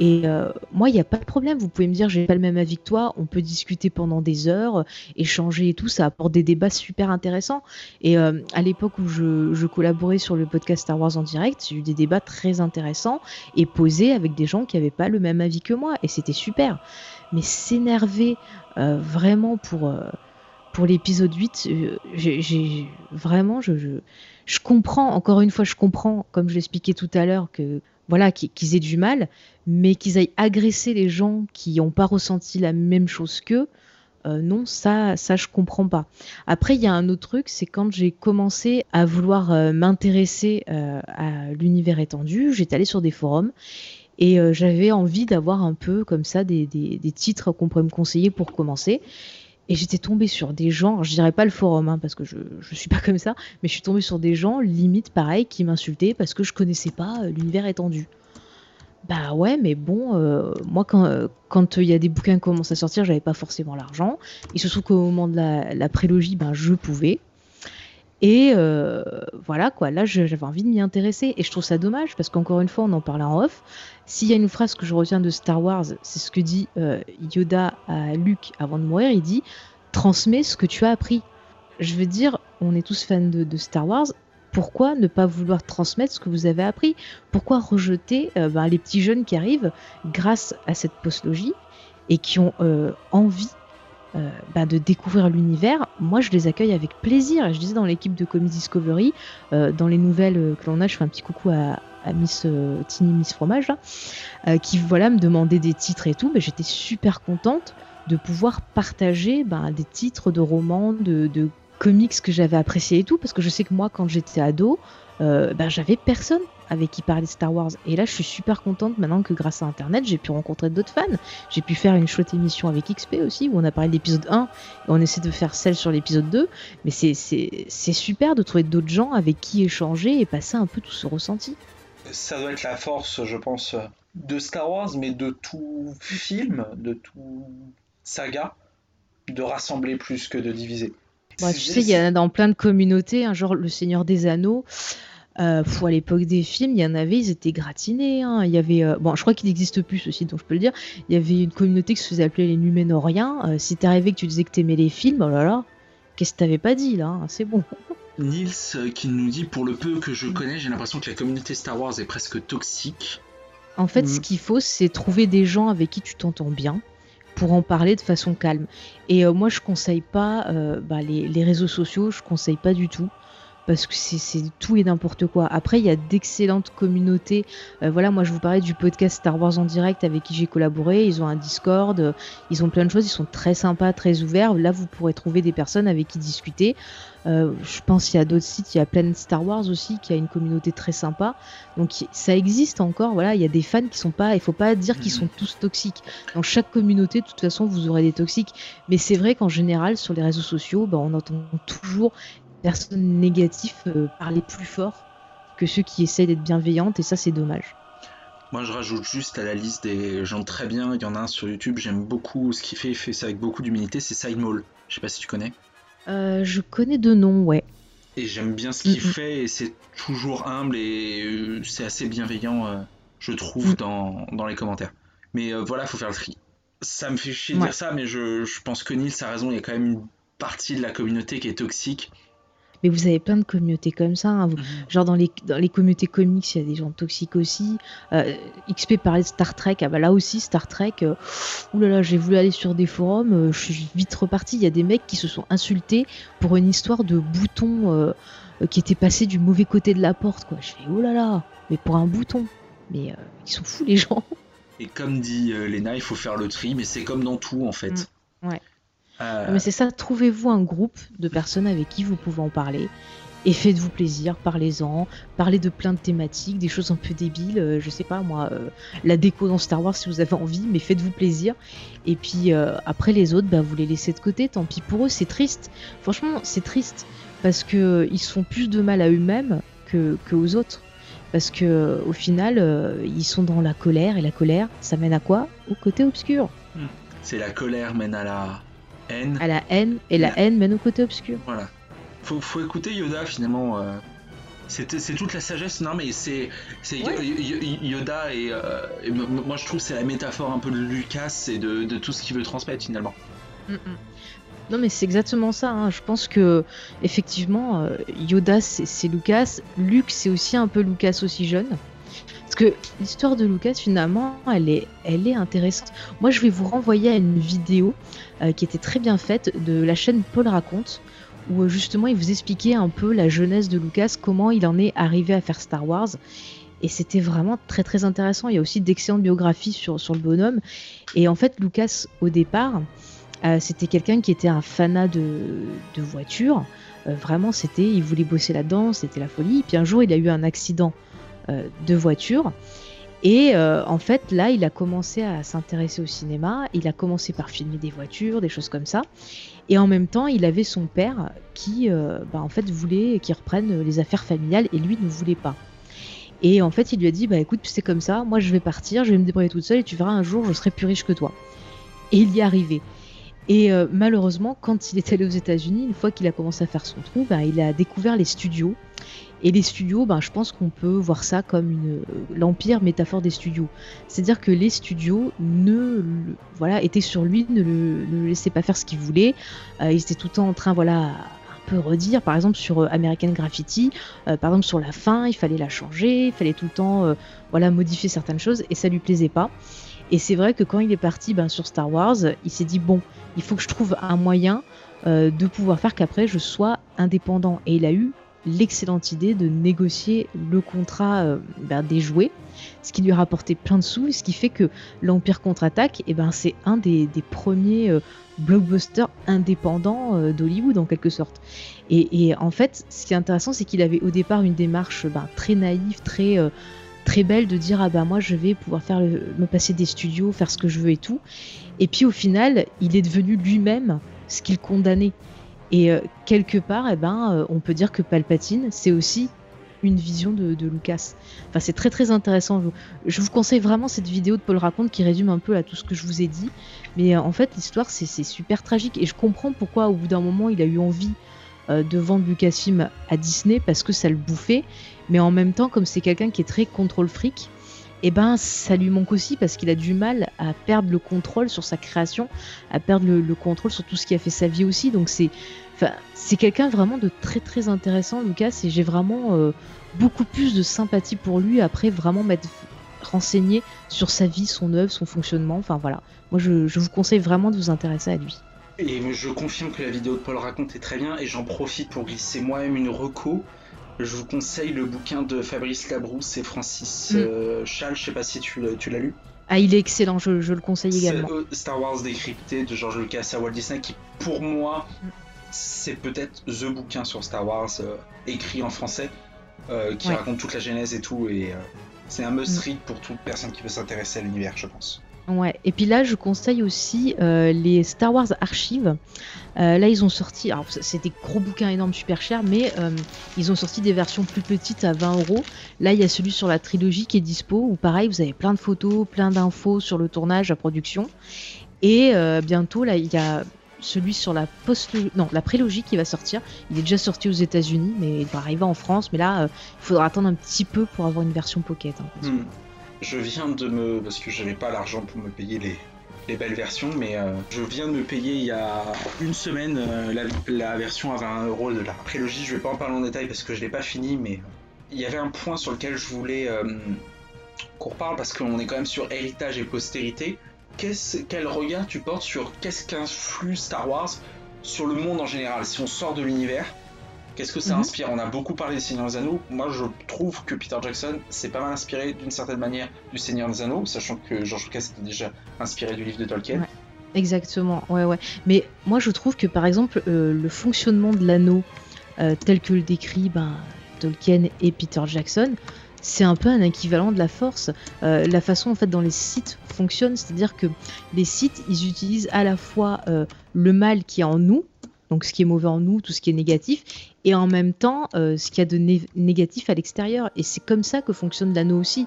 Et euh, moi, il n'y a pas de problème. Vous pouvez me dire, j'ai pas le même avis que toi. On peut discuter pendant des heures, échanger et tout. Ça apporte des débats super intéressants. Et euh, à l'époque où je, collaborais sur le podcast Star Wars en direct, j'ai eu des débats très intéressants et posés avec des gens qui n'avaient pas le même avis que moi. Et c'était super. Mais s'énerver euh, vraiment pour pour l'épisode 8, j'ai vraiment, je, comprends, encore une fois, je comprends, comme je l'expliquais tout à l'heure, que voilà, qu'ils aient du mal, mais qu'ils aillent agresser les gens qui n'ont pas ressenti la même chose qu'eux, euh, non, ça, ça je comprends pas. Après, il y a un autre truc, c'est quand j'ai commencé à vouloir euh, m'intéresser euh, à l'univers étendu, j'étais allée sur des forums et j'avais envie d'avoir un peu comme ça des, des titres qu'on pourrait me conseiller pour commencer. Et j'étais tombée sur des gens, je dirais pas le forum, hein, parce que je, je suis pas comme ça, mais je suis tombée sur des gens, limite pareil, qui m'insultaient parce que je connaissais pas euh, l'univers étendu. Bah ouais, mais bon, euh, moi quand euh, quand il y a des bouquins qui commencent à sortir, j'avais pas forcément l'argent. Il se trouve qu'au moment de la, la prélogie, ben je pouvais. Et euh, voilà, quoi, là j'avais envie de m'y intéresser. Et je trouve ça dommage parce qu'encore une fois, on en parlait en off. S'il y a une phrase que je retiens de Star Wars, c'est ce que dit euh, Yoda à Luke avant de mourir. Il dit Transmets ce que tu as appris. Je veux dire, on est tous fans de, Star Wars. pourquoi ne pas vouloir transmettre ce que vous avez appris? Pourquoi rejeter euh, ben, les petits jeunes qui arrivent grâce à cette postlogie et qui ont envie euh, ben, de découvrir l'univers Moi, je les accueille avec plaisir. Je disais dans l'équipe de Comics Discovery, dans les nouvelles que l'on a, je fais un petit coucou à, Miss Tiny Miss Fromage, qui voilà me demandait des titres et tout. Mais j'étais super contente de pouvoir partager ben, des titres de romans, de, comics que j'avais apprécié et tout, parce que je sais que moi, quand j'étais ado, euh, ben, j'avais personne avec qui parler de Star Wars. Et là, je suis super contente maintenant que grâce à Internet, j'ai pu rencontrer d'autres fans. J'ai pu faire une chouette émission avec XP aussi, où on a parlé de l'épisode 1 et on essaie de faire celle sur l'épisode 2. Mais c'est super de trouver d'autres gens avec qui échanger et passer un peu tout ce ressenti. Ça doit être la force, je pense, de Star Wars, mais de tout film, de tout saga, de rassembler plus que de diviser tu sais, il y en a dans plein de communautés, un hein, genre Le Seigneur des Anneaux. Euh, à l'époque des films, il y en avait, ils étaient gratinés. Hein. Il y avait, euh, bon, je crois qu'il n'existe plus ceci, donc je peux le dire. Il y avait une communauté qui se faisait appeler les Numénoriens. Euh, si t'arrivais que tu disais que t'aimais les films, oh là là, qu'est-ce que t'avais pas dit là hein, C'est bon. Nils euh, qui nous dit pour le peu que je connais, j'ai l'impression que la communauté Star Wars est presque toxique. En fait, ce mm. qu'il faut, c'est trouver des gens avec qui tu t'entends bien pour en parler de façon calme. Et euh, moi, je conseille pas euh, bah, les, réseaux sociaux, je conseille pas du tout. Parce que c'est tout et n'importe quoi. Après, il y a d'excellentes communautés. Euh, voilà, moi je vous parlais du podcast Star Wars en direct avec qui j'ai collaboré. Ils ont un Discord, ils ont plein de choses, ils sont très sympas, très ouverts. Là, vous pourrez trouver des personnes avec qui discuter. Euh, je pense qu'il y a d'autres sites, il y a Planet Star Wars aussi qui a une communauté très sympa. Donc ça existe encore. Voilà, il y a des fans qui sont pas. Il faut pas dire qu'ils sont tous toxiques. Dans chaque communauté, de toute façon, vous aurez des toxiques. Mais c'est vrai qu'en général, sur les réseaux sociaux, bah, on entend toujours personnes négatives euh, parler plus fort que ceux qui essayent d'être bienveillantes. Et ça, c'est dommage. Moi, je rajoute juste à la liste des gens très bien. Il y en a un sur YouTube. J'aime beaucoup ce qu'il fait. Il fait ça avec beaucoup d'humilité. C'est Sidemall. Je sais pas si tu connais. Euh, je connais de nom, ouais. Et j'aime bien ce qu'il fait, et c'est toujours humble, et euh, c'est assez bienveillant, euh, je trouve, mm. dans, dans, les commentaires. Mais voilà, faut faire le tri. Ça me fait chier de dire ça, mais je, je pense que Nils a raison, il y a quand même une partie de la communauté qui est toxique, mais vous avez plein de communautés comme ça. Hein. Mhm. Genre dans les, dans les communautés comics, il y a des gens toxiques aussi. Euh, XP parlait de Star Trek. Ah bah là aussi, Star Trek. Euh, oulala, j'ai voulu aller sur des forums. Euh, je suis vite reparti. Il y a des mecs qui se sont insultés pour une histoire de bouton euh, qui était passé du mauvais côté de la porte. Quoi. Je fais oh là là, mais pour un bouton. Mais ils sont fous les gens. Et comme dit Lena, il faut faire le tri, mais c'est comme dans tout en fait. Mm. Ouais. Euh, mais c'est ça, trouvez-vous un groupe de personnes avec qui vous pouvez en parler et faites-vous plaisir, parlez-en, parlez de plein de thématiques, des choses un peu débiles, euh, je sais pas moi, euh, la déco dans Star Wars si vous avez envie, mais faites-vous plaisir. Et puis après les autres, bah, vous les laissez de côté, tant pis pour eux, c'est triste. Franchement, c'est triste parce que ils se font plus de mal à eux-mêmes que, aux autres. Parce que au final, ils sont dans la colère et la colère, ça mène à quoi? Au côté obscur. Hmm. C'est la colère mène à la à la haine, et la, haine mène au côté obscur. Voilà. Faut, faut écouter Yoda finalement. Euh, c'est toute la sagesse, non mais c'est Yoda et, euh, moi je trouve c'est la métaphore un peu de Lucas et de, tout ce qu'il veut transmettre finalement. Mm, mm. Non mais c'est exactement ça. Hein. Je pense que effectivement euh, Yoda c'est Lucas, Luke c'est aussi un peu Lucas aussi jeune. Parce que l'histoire de Lucas, finalement, elle est, elle est intéressante. Moi, je vais vous renvoyer à une vidéo euh, qui était très bien faite de la chaîne Paul Raconte, où euh, justement il vous expliquait un peu la jeunesse de Lucas, comment il en est arrivé à faire Star Wars. Et c'était vraiment très très intéressant. Il y a aussi d'excellentes biographies sur, le bonhomme. Et en fait, Lucas, au départ, euh, c'était quelqu'un qui était un fanat de, de voitures. vraiment, c'était, il voulait bosser là-dedans, c'était la folie. Puis un jour, il a eu un accident de voitures. Et euh, en fait, là, il a commencé à s'intéresser au cinéma. Il a commencé par filmer des voitures, des choses comme ça. Et en même temps, il avait son père qui, euh, bah, en fait, voulait qu'il reprenne les affaires familiales et lui ne voulait pas. Et en fait, il lui a dit Bah écoute, c'est comme ça, moi je vais partir, je vais me débrouiller toute seule et tu verras un jour, je serai plus riche que toi. Et il y est arrivé. Et malheureusement, quand il est allé aux États-Unis, une fois qu'il a commencé à faire son trou, bah, il a découvert les studios et les studios, ben, je pense qu'on peut voir ça comme une l'empire métaphore des studios. C'est-à-dire que les studios ne voilà étaient sur lui, ne le, laissaient pas faire ce qu'il voulait. Euh, ils étaient tout le temps en train voilà un peu redire. Par exemple, sur American Graffiti, par exemple, sur la fin, il fallait la changer, il fallait tout le temps voilà, modifier certaines choses, et ça lui plaisait pas. Et c'est vrai que quand il est parti ben, sur Star Wars, il s'est dit bon, il faut que je trouve un moyen de pouvoir faire qu'après je sois indépendant. Et il a eu l'excellente idée de négocier le contrat euh, ben, des jouets, ce qui lui a rapporté plein de sous, ce qui fait que l'Empire contre-attaque, eh ben, c'est un des, premiers euh, blockbusters indépendants euh, d'Hollywood en quelque sorte. Et, en fait, ce qui est intéressant, c'est qu'il avait au départ une démarche ben, très naïve, très très belle de dire ah bah moi je vais pouvoir faire me passer des studios, faire ce que je veux et tout. Et puis au final, il est devenu lui-même ce qu'il condamnait. Et euh, quelque part, eh ben, euh, on peut dire que Palpatine, c'est aussi une vision de, Lucas. Enfin, c'est très très intéressant. Je vous conseille vraiment cette vidéo de Paul Raconte qui résume un peu à tout ce que je vous ai dit. Mais euh, en fait, l'histoire, c'est super tragique. Et je comprends pourquoi, au bout d'un moment, il a eu envie de vendre Lucasfilm à Disney parce que ça le bouffait. Mais en même temps, comme c'est quelqu'un qui est très contrôle fric, eh ben ça lui manque aussi parce qu'il a du mal à perdre le contrôle sur sa création, à perdre le, contrôle sur tout ce qui a fait sa vie aussi. Donc c'est, c'est quelqu'un vraiment de très très intéressant, Lucas, et j'ai vraiment euh, beaucoup plus de sympathie pour lui après vraiment m'être renseigné sur sa vie, son œuvre, son fonctionnement. Enfin voilà, moi je, je vous conseille vraiment de vous intéresser à lui. Et je confirme que la vidéo de Paul raconte est très bien et j'en profite pour glisser moi-même une reco je vous conseille le bouquin de Fabrice Labrousse et Francis mm. euh, Chal. Je sais pas si tu, l'as lu. Ah, il est excellent, je, le conseille également. Euh, Star Wars décrypté de George Lucas à Walt Disney, qui pour moi, mm. c'est peut-être the bouquin sur Star Wars euh, écrit en français, qui raconte toute la genèse et tout. Et c'est un must-read mm. pour toute personne qui veut s'intéresser à l'univers, je pense. Ouais, et puis là, je conseille aussi euh, les Star Wars Archives. Euh, là, ils ont sorti, alors c'est des gros bouquins énormes, super chers, mais euh, ils ont sorti des versions plus petites à 20 euros. Là, il y a celui sur la trilogie qui est dispo, où pareil, vous avez plein de photos, plein d'infos sur le tournage, la production. Et bientôt, là, il y a celui sur la post non la prélogie qui va sortir. Il est déjà sorti aux États-Unis, mais il va arriver en France. Mais là, il faudra attendre un petit peu pour avoir une version pocket. Hein, hmm je viens de me. Parce que j'avais pas l'argent pour me payer les, les belles versions, mais euh, je viens de me payer il y a une semaine euh, la, version à 20 euros de la prélogie. Je vais pas en parler en détail parce que je l'ai pas fini, mais euh, il y avait un point sur lequel je voulais qu'on reparle parce qu'on est quand même sur héritage et postérité. quel regard tu portes sur qu'est-ce qu'influe Star Wars sur le monde en général Si on sort de l'univers, Qu'est-ce que ça mhm. inspire? On a beaucoup parlé des Seigneurs des Anneaux. Moi, je trouve que Peter Jackson s'est pas mal inspiré d'une certaine manière du Seigneur des Anneaux, sachant que George Lucas était déjà inspiré du livre de Tolkien. Exactement, ouais, ouais. Mais moi, je trouve que par exemple, euh, le fonctionnement de l'anneau, euh, tel que le décrit ben, Tolkien et Peter Jackson, c'est un peu un équivalent de la force. Euh, la façon en fait dont les sites fonctionnent, c'est-à-dire que les sites, ils utilisent à la fois le mal qui est en nous, donc ce qui est mauvais en nous, tout ce qui est négatif, et en même temps euh, ce qu'il y a de négatif à l'extérieur. Et c'est comme ça que fonctionne l'anneau aussi.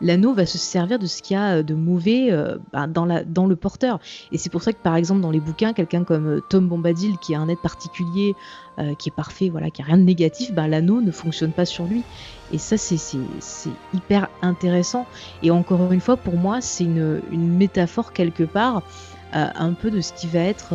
L'anneau va se servir de ce qu'il y a de mauvais euh, bah, dans, le porteur. Et c'est pour ça que par exemple dans les bouquins, quelqu'un comme euh, Tom Bombadil, qui a un être particulier, qui est parfait, voilà, qui a rien de négatif, bah, l'anneau ne fonctionne pas sur lui. Et ça, c'est hyper intéressant. Et encore une fois, pour moi, c'est une métaphore quelque part un peu de ce qui va être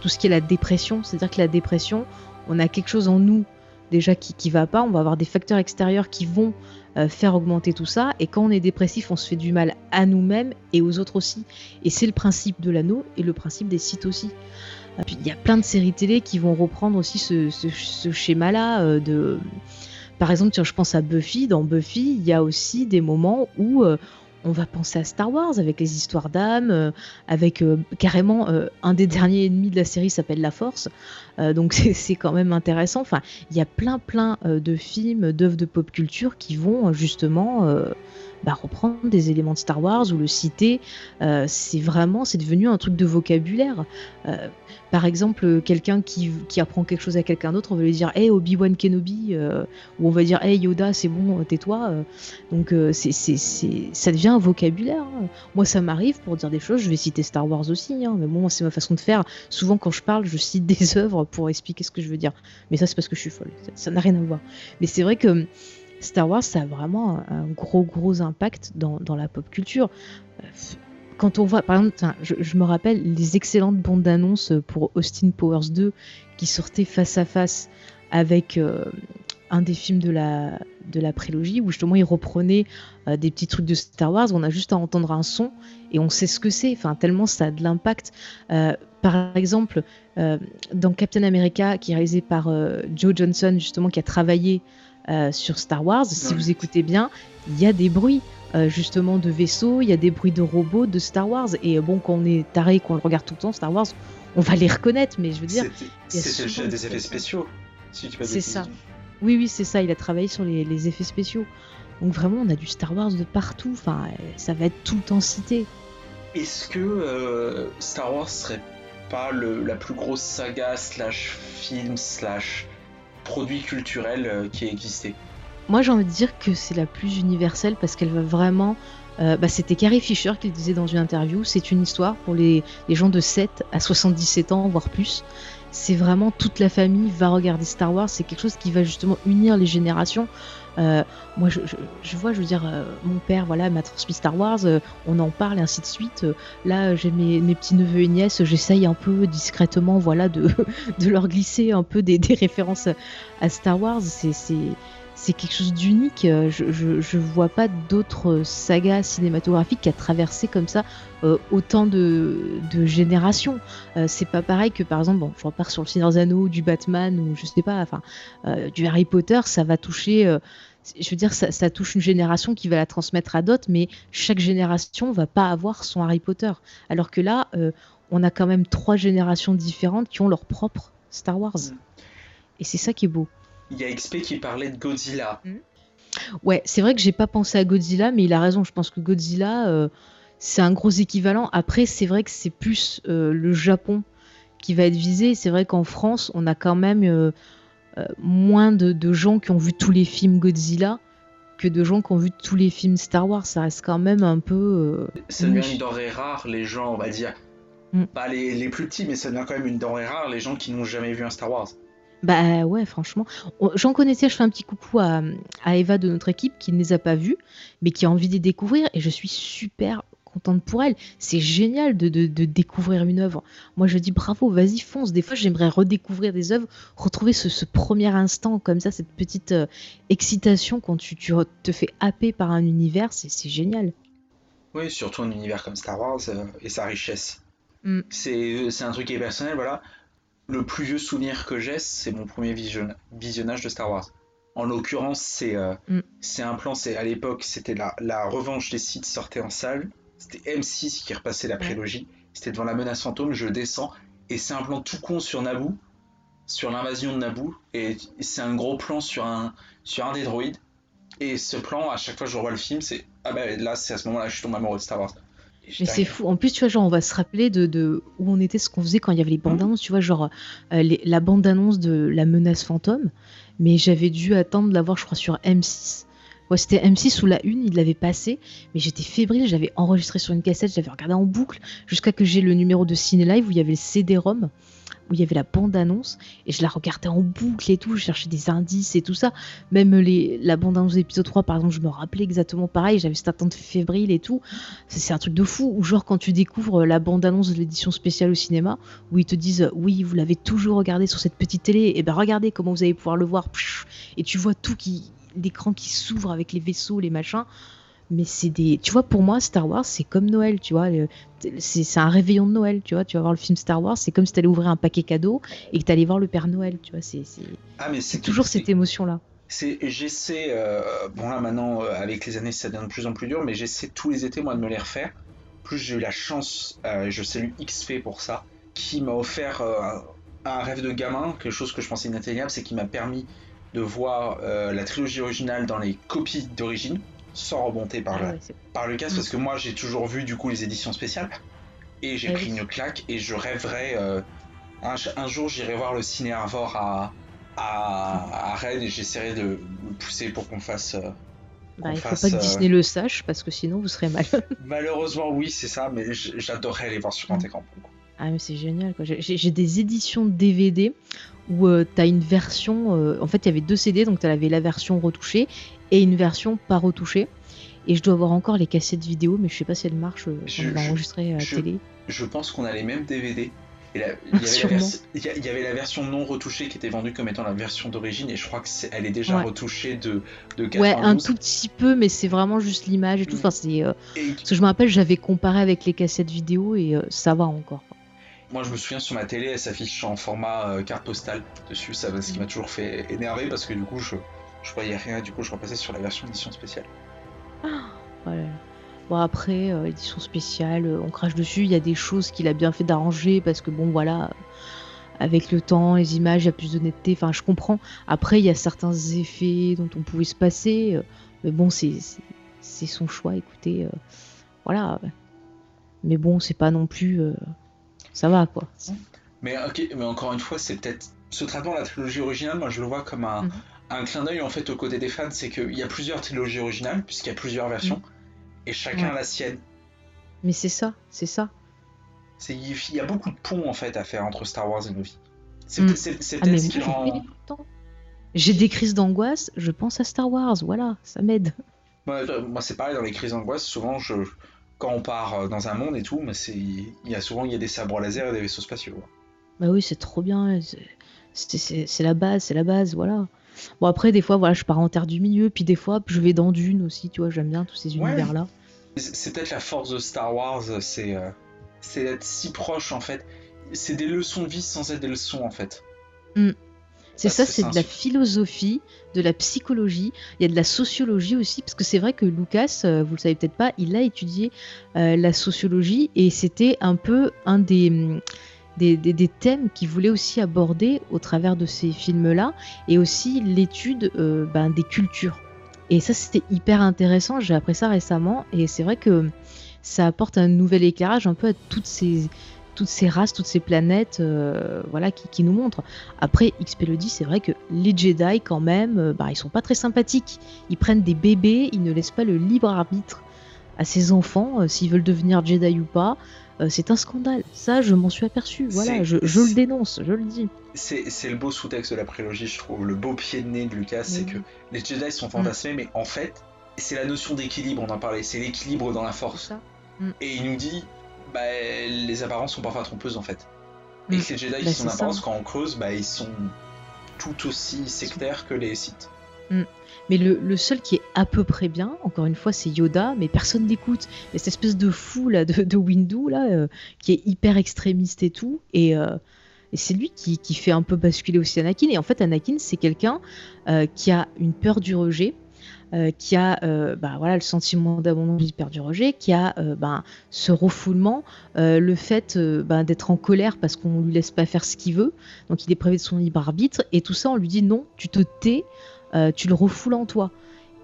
tout ce qui est la dépression. C'est-à-dire que la dépression, on a quelque chose en nous déjà qui, qui va pas, on va avoir des facteurs extérieurs qui vont euh, faire augmenter tout ça, et quand on est dépressif, on se fait du mal à nous-mêmes et aux autres aussi. Et c'est le principe de l'anneau et le principe des sites aussi. Euh, il y a plein de séries télé qui vont reprendre aussi ce, schéma-là. Euh, de... Par exemple, je pense à Buffy, dans Buffy, il y a aussi des moments où on va penser à Star Wars avec les histoires d'âme, euh, avec euh, carrément euh, un des derniers ennemis de la série s'appelle La Force. donc c'est quand même intéressant. Enfin, il y a plein plein de films, d'œuvres de pop culture qui vont justement bah, reprendre des éléments de Star Wars ou le citer. c'est vraiment, c'est devenu un truc de vocabulaire. Par exemple, quelqu'un qui, apprend quelque chose à quelqu'un d'autre, on va lui dire Hey Obi-Wan Kenobi, euh, ou on va dire Hey Yoda, c'est bon, tais-toi. Euh. Donc euh, c'est, ça devient un vocabulaire. Hein. Moi, ça m'arrive pour dire des choses, je vais citer Star Wars aussi, hein. mais bon, c'est ma façon de faire. Souvent, quand je parle, je cite des œuvres pour expliquer ce que je veux dire. Mais ça, c'est parce que je suis folle, ça n'a rien à voir. Mais c'est vrai que Star Wars, ça a vraiment un, gros, gros impact dans la pop culture quand on voit, par exemple, je, me rappelle les excellentes bandes d'annonces pour Austin Powers 2 qui sortaient face à face avec euh, un des films de la, de la prélogie où justement il reprenait euh, des petits trucs de Star Wars. On a juste à entendre un son et on sait ce que c'est. Enfin, tellement ça a de l'impact. Euh, par exemple, dans Captain America, qui est réalisé par Joe Johnson, justement, qui a travaillé sur Star Wars, si vous écoutez bien, il y a des bruits. Justement de vaisseaux, il y a des bruits de robots de Star Wars et bon quand on est taré qu'on le regarde tout le temps Star Wars, on va les reconnaître mais je veux dire c'est des effets spéciaux c'est ça. Oui, oui, c'est ça. Il a travaillé sur les, effets spéciaux. Donc vraiment, on a du Star Wars de partout. Enfin, ça va être tout le temps cité. Est-ce que euh, Star Wars serait pas la plus grosse saga slash film slash produit culturel euh, qui ait existé? Moi, j'ai envie de dire que c'est la plus universelle parce qu'elle va vraiment euh, bah, c'était Carrie Fisher qui le disait dans une interview, c'est une histoire pour les, gens de 7 à 77 ans, voire plus c'est vraiment toute la famille va regarder Star Wars. C'est quelque chose qui va justement unir les générations. Euh, moi, je, vois, je veux dire, euh, mon père, voilà, m'a transmis Star Wars, on en parle et ainsi de suite. là, j'ai mes, petits neveux et nièces, j'essaye un peu discrètement, voilà, de, de leur glisser un peu des, des références à Star Wars. C'est c'est quelque chose d'unique. Euh, je, je, vois pas d'autres sagas cinématographiques qui a traversé comme ça euh, autant de, générations. Euh, c'est pas pareil que par exemple, bon, je repars sur le Seigneur des Anneaux, du Batman ou je sais pas, enfin, du Harry Potter, ça va toucher. je veux dire, ça, ça, touche une génération qui va la transmettre à d'autres, mais chaque génération va pas avoir son Harry Potter. Alors que là, on a quand même trois générations différentes qui ont leur propre Star Wars. Mm. Et c'est ça qui est beau. Il y a XP qui parlait de Godzilla. Hmm. Ouais, c'est vrai que j'ai pas pensé à Godzilla, mais il a raison. Je pense que Godzilla, euh, c'est un gros équivalent. Après, c'est vrai que c'est plus euh, le Japon qui va être visé. C'est vrai qu'en France, on a quand même euh, moins de, gens qui ont vu tous les films Godzilla que de gens qui ont vu tous les films Star Wars. Ça reste quand même un peu. ça devient une denrée rare, les gens, on va dire. Hmm. Pas les, les, plus petits, mais ça devient quand même une denrée rare, les gens qui n'ont jamais vu un Star Wars. Bah ouais, franchement. J'en connaissais, je fais un petit coucou à, Eva de notre équipe qui ne les a pas vus, mais qui a envie de les découvrir et je suis super contente pour elle. C'est génial de, découvrir une œuvre. Moi je dis bravo, vas-y fonce. Des fois j'aimerais redécouvrir des œuvres, retrouver ce, premier instant comme ça, cette petite euh, excitation quand tu, te fais happer par un univers, c'est génial. Oui, surtout un univers comme Star Wars euh, et sa richesse. Mm. C'est un truc qui est personnel, voilà le plus vieux souvenir que j'ai, c'est mon premier visionnage de Star Wars. En l'occurrence, c'est euh, mm. un plan, c'est à l'époque, c'était la, la, revanche des Sith sortait en salle. C'était M6 qui repassait la prélogie. C'était devant la menace fantôme, je descends. Et c'est un plan tout con sur Naboo, sur l'invasion de Naboo. Et c'est un gros plan sur un, sur un des droïdes. Et ce plan, à chaque fois que je revois le film, c'est ah ben là, c'est à ce moment-là que je tombe amoureux de Star Wars. Mais c'est fou. En plus, tu vois, genre, on va se rappeler de, où on était, ce qu'on faisait quand il y avait les bandes annonces. Tu vois, genre, euh, la bande annonce de la menace fantôme. Mais j'avais dû attendre de la voir, je crois, sur M6. Ouais, c'était M6 ou la une, il l'avait passé. Mais j'étais fébrile, j'avais enregistré sur une cassette, j'avais regardé en boucle jusqu'à que j'ai le numéro de Ciné Live où il y avait le CD-ROM où il y avait la bande-annonce et je la regardais en boucle et tout, je cherchais des indices et tout ça. Même les, la bande-annonce d'épisode 3, par exemple, je me rappelais exactement pareil, j'avais cette attente fébrile et tout. C'est un truc de fou. Ou genre quand tu découvres la bande-annonce de l'édition spéciale au cinéma, où ils te disent oui, vous l'avez toujours regardé sur cette petite télé, et ben regardez comment vous allez pouvoir le voir. Et tu vois tout qui l'écran qui s'ouvre avec les vaisseaux, les machins mais c'est des tu vois pour moi Star Wars c'est comme Noël tu vois c'est un réveillon de Noël tu vois. Tu vas voir le film Star Wars c'est comme si tu allais ouvrir un paquet cadeau et que tu allais voir le Père Noël tu vois. C'est ah, toujours cette émotion là c'est j'essaie euh, bon là maintenant euh, avec les années ça devient de plus en plus dur mais j'essaie tous les étés moi de me les refaire. Plus j'ai eu la chance euh, je salue XP pour ça qui m'a offert un rêve de gamin quelque chose que je pensais inatteignable c'est qui m'a permis de voir la trilogie originale dans les copies d'origine sans remonter par, ah le, par le casque, parce que moi j'ai toujours vu du coup les éditions spéciales, et j'ai ah pris une claque, et je rêverais, euh, un, jour j'irai voir le ciné Arvor à, à, Rennes, et j'essaierai de me pousser pour qu'on fasse... Euh, bah, il faut pas que euh, Disney le sache, parce que sinon vous serez mal. Malheureusement oui, c'est ça, mais j'adorerais aller voir sur grand mm. écran. Ah mais c'est génial. J'ai des éditions DVD où tu as une version, en fait il y avait deux CD, donc tu avais la version retouchée et une version pas retouchée. Et je dois avoir encore les cassettes vidéo, mais je sais pas si elles marchent. Euh, Je- on l'a enregistré à la télé. Je pense qu'on a les mêmes DVD. Et la- il, y avait la il y avait version non retouchée qui était vendue comme étant la version d'origine et je crois que elle est déjà Ouais. retouchée de, de 92. Ouais, un tout petit peu, mais c'est vraiment juste l'image et tout. Mm. Enfin, c'est. euh, Et Parce que je me rappelle, j'avais comparé avec les cassettes vidéo et euh, ça va encore. moi je me souviens sur ma télé elle s'affiche en format euh, carte postale dessus, ça, ce qui m'a toujours fait énerver parce que du coup je, je voyais rien et du coup je repassais sur la version édition spéciale. Voilà. Bon, après, euh, édition spéciale, euh, on crache dessus. Il y a des choses qu'il a bien fait d'arranger parce que, bon, voilà, euh, avec le temps, les images, il y a plus d'honnêteté. Enfin, je comprends. Après, il y a certains effets dont on pouvait se passer. euh, mais bon, c'est son choix, écoutez. euh, voilà. Mais bon, c'est pas non plus. euh, ça va, quoi. Mais ok, mais encore une fois, c'est peut-être ce traitement de la trilogie originale, moi je le vois comme un, Mhm. Un clin d'œil en fait au côté des fans, c'est qu'il y a plusieurs trilogies originales, puisqu'il y a plusieurs versions, et chacun Ouais. a la sienne. Mais c'est ça, c'est ça. Il y a beaucoup de ponts en fait à faire entre Star Wars et nos vies. C'est, Mm. peut-être- Ah, peut-être ce qui rend. J'ai des crises d'angoisse, je pense à Star Wars. Voilà, ça m'aide. Moi, moi, c'est pareil dans les crises d'angoisse, souvent je. Quand on part euh, dans un monde et tout, mais c'est, il y a souvent il y a des sabres laser et des vaisseaux spatiaux. Bah oui, c'est trop bien. c'est la base, c'est la base, voilà. Bon, après, des fois, voilà, je pars en terre du milieu, puis des fois, je vais dans Dune aussi, tu vois, j'aime bien tous ces Ouais. univers-là. C'est, peut-être la force de Star Wars, c'est, euh, d'être si proche en fait. C'est des leçons de vie sans être des leçons en fait. C'est Ça, c'est de la philosophie, de la psychologie, il y a de la sociologie aussi, parce que c'est vrai que Lucas, euh, vous le savez peut-être pas, il a étudié euh, la sociologie, et c'était un peu un des, hum, des, thèmes qu'il voulait aussi aborder au travers de ces films-là, et aussi l'étude euh, ben, des cultures. Et ça, c'était hyper intéressant, j'ai appris ça récemment, et c'est vrai que ça apporte un nouvel éclairage un peu à toutes ces, toutes ces races, toutes ces planètes euh, voilà, qui, nous montrent. Après, XP le dit, c'est vrai que les Jedi, quand même, bah, ils sont pas très sympathiques. Ils prennent des bébés, ils ne laissent pas le libre arbitre à ces enfants, s'ils veulent devenir Jedi ou pas. Euh, c'est un scandale. Ça, je m'en suis aperçu. Voilà, je, je le dénonce, je le dis. C'est, le beau sous-texte de la prélogie, je trouve. Le beau pied de nez de Lucas, c'est que les Jedi sont fantasmés, mais en fait, c'est la notion d'équilibre, on en parlait. C'est l'équilibre dans la force. Ça. Et il nous dit, bah, les apparences sont parfois trompeuses en fait. Et Mm. que les Jedi Bah, qui sont ça. d'apparence, quand on creuse, bah, ils sont tout aussi sectaires que les Sith. Mais le, seul qui est à peu près bien, encore une fois, c'est Yoda, mais personne y a cette espèce de fou là, de, Windu là, euh, qui est hyper extrémiste et tout. Et, euh, et c'est lui qui, fait un peu basculer aussi Anakin. Et en fait, Anakin, c'est quelqu'un euh, qui a une peur du rejet. qui a bah, voilà, le sentiment d'abandon, peur du rejet, qui a ben, ce refoulement, le fait ben, d'être en colère parce qu'on lui laisse pas faire ce qu'il veut, donc il est privé de son libre arbitre, et tout ça on lui dit non, tu te tais, euh, tu le refoules en toi.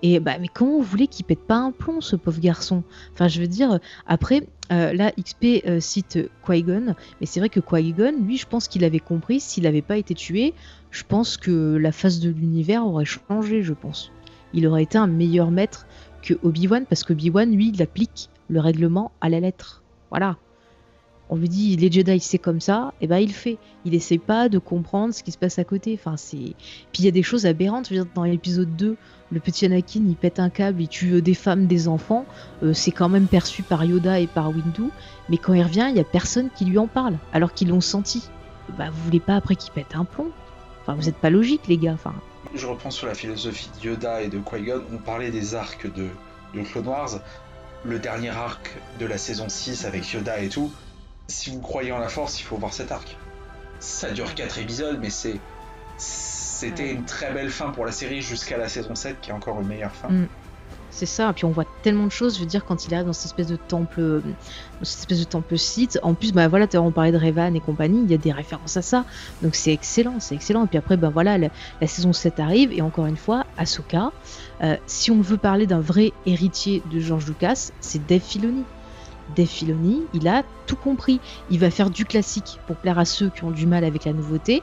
Et bah, mais comment vous voulez qu'il pète pas un plomb, ce pauvre garçon? Enfin, je veux dire, après, euh, là, XP euh, cite Qui-Gon, mais c'est vrai que Qui-Gon, lui, je pense qu'il avait compris, s'il n'avait pas été tué, je pense que la face de l'univers aurait changé, je pense. Il aurait été un meilleur maître que Obi-Wan, parce qu'Obi-Wan, lui, il applique le règlement à la lettre. Voilà. On lui dit, les Jedi, c'est comme ça, et ben il fait. Il essaie pas de comprendre ce qui se passe à côté. Enfin, c'est... Puis il y a des choses aberrantes. Dans l'épisode 2, le petit Anakin, il pète un câble, il tue euh, des femmes, des enfants. Euh, c'est quand même perçu par Yoda et par Windu. Mais quand il revient, il y a personne qui lui en parle, alors qu'ils l'ont senti. Bah, vous voulez pas après qu'il pète un plomb? Enfin, vous êtes pas logique, les gars. Enfin, Je reprends sur la philosophie de Yoda et de Qui-Gon. On parlait des arcs de, de Clone Wars. Le dernier arc de la saison 6 avec Yoda et tout. Si vous croyez en la force, il faut voir cet arc. Ça dure 4 épisodes, mais c'est. C'était Ouais. une très belle fin pour la série jusqu'à la saison 7 qui est encore une meilleure fin. Mm. C'est ça, et puis on voit tellement de choses, je veux dire, quand il arrive dans cette espèce de temple, euh, dans cette espèce de temple site, en plus, bah voilà, on parlait de Revan et compagnie, il y a des références à ça, donc c'est excellent, c'est excellent, et puis après, bah voilà, la, la saison 7 arrive, et encore une fois, Ahsoka, euh, si on veut parler d'un vrai héritier de George Lucas, c'est Dave Filoni. Dave il a tout compris, il va faire du classique pour plaire à ceux qui ont du mal avec la nouveauté,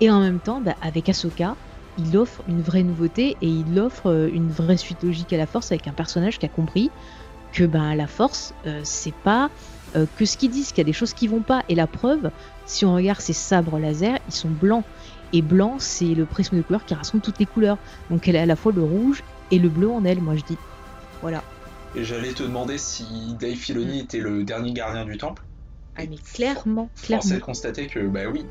et en même temps, bah, avec Ahsoka, il offre une vraie nouveauté et il offre euh, une vraie suite logique à la force avec un personnage qui a compris que ben la force euh, c'est pas euh, que ce qu'ils disent qu'il y a des choses qui vont pas. Et la preuve si on regarde ces sabres laser ils sont blancs. Et blanc c'est le prisme de couleur qui rassemble toutes les couleurs. Donc elle a à la fois le rouge et le bleu en elle moi je dis. Voilà Et j'allais te demander si Dave Filoni était le dernier gardien du temple. Ah mais clairement, Force clairement. est de constater que, bah oui,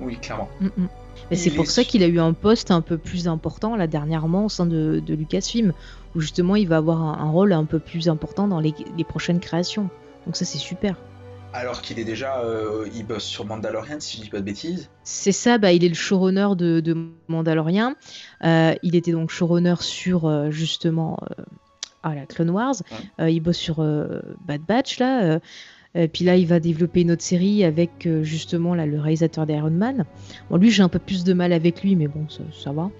oui, clairement. Mm, mm. Mais c'est pour est ça qu'il a eu un poste un peu plus important là dernièrement au sein de, de Lucasfilm, où justement il va avoir un, un rôle un peu plus important dans les, les prochaines créations. Donc ça c'est super. Alors qu'il est déjà, euh, il bosse sur Mandalorian, si je dis pas de bêtises. C'est ça, bah, il est le showrunner de, de Mandalorian. Euh, il était donc showrunner sur euh, justement ah, la Clone Wars. Ouais. Euh, il bosse sur euh, Bad Batch là. euh, puis là, il va développer une autre série avec euh, justement là, le réalisateur d'Iron Man. Bon, lui, j'ai un peu plus de mal avec lui, mais bon, ça, ça va.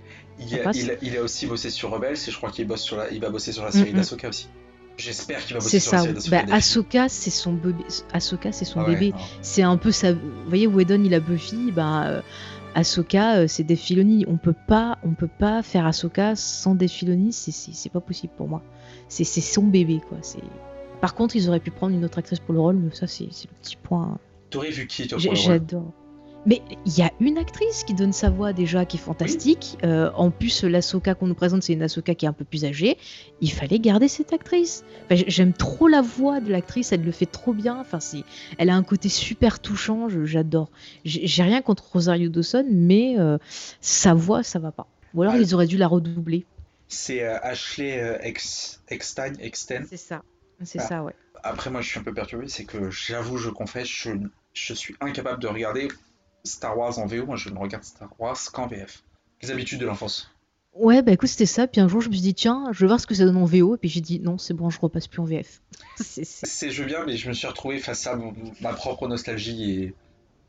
Il Ça a, passe. il a- il a aussi bossé sur Rebels et je crois qu'il bosse sur la, il va bosser sur la série Mm, d'Ahsoka aussi. J'espère qu'il va bosser C'est sur la ça. série d'Ahsoka. Bah, des. Ahsoka, c'est son bébé. Ahsoka, c'est son Ah ouais, bébé. non. C'est un peu ça. Vous voyez, Whedon, il a Buffy. Bah, euh, Ahsoka, c'est Dave Filoni. On peut pas, on peut pas faire Ahsoka sans Dave Filoni. C'est pas possible pour moi. C'est, son bébé, quoi. C'est. Par contre, ils auraient pu prendre une autre actrice pour le rôle, mais ça, c'est, le petit point. T'aurais vu qui toi J'adore. Mais il y a une actrice qui donne sa voix déjà qui est fantastique. Euh, en plus, l'Asoka qu'on nous présente, c'est une Asoka qui est un peu plus âgée. Il fallait garder cette actrice. Enfin, J'aime trop la voix de l'actrice, elle le fait trop bien. Enfin, elle a un côté super touchant, j'adore. J'ai j'ai rien contre Rosario Dawson, mais euh, sa voix, ça va pas. Ou alors Ah. ils auraient dû la redoubler. C'est euh, Ashley euh, Ex- Eckstein, Eckstein. C'est ça. C'est Ah. ça, ouais. Après, moi, je suis un peu perturbé, c'est que j'avoue, je confesse, je, je suis incapable de regarder Star Wars en VO. Moi, je ne regarde Star Wars qu'en VF. Les habitudes de l'enfance. Ouais, bah écoute, c'était ça. Puis un jour, je me suis dit, tiens, je vais voir ce que ça donne en VO. Et puis j'ai dit, non, c'est bon, je repasse plus en VF. C'est- je bien, mais je me suis retrouvé face à ma propre nostalgie et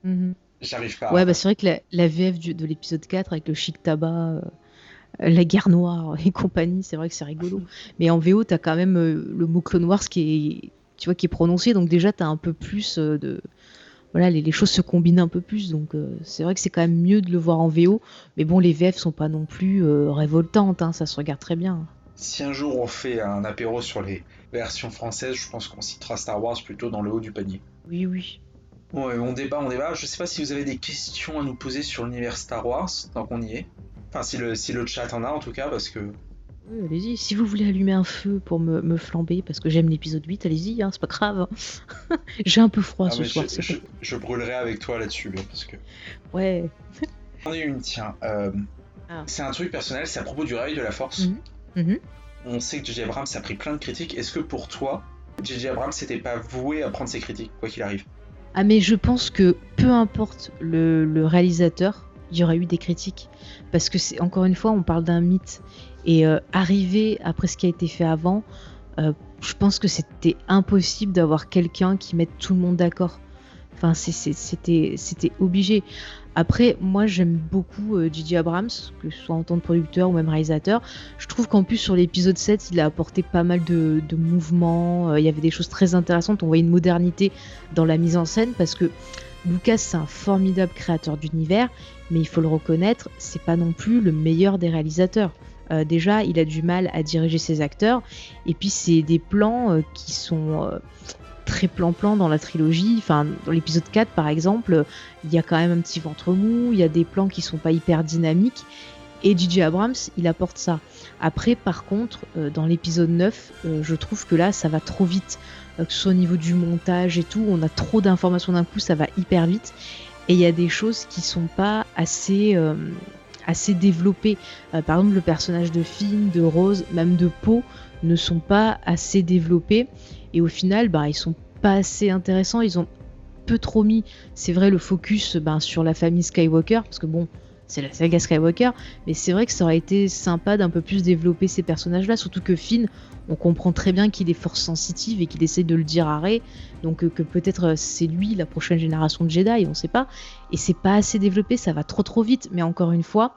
Mhm. j'arrive pas. à- Ouais, bah c'est vrai que la, la VF du- de l'épisode 4 avec le chic tabac, euh, la guerre noire et compagnie, c'est vrai que c'est rigolo. Mais en VO, t'as quand même euh, le mot Clone Wars qui est, tu vois, qui est prononcé, donc déjà t'as un peu plus euh, de. Voilà, les, les choses se combinent un peu plus, donc euh, c'est vrai que c'est quand même mieux de le voir en VO. Mais bon, les VF sont pas non plus euh, révoltantes, hein, ça se regarde très bien. Si un jour on fait un apéro sur les versions françaises, je pense qu'on citera Star Wars plutôt dans le haut du panier. Oui, oui. Bon, on débat, on débat. Je sais pas si vous avez des questions à nous poser sur l'univers Star Wars, tant qu'on y est. Enfin, si le, si le chat en a en tout cas, parce que Oui, allez-y. Si vous voulez allumer un feu pour me, me flamber, parce que j'aime l'épisode 8, allez-y, hein, c'est pas grave. J'ai un peu froid Ah, ce soir, je, brûlerai avec toi là-dessus, là, parce que. Ouais. J'en ai une, tiens. euh, Ah. C'est un truc personnel, c'est à propos du réveil de la force. Mhm. Mhm. On sait que J.J. Abrams a pris plein de critiques. Est-ce que pour toi, J.J. Abrams s'était pas voué à prendre ses critiques, quoi qu'il arrive? Ah mais je pense que peu importe le, le réalisateur, il y aura eu des critiques. Parce que c'est encore une fois, on parle d'un mythe. Et euh, arriver après ce qui a été fait avant, euh, je pense que c'était impossible d'avoir quelqu'un qui mette tout le monde d'accord. Enfin, c'était c'était obligé. Après, moi j'aime beaucoup euh, J.J. Abrams, que ce soit en tant que producteur ou même réalisateur. Je trouve qu'en plus sur l'épisode 7, il a apporté pas mal de, de mouvements. Euh, il y avait des choses très intéressantes. On voyait une modernité dans la mise en scène parce que Lucas c'est un formidable créateur d'univers, mais il faut le reconnaître, c'est pas non plus le meilleur des réalisateurs. Euh, déjà, il a du mal à diriger ses acteurs, et puis c'est des plans euh, qui sont euh, très plan-plan dans la trilogie. Enfin, dans l'épisode 4 par exemple, il y a quand même un petit ventre mou, il y a des plans qui sont pas hyper dynamiques. Et J.J. Abrams, il apporte ça. Après, par contre, dans l'épisode 9, euh, je trouve que là, ça va trop vite que ce soit au niveau du montage et tout, on a trop d'informations d'un coup, ça va hyper vite. Et il y a des choses qui sont pas assez, euh, développées. Euh, par exemple, le personnage de Finn, de Rose, même de Poe, ne sont pas assez développés. Et au final, bah, ils sont pas assez intéressants. Ils ont peu trop mis, c'est vrai, le focus ben, sur la famille Skywalker, parce que bon, c'est la saga Skywalker, mais c'est vrai que ça aurait été sympa d'un peu plus développer ces personnages-là, surtout que Finn, on comprend très bien qu'il est force sensitive et qu'il essaie de le dire à Rey, donc euh, que peut-être euh, c'est lui la prochaine génération de Jedi, on sait pas. Et c'est pas assez développé, ça va trop trop vite. Mais encore une fois,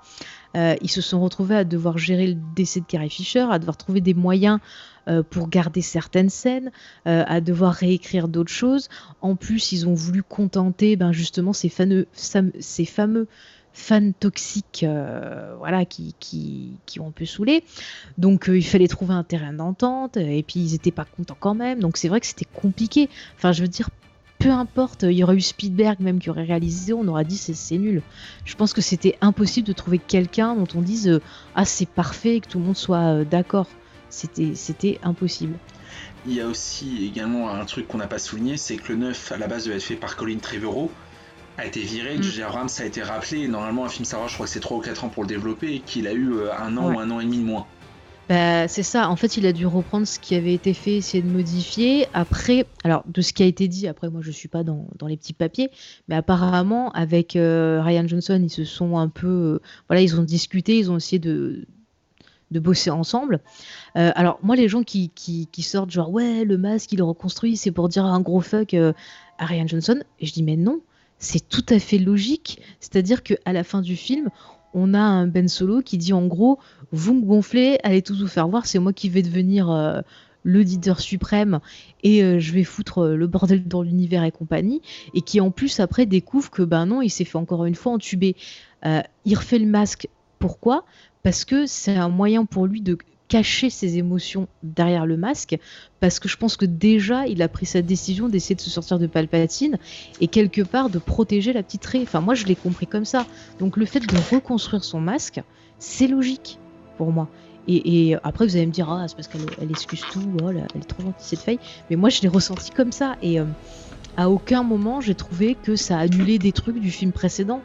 euh, ils se sont retrouvés à devoir gérer le décès de Carrie Fisher, à devoir trouver des moyens pour garder certaines scènes, à devoir réécrire d'autres choses. En plus, ils ont voulu contenter ben, justement ces fameux fans toxiques euh, voilà, qui, qui, qui ont un peu saoulé. Donc euh, il fallait trouver un terrain d'entente, et puis ils n'étaient pas contents quand même. Donc c'est vrai que c'était compliqué. Enfin, je veux dire, peu importe, il y aurait eu Spielberg même qui aurait réalisé, on aurait dit c'est, nul. Je pense que c'était impossible de trouver quelqu'un dont on dise euh, ah c'est parfait et que tout le monde soit d'accord. C'était impossible. Il y a aussi également un truc qu'on n'a pas souligné, c'est que le 9 à la base devait être fait par Colin Trevorrow, a été viré, mm. Abrams a été rappelé, normalement un film Star Wars je crois que c'est 3 ou 4 ans pour le développer, et qu'il a eu euh, un an ou un an et demi de moins. Bah, c'est ça, en fait il a dû reprendre ce qui avait été fait, essayer de modifier. Après, alors de ce qui a été dit, après moi je suis pas dans, les petits papiers, mais apparemment avec euh, Ryan Johnson ils se sont un peu... Euh, voilà, ils ont discuté, ils ont essayé de, de bosser ensemble. Euh, alors moi les gens qui, qui, sortent genre ouais le masque il le reconstruit c'est pour dire un gros fuck à Ryan Johnson, et je dis mais non, c'est tout à fait logique. C'est-à-dire qu'à la fin du film, on a un Ben Solo qui dit en gros, vous me gonflez, allez tous vous faire voir, c'est moi qui vais devenir euh, leader suprême et euh, je vais foutre euh, le bordel dans l'univers et compagnie. Et qui en plus après découvre que ben non, il s'est fait encore une fois entuber. il refait le masque. Pourquoi? Parce que c'est un moyen pour lui de cacher ses émotions derrière le masque, parce que je pense que déjà il a pris sa décision d'essayer de se sortir de Palpatine et quelque part de protéger la petite Rey. Enfin, moi je l'ai compris comme ça. Donc le fait de reconstruire son masque, c'est logique pour moi. Et, après vous allez me dire ah c'est parce qu'elle excuse tout, oh, elle est trop gentille cette feuille. Mais moi je l'ai ressenti comme ça et euh, à aucun moment j'ai trouvé que ça annulait des trucs du film précédent.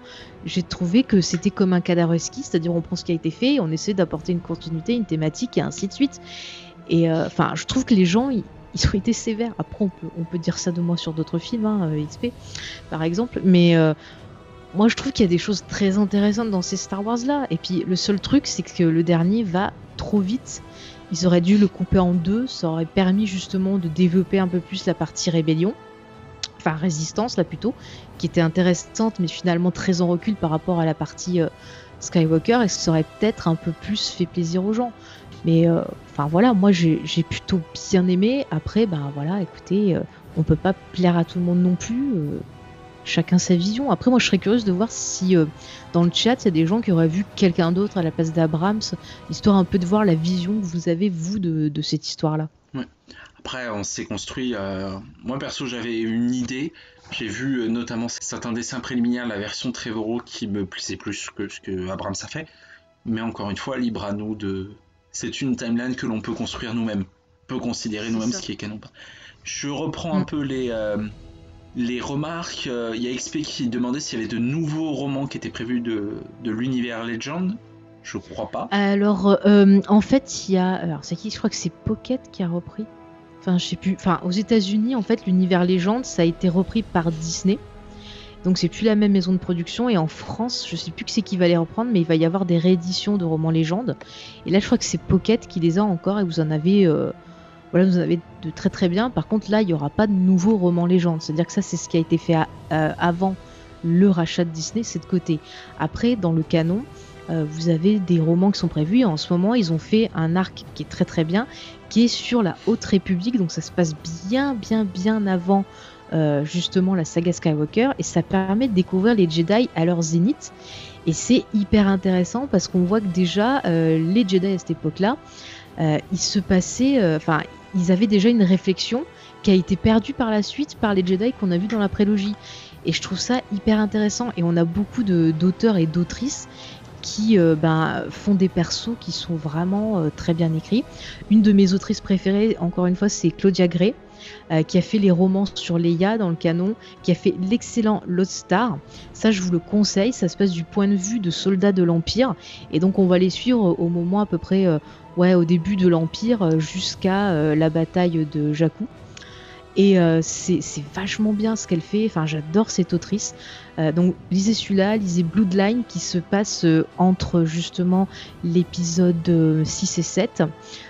J'ai trouvé que c'était comme un ski, c'est-à-dire on prend ce qui a été fait et on essaie d'apporter une continuité, une thématique et ainsi de suite. Et euh, enfin, je trouve que les gens, ils, ont été sévères. Après, on peut, on peut dire ça de moi sur d'autres films, hein, euh, XP par exemple, mais euh, moi je trouve qu'il y a des choses très intéressantes dans ces Star Wars là. Et puis le seul truc, c'est que le dernier va trop vite. Ils auraient dû le couper en deux, ça aurait permis justement de développer un peu plus la partie rébellion enfin résistance là plutôt, qui était intéressante mais finalement très en recul par rapport à la partie euh, Skywalker et ça aurait peut-être un peu plus fait plaisir aux gens. Mais euh, enfin voilà, moi j'ai plutôt bien aimé. Après, ben voilà, écoutez, euh, on peut pas plaire à tout le monde non plus. chacun sa vision. Après, moi je serais curieuse de voir si dans le chat il y a des gens qui auraient vu quelqu'un d'autre à la place d'Abrams, histoire un peu de voir la vision que vous avez vous de, cette histoire-là. Ouais. Après, on s'est construit. Euh, moi, perso, j'avais une idée. J'ai vu euh, notamment certains dessins préliminaires, la version Trevorrow qui me plaisait plus que ce que Abrams a fait. Mais encore une fois, libre à nous de. C'est une timeline que l'on peut construire nous-mêmes. peut considérer nous-mêmes ce qui est canon. Je reprends un mm. peu les, euh, les remarques. Il y a XP qui demandait s'il y avait de nouveaux romans qui étaient prévus de, de l'univers Legend. Je crois pas. Alors, en fait, il y a. Alors, c'est qui? Je crois que c'est Pocket qui a repris. Enfin, je sais plus. Enfin, aux États-Unis, en fait, l'univers légende, ça a été repris par Disney. Donc c'est plus la même maison de production et en France, je sais plus que c'est qui va les reprendre, mais il va y avoir des rééditions de romans légendes. Et là, je crois que c'est Pocket qui les a encore et vous en avez, euh, voilà, vous en avez de très très bien. Par contre, là, il y aura pas de nouveaux romans légendes. C'est-à-dire que ça, c'est ce qui a été fait euh, avant le rachat de Disney, c'est de côté. Après, dans le canon, euh, vous avez des romans qui sont prévus. En ce moment, ils ont fait un arc qui est très très bien, qui est sur la Haute République. Donc ça se passe bien, bien, bien avant euh, justement la saga Skywalker. Et ça permet de découvrir les Jedi à leur zénith. Et c'est hyper intéressant parce qu'on voit que déjà, euh, les Jedi à cette époque-là, il se passait. Enfin, ils avaient déjà une réflexion qui a été perdue par la suite par les Jedi qu'on a vu dans la prélogie. Et je trouve ça hyper intéressant. Et on a beaucoup d'auteurs et d'autrices qui euh, ben, font des persos qui sont vraiment euh, très bien écrits. Une de mes autrices préférées, encore une fois, c'est Claudia Gray. Euh, qui a fait les romans sur Leia dans le canon, qui a fait l'excellent Lost Star. Ça, je vous le conseille. Ça se passe du point de vue de soldats de l'Empire. Et donc, on va les suivre au moment à peu près, ouais, au début de l'Empire jusqu'à la bataille de Jakku. Et euh, c'est vachement bien ce qu'elle fait. Enfin, j'adore cette autrice. Euh, donc, lisez celui-là, lisez Bloodline qui se passe euh, entre justement l'épisode 6 et 7.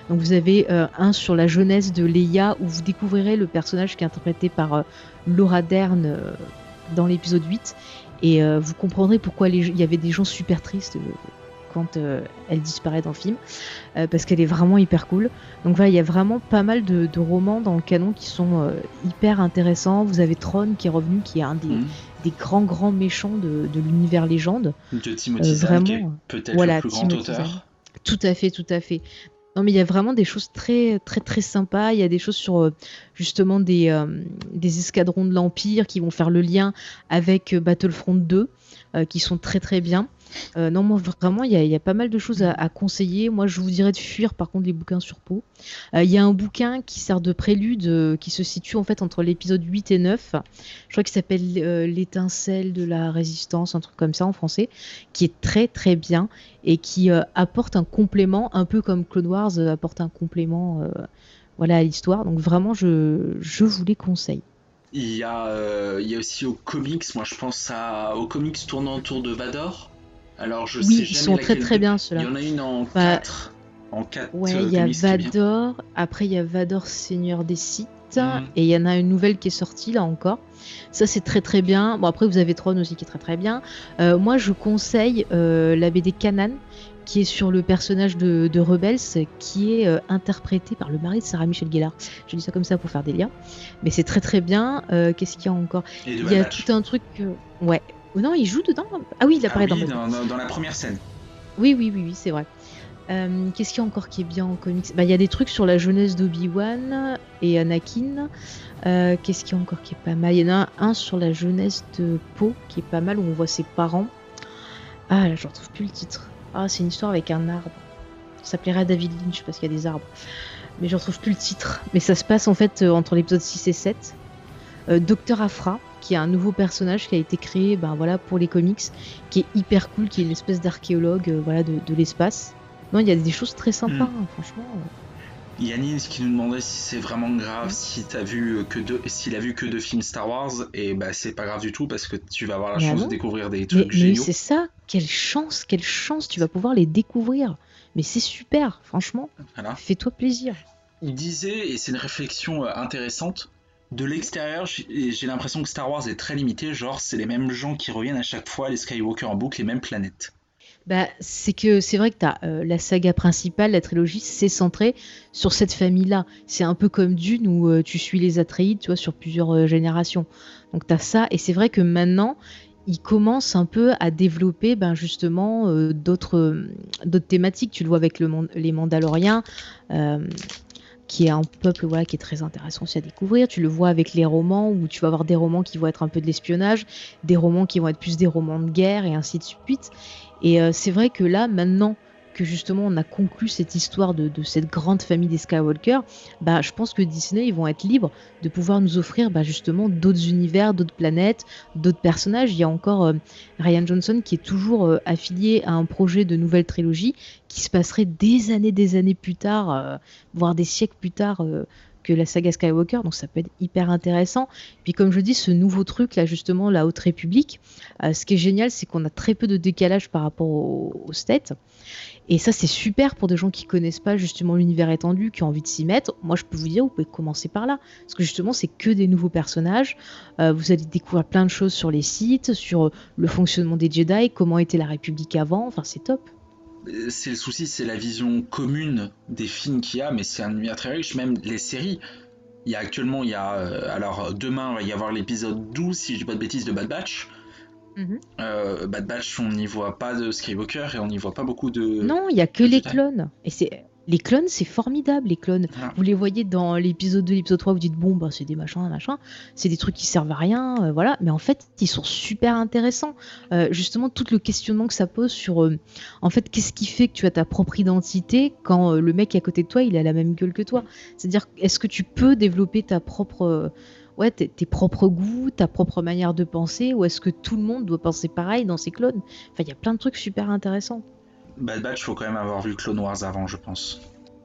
Donc, vous avez un sur la jeunesse de Leia où vous découvrirez le personnage qui est interprété par Laura Dern dans l'épisode 8. Et vous comprendrez pourquoi il y avait des gens super tristes quand euh, elle disparaît dans le film, euh, parce qu'elle est vraiment hyper cool. Donc voilà, il y a vraiment pas mal de, romans dans le canon qui sont euh, hyper intéressants. Vous avez Tron qui est revenu, qui est un des, mhm. grands grands méchants de, l'univers légende. De Timothy vraiment, peut-être le plus grand auteur. Tout à fait, tout à fait. Non, mais il y a vraiment des choses très, très, très sympas. Il y a des choses sur justement des, des escadrons de l'Empire qui vont faire le lien avec Battlefront 2, qui sont très, très bien. Euh, non, moi vraiment, il y, a pas mal de choses à, conseiller. Moi, je vous dirais de fuir par contre les bouquins sur peau. Euh, il y a un bouquin qui sert de prélude, euh, qui se situe en fait entre l'épisode 8 et 9. Je crois qu'il s'appelle L'étincelle de la résistance, un truc comme ça en français, qui est très très bien et qui apporte un complément, un peu comme Clone Wars apporte un complément voilà, à l'histoire. Donc vraiment, je, je vous les conseille. Il y, a, il y a aussi aux comics, moi je pense à, aux comics tournant autour de Vador. Alors je oui, sais ils sont très très bien ceux-là. Il y en a une en 4. Bah, en 4 Ouais, il y a Vador, après il y a Vador Seigneur des Sith, mhm. et il y en a une nouvelle qui est sortie là encore. Ça c'est très très bien. Bon après vous avez Tron aussi qui est très très bien. Euh, moi je conseille euh, la BD Kanan qui est sur le personnage de, de Rebels qui est euh, interprété par le mari de Sarah Michel Gellar. Je dis ça comme ça pour faire des liens. Mais c'est très très bien. Qu'est-ce qu'il y a encore? Il y a tout un truc... Ouais, ou non, il joue dedans Ah oui, il apparaît ah dans, dans, la première scène. Oui, oui, oui, oui c'est vrai. Euh, qu'est-ce qu'il y a encore qui est bien en comics? Bah, Il y a des trucs sur la jeunesse d'Obi-Wan et Anakin. Euh, qu'est-ce qu'il y a encore qui est pas mal? Il y en a un sur la jeunesse de Poe qui est pas mal où on voit ses parents. Ah là, je retrouve plus le titre. Ah, c'est une histoire avec un arbre. Ça plairait à David Lynch parce qu'il y a des arbres. Mais je retrouve plus le titre. Mais ça se passe en fait euh, entre l'épisode 6 et 7. Docteur Afra, qui est un nouveau personnage qui a été créé ben, voilà, pour les comics, qui est hyper cool, qui est une espèce d'archéologue euh, voilà, de, l'espace. Non, il y a des choses très sympas, hmm. hein, franchement. Yanis qui nous demandait si c'est vraiment grave si t'as vu que deux, s'il a vu que deux films Star Wars et bah c'est pas grave du tout parce que tu vas avoir la chance de découvrir des trucs géniaux. Mais c'est ça, quelle chance, quelle chance, tu vas pouvoir les découvrir. Mais c'est super, franchement. Fais-toi plaisir. Il disait et c'est une réflexion euh, intéressante de l'extérieur, j'ai l'impression que Star Wars est très limité, genre c'est les mêmes gens qui reviennent à chaque fois, les Skywalker en boucle, les mêmes planètes. Bah, c'est que c'est vrai que as, euh, la saga principale, la trilogie, c'est centré sur cette famille-là. C'est un peu comme Dune où euh, tu suis les Atreides, tu vois, sur plusieurs euh, générations. Donc tu as ça, et c'est vrai que maintenant, ils commencent un peu à développer ben, justement d'autres thématiques. Tu le vois avec le, les Mandaloriens qui est un peuple voilà, qui est très intéressant aussi à découvrir. Tu le vois avec les romans, où tu vas avoir des romans qui vont être un peu de l'espionnage, des romans qui vont être plus des romans de guerre, et ainsi de suite. Et euh, c'est vrai que là, maintenant justement on a conclu cette histoire de, cette grande famille des Skywalker, bah, je pense que Disney, ils vont être libres de pouvoir nous offrir bah, justement d'autres univers, d'autres planètes, d'autres personnages. Il y a encore euh, Ryan Johnson qui est toujours euh, affilié à un projet de nouvelle trilogie qui se passerait des années, des années plus tard, euh, voire des siècles plus tard que la saga Skywalker, donc ça peut être hyper intéressant. Puis comme je dis, ce nouveau truc là justement, la Haute République, ce qui est génial, c'est qu'on a très peu de décalage par rapport aux au stats. Et ça, c'est super pour des gens qui connaissent pas justement l'univers étendu, qui ont envie de s'y mettre. Moi, je peux vous dire, vous pouvez commencer par là. Parce que justement, c'est que des nouveaux personnages. Euh, vous allez découvrir plein de choses sur les sites, sur euh, le fonctionnement des Jedi, comment était la République avant. Enfin, c'est top. C'est le souci, c'est la vision commune des films qu'il y a, mais c'est un univers très riche. Même les séries. Il y a actuellement, il y a. Euh, alors, demain, il va y avoir l'épisode 12, si je dis pas de bêtises, de Bad Batch. Mhm. Euh, Bad Batch, on n'y voit pas de Skywalker et on n'y voit pas beaucoup de. Non, il y a que les clones. Et c'est les clones, c'est formidable, les clones. Ah. Vous les voyez dans l'épisode 2, l'épisode 3, vous dites, bon, bah, c'est des machins, machin, c'est des trucs qui servent à rien, euh, voilà. Mais en fait, ils sont super intéressants. Euh, justement, tout le questionnement que ça pose sur, en fait, qu'est-ce qui fait que tu as ta propre identité quand le mec à côté de toi, il a la même gueule que toi? C'est-à-dire, est-ce que tu peux développer ta propre ouais, tes, propres goûts, ta propre manière de penser, ou est-ce que tout le monde doit penser pareil dans ses clones? Enfin, il y a plein de trucs super intéressants. Bad Batch, faut quand même avoir vu Clone Wars avant, je pense.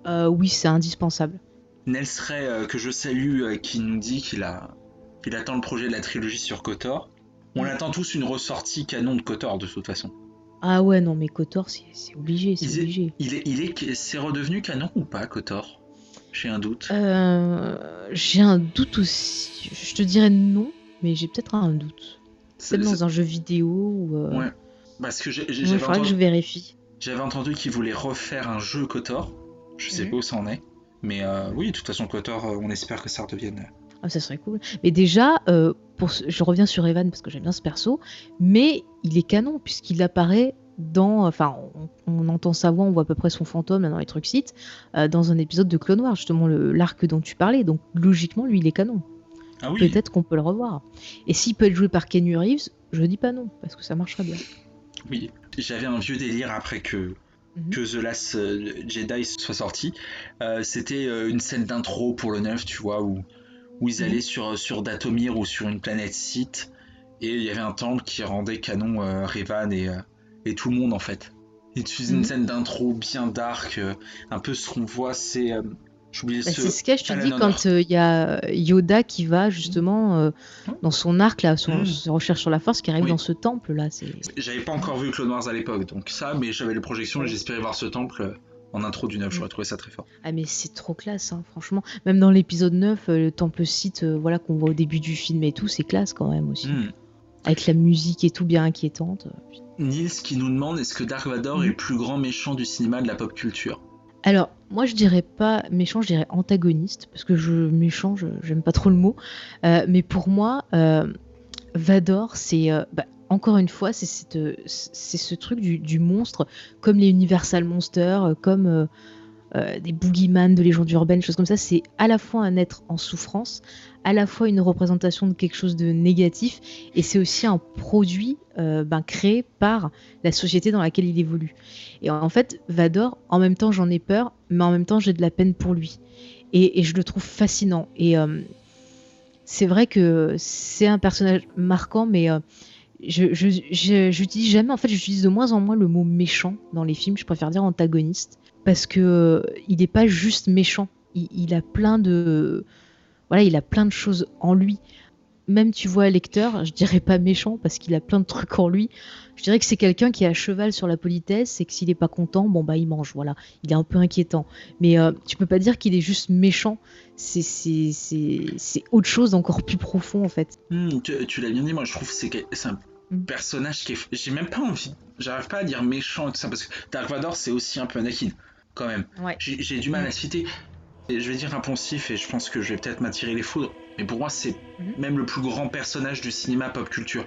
Euh, oui, c'est indispensable. Nelsray, euh, que je salue, euh, qui nous dit qu'il a... qu'il attend le projet de la trilogie sur Kotor. On attend tous une ressortie canon de Kotor, de toute façon. Ah ouais, non, mais Kotor, c'est obligé, c'est obligé. il est, il est, c'est redevenu canon ou pas, Kotor? J'ai un doute. Euh, j'ai un doute aussi. Je te dirais non, mais j'ai peut-être un doute. C'est dans un jeu vidéo ou. Euh, ouais. Parce que j'ai. Il faudrait que je vérifie. J'avais entendu qu'ils voulaient refaire un jeu Kotor. Je sais pas où ça en est. Mais euh, oui, de toute façon, Kotor, on espère que ça redevienne. Ah, ça serait cool. Mais déjà, pour je reviens sur Evan parce que j'aime bien ce perso, mais il est canon puisqu'il apparaît dans, enfin, on, entend sa voix, on voit à peu près son fantôme dans les trucs sites, euh, dans un épisode de Clone Wars, justement l'arc dont tu parlais. Donc logiquement, lui, il est canon. Ah Peut-être qu'on peut le revoir. Et s'il peut être joué par Kenny Reeves, je dis pas non, parce que ça marcherait bien. Oui, j'avais un vieux délire après que, Mhm. que The Last euh, Jedi soit sorti. Euh, C'était une scène d'intro pour le 9, tu vois, où, où ils Mhm. allaient sur, sur Datomir ou sur une planète Sith, et il y avait un temple qui rendait canon euh, Revan et, et tout le monde en fait. Et tu faisais une Mhm. scène d'intro bien dark, euh, un peu ce qu'on voit, c'est. euh, Bah, ce. c'est ce que je te dis quand il y a euh, Yoda qui va justement euh, dans son arc là, son, Mm. son recherche sur la force, qui arrive Oui. dans ce temple là. J'avais pas encore vu Clone Wars à l'époque, donc ça, mais j'avais les projections et j'espérais voir ce temple euh, en intro du 9, Mm. j'aurais trouvé ça très fort. ah mais c'est trop classe, hein, franchement. Même dans l'épisode 9, euh, le temple site, euh, voilà qu'on voit au début du film et tout, c'est classe quand même aussi. Mm. Avec la musique et tout bien inquiétante. Nils qui nous demande est-ce que Dark Vador Mhm. est le plus grand méchant du cinéma de la pop culture? Alors, moi je dirais pas méchant, je dirais antagoniste, parce que je méchant, je- j'aime pas trop le mot. Euh, mais pour moi, euh, Vador, c'est euh, bah, encore une fois, c'est ce truc du, du monstre, comme les Universal Monsters, comme euh, des boogeyman de légendes urbaines, choses comme ça. C'est à la fois un être en souffrance, à la fois une représentation de quelque chose de négatif, et c'est aussi un produit euh, ben, créé par la société dans laquelle il évolue. Et en fait, Vador, en même temps j'en ai peur, mais en même temps j'ai de la peine pour lui. Et, je le trouve fascinant. Et euh, c'est vrai que c'est un personnage marquant, mais je- j'utilise jamais, en fait j'utilise de moins en moins le mot méchant dans les films, je préfère dire antagoniste, parce que euh, il n'est pas juste méchant, il, il a plein de... Voilà, il a plein de choses en lui. Même tu vois lecteur, je dirais pas méchant parce qu'il a plein de trucs en lui. Je dirais que c'est quelqu'un qui est à cheval sur la politesse et que s'il est pas content, bon bah il mange, voilà. Il est un peu inquiétant. Mais euh, tu peux pas dire qu'il est juste méchant. C'est c'est- autre chose encore plus profond en fait. Hmm, Tu, tu l'as bien dit, moi je trouve que c'est un Mm. personnage qui est. J'ai même pas envie. J'arrive pas à dire méchant et tout ça parce que Dark Vador c'est aussi un peu Anakin, quand même. Ouais. J'ai du mal à citer. Et je vais dire impensif et je pense que je vais peut-être m'attirer les foudres. Mais pour moi, c'est Mhm. même le plus grand personnage du cinéma pop culture.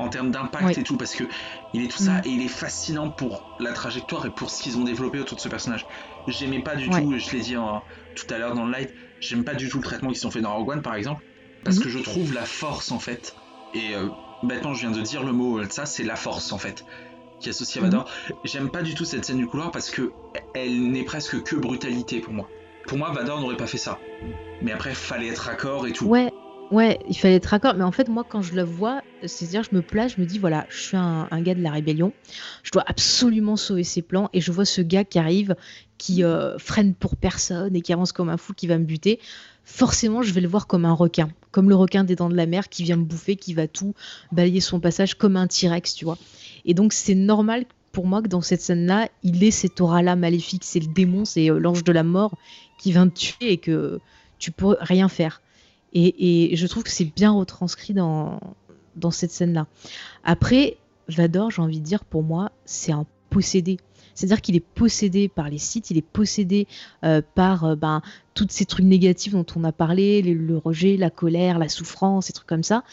En termes d'impact Oui. et tout, parce que il est tout ça Mhm. et il est fascinant pour la trajectoire et pour ce qu'ils ont développé autour de ce personnage. J'aimais pas du Ouais. tout, je l'ai dit en- tout à l'heure dans le live, j'aime pas du tout le traitement qu'ils ont fait dans Rogue One par exemple, parce Mhm. que je trouve la force en fait. Et euh, maintenant, je viens de dire le mot, ça c'est la force en fait qui est associée à Mhm. Vador. J'aime pas du tout cette scène du couloir parce que elle n'est presque que brutalité pour moi. Pour moi, Vador n'aurait pas fait ça. Mais après, fallait être raccord et tout. Ouais, ouais, il fallait être raccord. Mais en fait, moi, quand je la vois, c'est-à-dire, je me place, je me dis, voilà, je suis un, un gars de la rébellion. Je dois absolument sauver ses plans. Et je vois ce gars qui arrive, qui euh, freine pour personne et qui avance comme un fou, qui va me buter. Forcément, je vais le voir comme un requin. Comme le requin des dents de la mer qui vient me bouffer, qui va tout balayer son passage comme un T-Rex, tu vois. Et donc, c'est normal pour moi que dans cette scène-là, il ait cette aura-là maléfique. C'est le démon, c'est euh, l'ange de la mort qui vient te tuer et que tu peux rien faire. Et, je trouve que c'est bien retranscrit dans, dans cette scène-là. Après, Vador, j'ai envie de dire, pour moi, c'est un possédé. C'est-à-dire qu'il est possédé par les sites, il est possédé euh, par euh, ben, tous ces trucs négatifs dont on a parlé, le, rejet, la colère, la souffrance, ces trucs comme ça.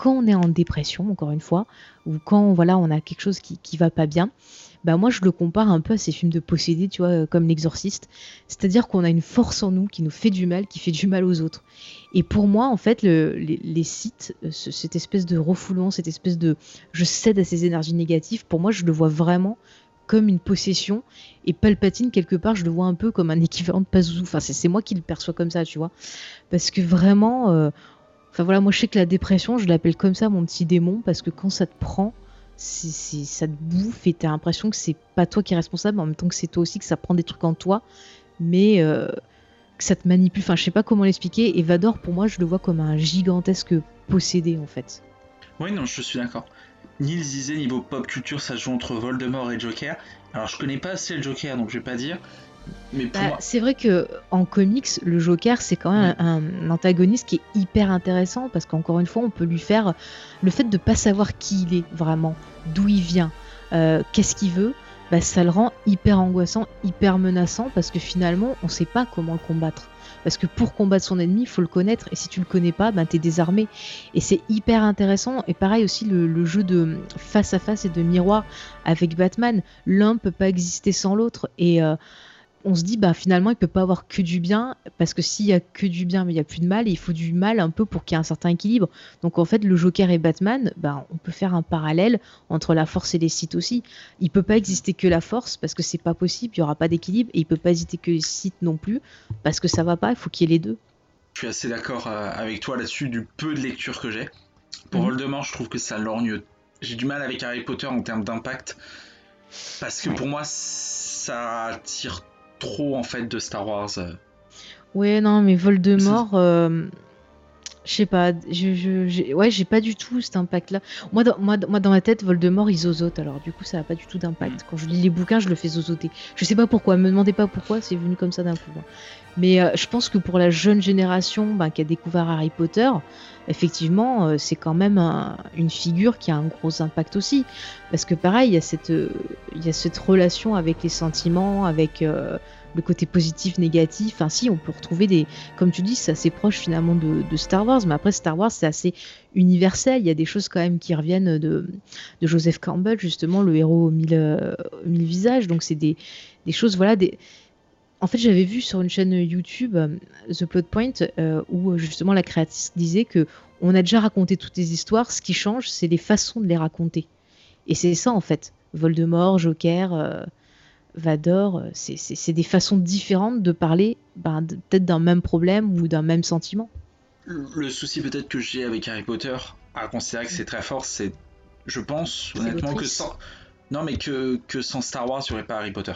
Quand on est en dépression, encore une fois, ou quand voilà, on a quelque chose qui, qui va pas bien, bah moi je le compare un peu à ces films de possédés, tu vois, euh, comme l'exorciste. C'est-à-dire qu'on a une force en nous qui nous fait du mal, qui fait du mal aux autres. Et pour moi, en fait, le- les, sites, euh, ce- cette espèce de refoulement, cette espèce de je cède à ces énergies négatives, pour moi, je le vois vraiment comme une possession. Et Palpatine, quelque part, je le vois un peu comme un équivalent de Pazuzu. Enfin, c'est c'est moi qui le perçois comme ça, tu vois. Parce que vraiment, euh, enfin voilà, moi je sais que la dépression, je l'appelle comme ça, mon petit démon, parce que quand ça te prend, ça te bouffe et t'as l'impression que c'est pas toi qui es responsable, en même temps que c'est toi aussi, que ça prend des trucs en toi, mais euh, que ça te manipule. Enfin, je sais pas comment l'expliquer. Et Vador, pour moi, je le vois comme un gigantesque possédé, en fait. Oui, non, je suis d'accord. Nils disait niveau pop culture, ça joue entre Voldemort et Joker. Alors, je connais pas assez le Joker, donc je vais pas dire. Bah, moi, c'est vrai que en comics, le Joker, c'est quand même un, un antagoniste qui est hyper intéressant parce qu'encore une fois, on peut lui faire le fait de pas savoir qui il est vraiment, d'où il vient, euh, qu'est-ce qu'il veut. Bah, ça le rend hyper angoissant, hyper menaçant parce que finalement, on sait pas comment le combattre. Parce que pour combattre son ennemi, il faut le connaître. Et si tu le connais pas, ben t'es désarmé. Et c'est hyper intéressant. Et pareil aussi, le, le jeu de face à face et de miroir avec Batman. L'un peut pas exister sans l'autre. Et, euh, on se dit bah finalement il peut pas avoir que du bien parce que s'il y a que du bien mais il y a plus de mal et il faut du mal un peu pour qu'il y ait un certain équilibre. Donc en fait le Joker et Batman bah on peut faire un parallèle entre la force et les sites aussi. Il peut pas exister que la force parce que c'est pas possible il y aura pas d'équilibre et il peut pas exister que les sites non plus parce que ça va pas il faut qu'il y ait les deux. Je suis assez d'accord euh, avec toi là-dessus du peu de lecture que j'ai. Pour Mhm. Voldemort je trouve que ça lorgne. J'ai du mal avec Harry Potter en termes d'impact parce que Ouais. pour moi ça tire trop en fait de Star Wars. Ouais, non, mais Voldemort, euh, je sais pas, je, je- j'ai- ouais, j'ai pas du tout cet impact-là. Moi dans, moi, moi, dans ma tête, Voldemort, il zozote, alors du coup, ça a pas du tout d'impact. Quand je lis les bouquins, je le fais zozoter. Je sais pas pourquoi, me demandez pas pourquoi, c'est venu comme ça d'un coup. hein. Mais euh, je pense que pour la jeune génération ben, qui a découvert Harry Potter, effectivement, euh, c'est quand même un- une figure qui a un gros impact aussi. Parce que pareil, il y a cette, euh, y a cette relation avec les sentiments, avec le côté positif, négatif. Enfin, si, on peut retrouver des. Comme tu dis, c'est assez proche finalement de, Star Wars. Mais après, Star Wars, c'est assez universel. Il y a des choses quand même qui reviennent de, de Joseph Campbell, justement, le héros aux mille, euh, aux mille visages. Donc, c'est des, des choses, voilà, des. En fait, j'avais vu sur une chaîne YouTube euh, The Plot Point euh, où justement la créatrice disait que on a déjà raconté toutes les histoires. Ce qui change, c'est les façons de les raconter. Et c'est ça en fait. Voldemort, Joker, Vador, euh, c'est- des façons différentes de parler ben, peut-être d'un même problème ou d'un même sentiment. le souci peut-être que j'ai avec Harry Potter à considérer que c'est très fort c'est je pense honnêtement que sans non mais que, que sans Star Wars il n'y aurait pas Harry Potter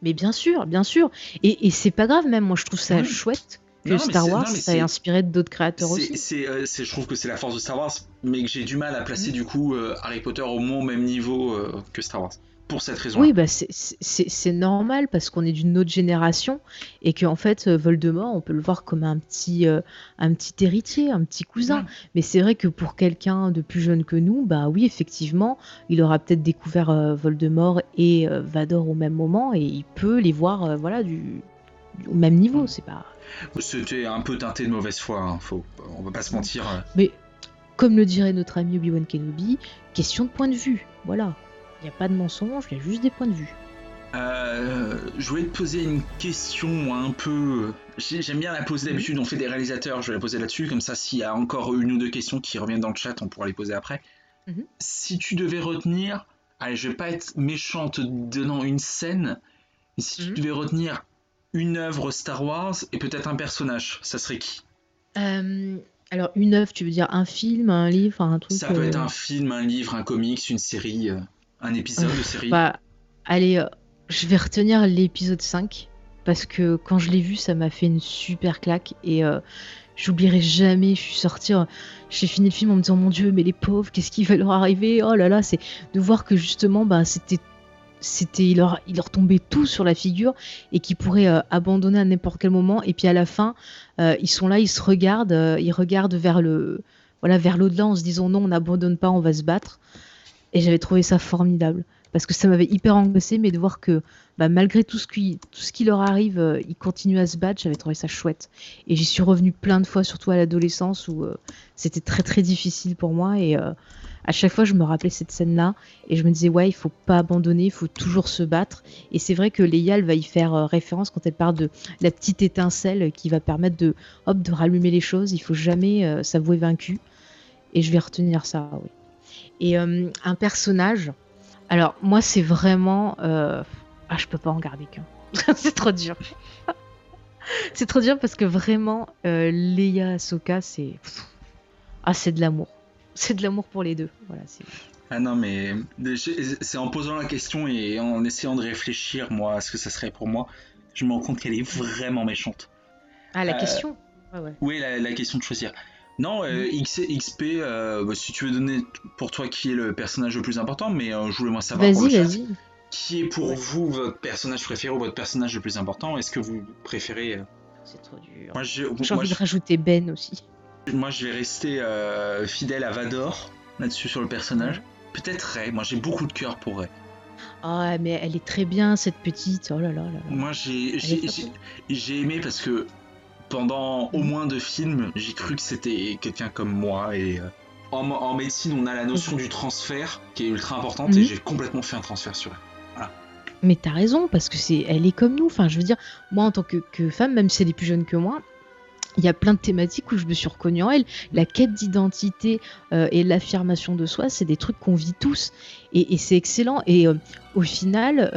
Mais bien sûr, bien sûr. Et, et c'est pas grave même, moi je trouve ça Oui. chouette que Non, Star Wars non, ça ait c'est- inspiré d'autres créateurs aussi. c'est, euh, je trouve que c'est la force de Star Wars, mais que j'ai du mal à placer du coup euh, Harry Potter au moins au même niveau euh, que Star Wars. Pour cette raison. Oui, bah c'est- normal parce qu'on est d'une autre génération et qu'en fait euh, Voldemort, on peut le voir comme un petit, euh, un petit héritier, un petit cousin. Mais c'est vrai que pour quelqu'un de plus jeune que nous, bah oui, effectivement, il aura peut-être découvert euh, Voldemort et euh, Vador au même moment et il peut les voir, voilà, du, du- au même niveau. C'est pas. C'était un peu teinté de mauvaise foi, hein, faut, on va pas se mentir. Mais comme le dirait notre ami Obi-Wan Kenobi, question de point de vue. Voilà. Il n'y a pas de mensonge, il y a juste des points de vue. Euh, je voulais te poser une question un peu. j'ai- J'aime bien la poser d'habitude, on fait des réalisateurs, je vais la poser là-dessus, comme ça s'il y a encore une ou deux questions qui reviennent dans le chat, on pourra les poser après. Mhm. Si tu devais retenir, allez, je vais pas être méchant en te donnant une scène, mais si tu Mhm. devais retenir une œuvre Star Wars et peut-être un personnage, ça serait qui? Euh, alors, une œuvre, tu veux dire un film, un livre, un truc Ça peut euh, être un film, un livre, un comics, une série, euh, un épisode de série. Bah, allez, euh, je vais retenir l'épisode 5 parce que quand je l'ai vu, ça m'a fait une super claque et euh, j'oublierai jamais. Je suis sortie, euh, j'ai fini le film en me disant mon Dieu, mais les pauvres, qu'est-ce qui va leur arriver? Oh là là, c'est de voir que justement, bah, c'était c'était il leur il leur tombait tout sur la figure et qu'ils pourraient abandonner à n'importe quel moment et puis à la fin ils sont là ils se regardent ils regardent vers le voilà vers l'au-delà en se disant non on n'abandonne pas on va se battre et j'avais trouvé ça formidable. Parce que ça m'avait hyper angoissé mais de voir que bah, malgré tout ce qui leur arrive euh, ils continuent à se battre j'avais trouvé ça chouette. Et j'y suis revenue plein de fois surtout à l'adolescence où euh, c'était très très difficile pour moi. Et euh, à chaque fois je me rappelais cette scène là et je me disais ouais il faut pas abandonner il faut toujours se battre. Et c'est vrai que Leia va y faire référence quand elle parle de la petite étincelle qui va permettre de hop de rallumer les choses. Il faut jamais s'avouer vaincu. Et je vais retenir ça oui et euh, un personnage. Alors moi c'est vraiment euh, ah je peux pas en garder qu'un. C'est trop dur. C'est trop dur parce que vraiment euh, Leia Ahsoka c'est ah c'est de l'amour. C'est de l'amour pour les deux. Voilà c'est Ah non, mais c'est en posant la question et en essayant de réfléchir, moi, à ce que ça serait pour moi, je me rends compte qu'elle est vraiment méchante. ah la Euh, question. Ouais ouais. Oui, la, la question de choisir. Non, euh, X, XP, euh, bah, si tu veux donner pour toi qui est le personnage le plus important, mais euh, je voulais moi savoir pour le vas-y chat, vas-y qui est pour Ouais. vous votre personnage préféré ou votre personnage le plus important? Est-ce que vous préférez c'est trop dur Moi, je, j'ai moi, envie je- de rajouter Ben aussi moi, je vais rester euh, fidèle à Vador là-dessus sur le personnage. Peut-être Rey. Moi, j'ai beaucoup de cœur pour Rey. ah mais elle est très bien cette petite oh là là là là Moi, j'ai j'ai- cool. j'ai aimé parce que pendant au moins deux films, j'ai cru que c'était quelqu'un comme moi. Et euh, en, en médecine, on a la notion du transfert qui est ultra importante et Mhm. j'ai complètement fait un transfert sur elle. Mais t'as raison, parce que c'est, elle est comme nous. Enfin, je veux dire, moi en tant que, que femme, même si elle est plus jeune que moi, il y a plein de thématiques où je me suis reconnue en elle. La quête d'identité euh, et l'affirmation de soi, c'est des trucs qu'on vit tous. Et, et c'est excellent. Et euh, au final,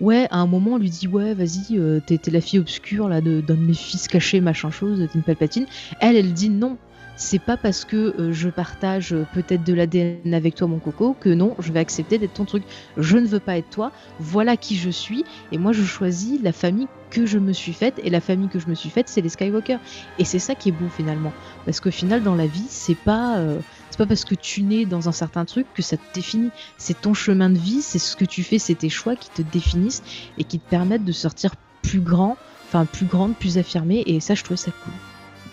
ouais, à un moment, on lui dit Ouais, vas-y, euh, t'es la fille obscure là, d'un de mes fils cachés, machin chose, t'es une palpatine. Elle, elle dit non. C'est pas parce que euh, je partage euh, peut-être de l'ADN avec toi, mon coco, que non, je vais accepter d'être ton truc. Je ne veux pas être toi. Voilà qui je suis. Et moi, je choisis la famille que je me suis faite. Et la famille que je me suis faite, c'est les Skywalker. Et c'est ça qui est beau finalement. Parce qu'au final, dans la vie, c'est pas. euh, c'est pas parce que tu nais dans un certain truc que ça te définit. C'est ton chemin de vie, c'est ce que tu fais, c'est tes choix qui te définissent et qui te permettent de sortir plus grand, enfin plus grande, plus affirmée. Et ça, je trouve ça cool.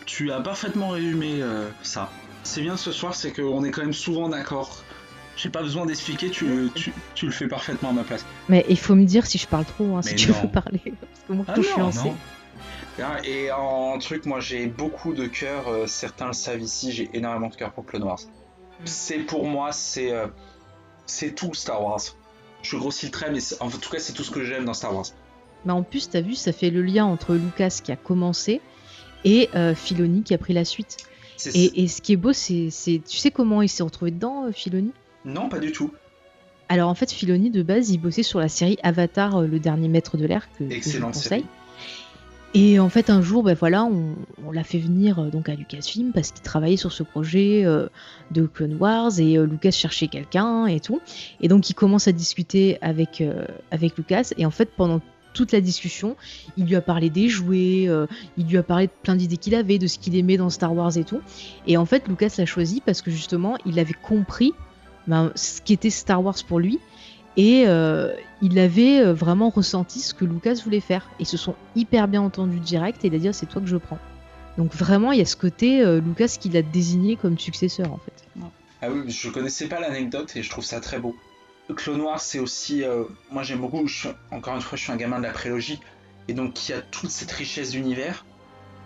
Tu as parfaitement résumé euh, ça. C'est bien ce soir, c'est qu'on est quand même souvent d'accord. J'ai pas besoin d'expliquer, tu, tu, tu le fais parfaitement à ma place. Mais il faut me dire si je parle trop, hein, si tu veux parler. Parce que moi, Ah tout, je suis lancée. Et en truc, moi j'ai beaucoup de cœur, euh, certains le savent ici, j'ai énormément de cœur pour Clone Wars. C'est pour moi, c'est euh, c'est tout Star Wars. Je grossis le trait, mais en tout cas, c'est tout ce que j'aime dans Star Wars. Mais en plus, t'as vu, ça fait le lien entre Lucas qui a commencé et euh, Filoni qui a pris la suite. Et, et ce qui est beau, c'est, c'est- tu sais comment il s'est retrouvé dedans, euh, Filoni? Non, pas du tout. Alors en fait, Filoni de base, il bossait sur la série Avatar, euh, le dernier maître de l'air que, que je vous conseille. série. Et en fait, un jour, ben voilà, on, l'a fait venir euh, donc à Lucasfilm parce qu'il travaillait sur ce projet euh, de Clone Wars et euh, Lucas cherchait quelqu'un et tout. Et donc, il commence à discuter avec, avec Lucas. Et en fait, pendant toute la discussion, il lui a parlé des jouets, il lui a parlé de plein d'idées qu'il avait, de ce qu'il aimait dans Star Wars et tout. Et en fait, Lucas l'a choisi parce que justement, il avait compris ben, ce qu'était Star Wars pour lui. Et euh, il avait euh, vraiment ressenti ce que Lucas voulait faire. Ils se sont hyper bien entendus direct et il a dit Ah, c'est toi que je prends. Donc vraiment, il y a ce côté euh, Lucas qui l'a désigné comme successeur en fait. Ah oui, je connaissais pas l'anecdote et je trouve ça très beau. Clone Wars, c'est aussi. euh, moi j'aime beaucoup, je suis- encore une fois, je suis un gamin de la prélogie, et donc il y a toute cette richesse d'univers,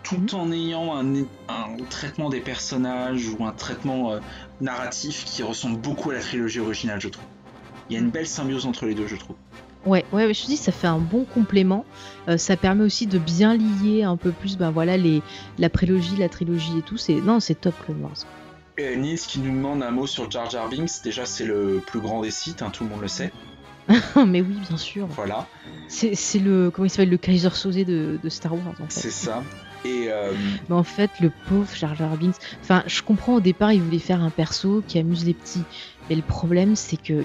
tout Mhm. en ayant un, un traitement des personnages ou un traitement euh, narratif qui ressemble beaucoup à la trilogie originale, je trouve. Il y a une belle symbiose entre les deux, je trouve. Ouais, ouais, je te dis, ça fait un bon complément. Euh, ça permet aussi de bien lier un peu plus, ben voilà, les, la prélogie, la trilogie et tout. C'est non, c'est top Clone Wars. Et Nils qui nous demande un mot sur Jar Jar Binks, déjà c'est le plus grand des sites, hein, tout le monde le sait. Mais oui, bien sûr. Voilà, C'est c'est le comment il s'appelle le Kaiser Sosé de, de Star Wars en fait. c'est ça. Et euh, Mais en fait, le pauvre Jar Jar Binks. Enfin, je comprends au départ, il voulait faire un perso qui amuse les petits. Mais le problème, c'est que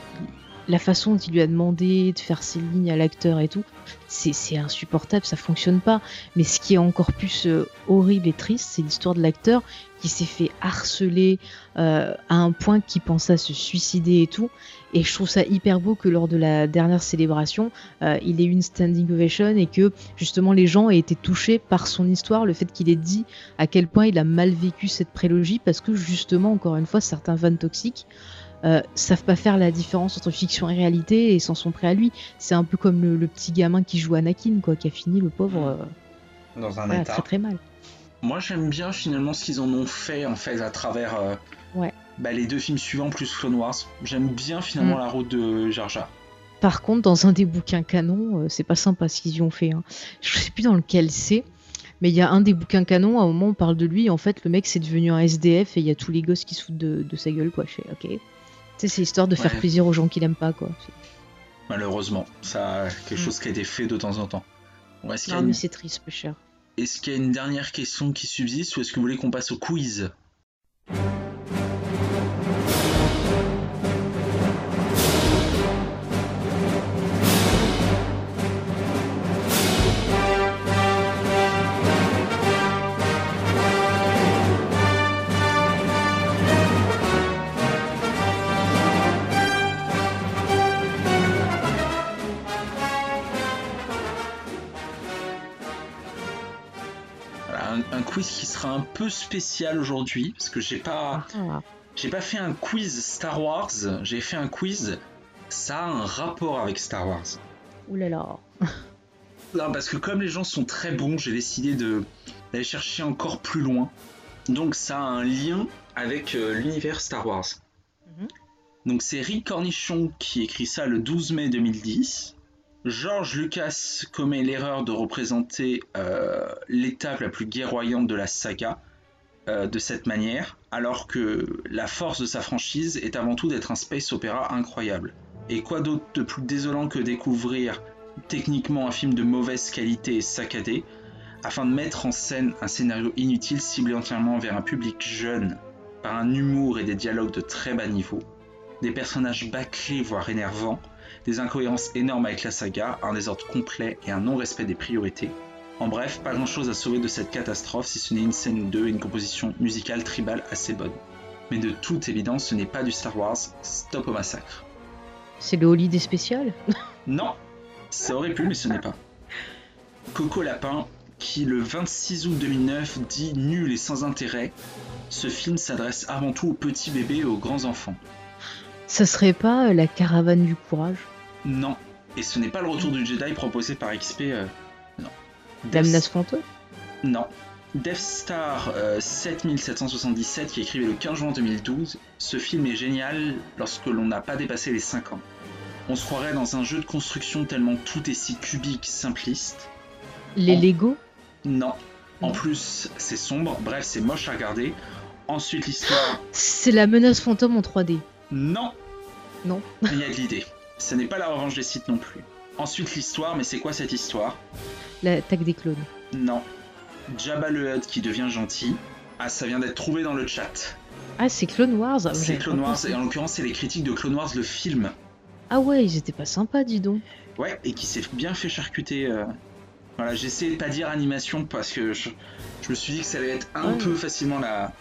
la façon dont il lui a demandé de faire ses lignes à l'acteur et tout, c'est insupportable, ça fonctionne pas. Mais ce qui est encore plus euh, horrible et triste, c'est l'histoire de l'acteur qui s'est fait harceler euh, à un point qu'il pensait se suicider et tout. Et je trouve ça hyper beau que lors de la dernière célébration, euh, il ait eu une standing ovation et que justement les gens aient été touchés par son histoire, le fait qu'il ait dit à quel point il a mal vécu cette prélogie parce que justement, encore une fois, certains fans toxiques euh, savent pas faire la différence entre fiction et réalité et s'en sont prêts à lui. C'est un peu comme le, le petit gamin qui joue Anakin, quoi, qui a fini le pauvre euh, dans un voilà, état. très très mal. Moi j'aime bien finalement ce qu'ils en ont fait en fait à travers euh, Ouais. bah, les deux films suivants plus Clone Wars. J'aime bien finalement Mm. la route de Jar Jar. Par contre, dans un des bouquins canon, euh, c'est pas sympa ce qu'ils y ont fait. hein. Je sais plus dans lequel c'est, mais il y a un des bouquins canon, à un moment on parle de lui, en fait le mec c'est devenu un SDF et il y a tous les gosses qui se foutent de, de sa gueule, quoi. Je fais, ok. Tu sais, c'est histoire de faire Ouais. plaisir aux gens qui l'aiment pas, quoi. Malheureusement, ça quelque Mm. chose qui a été fait de temps en temps. Bon, Est-ce qu'il y, a Non, une- mais c'est triste, peu cher. est-ce qu'il y a une dernière question qui subsiste ou est-ce que vous voulez qu'on passe au quiz? Quiz qui sera un peu spécial aujourd'hui parce que j'ai pas Ah, j'ai pas fait un quiz Star Wars, j'ai fait un quiz ça a un rapport avec Star Wars. oulala. Non, parce que comme les gens sont très bons, j'ai décidé de d'aller chercher encore plus loin. Donc ça a un lien avec euh, l'univers Star Wars. Mhm. Donc c'est Rick Cornichon qui écrit ça le 12 mai 2010. George Lucas commet l'erreur de représenter euh, l'étape la plus guerroyante de la saga euh, de cette manière, alors que la force de sa franchise est avant tout d'être un space opéra incroyable. Et quoi d'autre de plus désolant que découvrir techniquement un film de mauvaise qualité et saccadé, afin de mettre en scène un scénario inutile ciblé entièrement vers un public jeune, par un humour et des dialogues de très bas niveau, des personnages bâclés voire énervants, des incohérences énormes avec la saga, un désordre complet et un non-respect des priorités. En bref, pas grand chose à sauver de cette catastrophe si ce n'est une scène ou deux et une composition musicale tribale assez bonne. Mais de toute évidence, ce n'est pas du Star Wars, stop au massacre. C'est le holiday spécial Non, ça aurait pu, mais ce n'est pas. Coco Lapin, qui le 26 août 2009 dit nul et sans intérêt, ce film s'adresse avant tout aux petits bébés et aux grands enfants. Ça serait pas euh, la caravane du courage Non, et ce n'est pas le retour du Jedi proposé par XP. euh, non. Menace fantôme Non. Death Star euh, 7777 qui est écrivé le 15 juin 2012. Ce film est génial lorsque l'on n'a pas dépassé les 5 ans. On se croirait dans un jeu de construction tellement tout est si cubique, simpliste. Les Oh. Lego Non. En plus, c'est sombre, bref, c'est moche à regarder. Ensuite, l'histoire. C'est la menace fantôme en 3D. Non Non. Il y a de l'idée. Ce n'est pas la revanche des sites non plus. Ensuite, l'histoire, mais c'est quoi cette histoire? L'attaque des clones. Non. Jabba le Hutt qui devient gentil. Ah, ça vient d'être trouvé dans le chat. Ah, c'est Clone Wars C'est Clone Wars, pensé. et en l'occurrence, c'est les critiques de Clone Wars, le film. Ah ouais, ils étaient pas sympas, dis donc. Ouais, et qui s'est bien fait charcuter. euh. Voilà, j'ai essayé de pas dire animation parce que je, je me suis dit que ça allait être un Ouais. peu facilement la.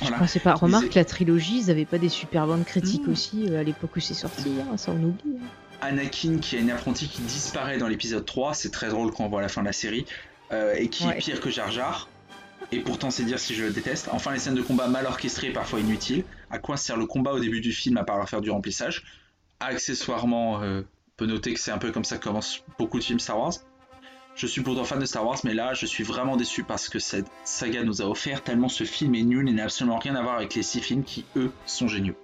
Voilà. Je pensais pas. Remarque, la trilogie, ils avaient pas des super bonnes critiques Mm. aussi euh, à l'époque où c'est sorti, hein, ça on oublie. hein. Anakin, qui est une apprentie qui disparaît dans l'épisode 3, c'est très drôle quand on voit la fin de la série, euh, et qui est pire que Jar Jar. Et pourtant, c'est dire si je le déteste. Enfin, les scènes de combat mal orchestrées parfois inutiles. À quoi sert le combat au début du film à part faire du remplissage? Accessoirement, euh, on peut noter que c'est un peu comme ça que commencent beaucoup de films Star Wars. Je suis pourtant fan de Star Wars, mais là, je suis vraiment déçu parce que cette saga nous a offert tellement ce film est nul et n'a absolument rien à voir avec les six films qui, eux, sont géniaux.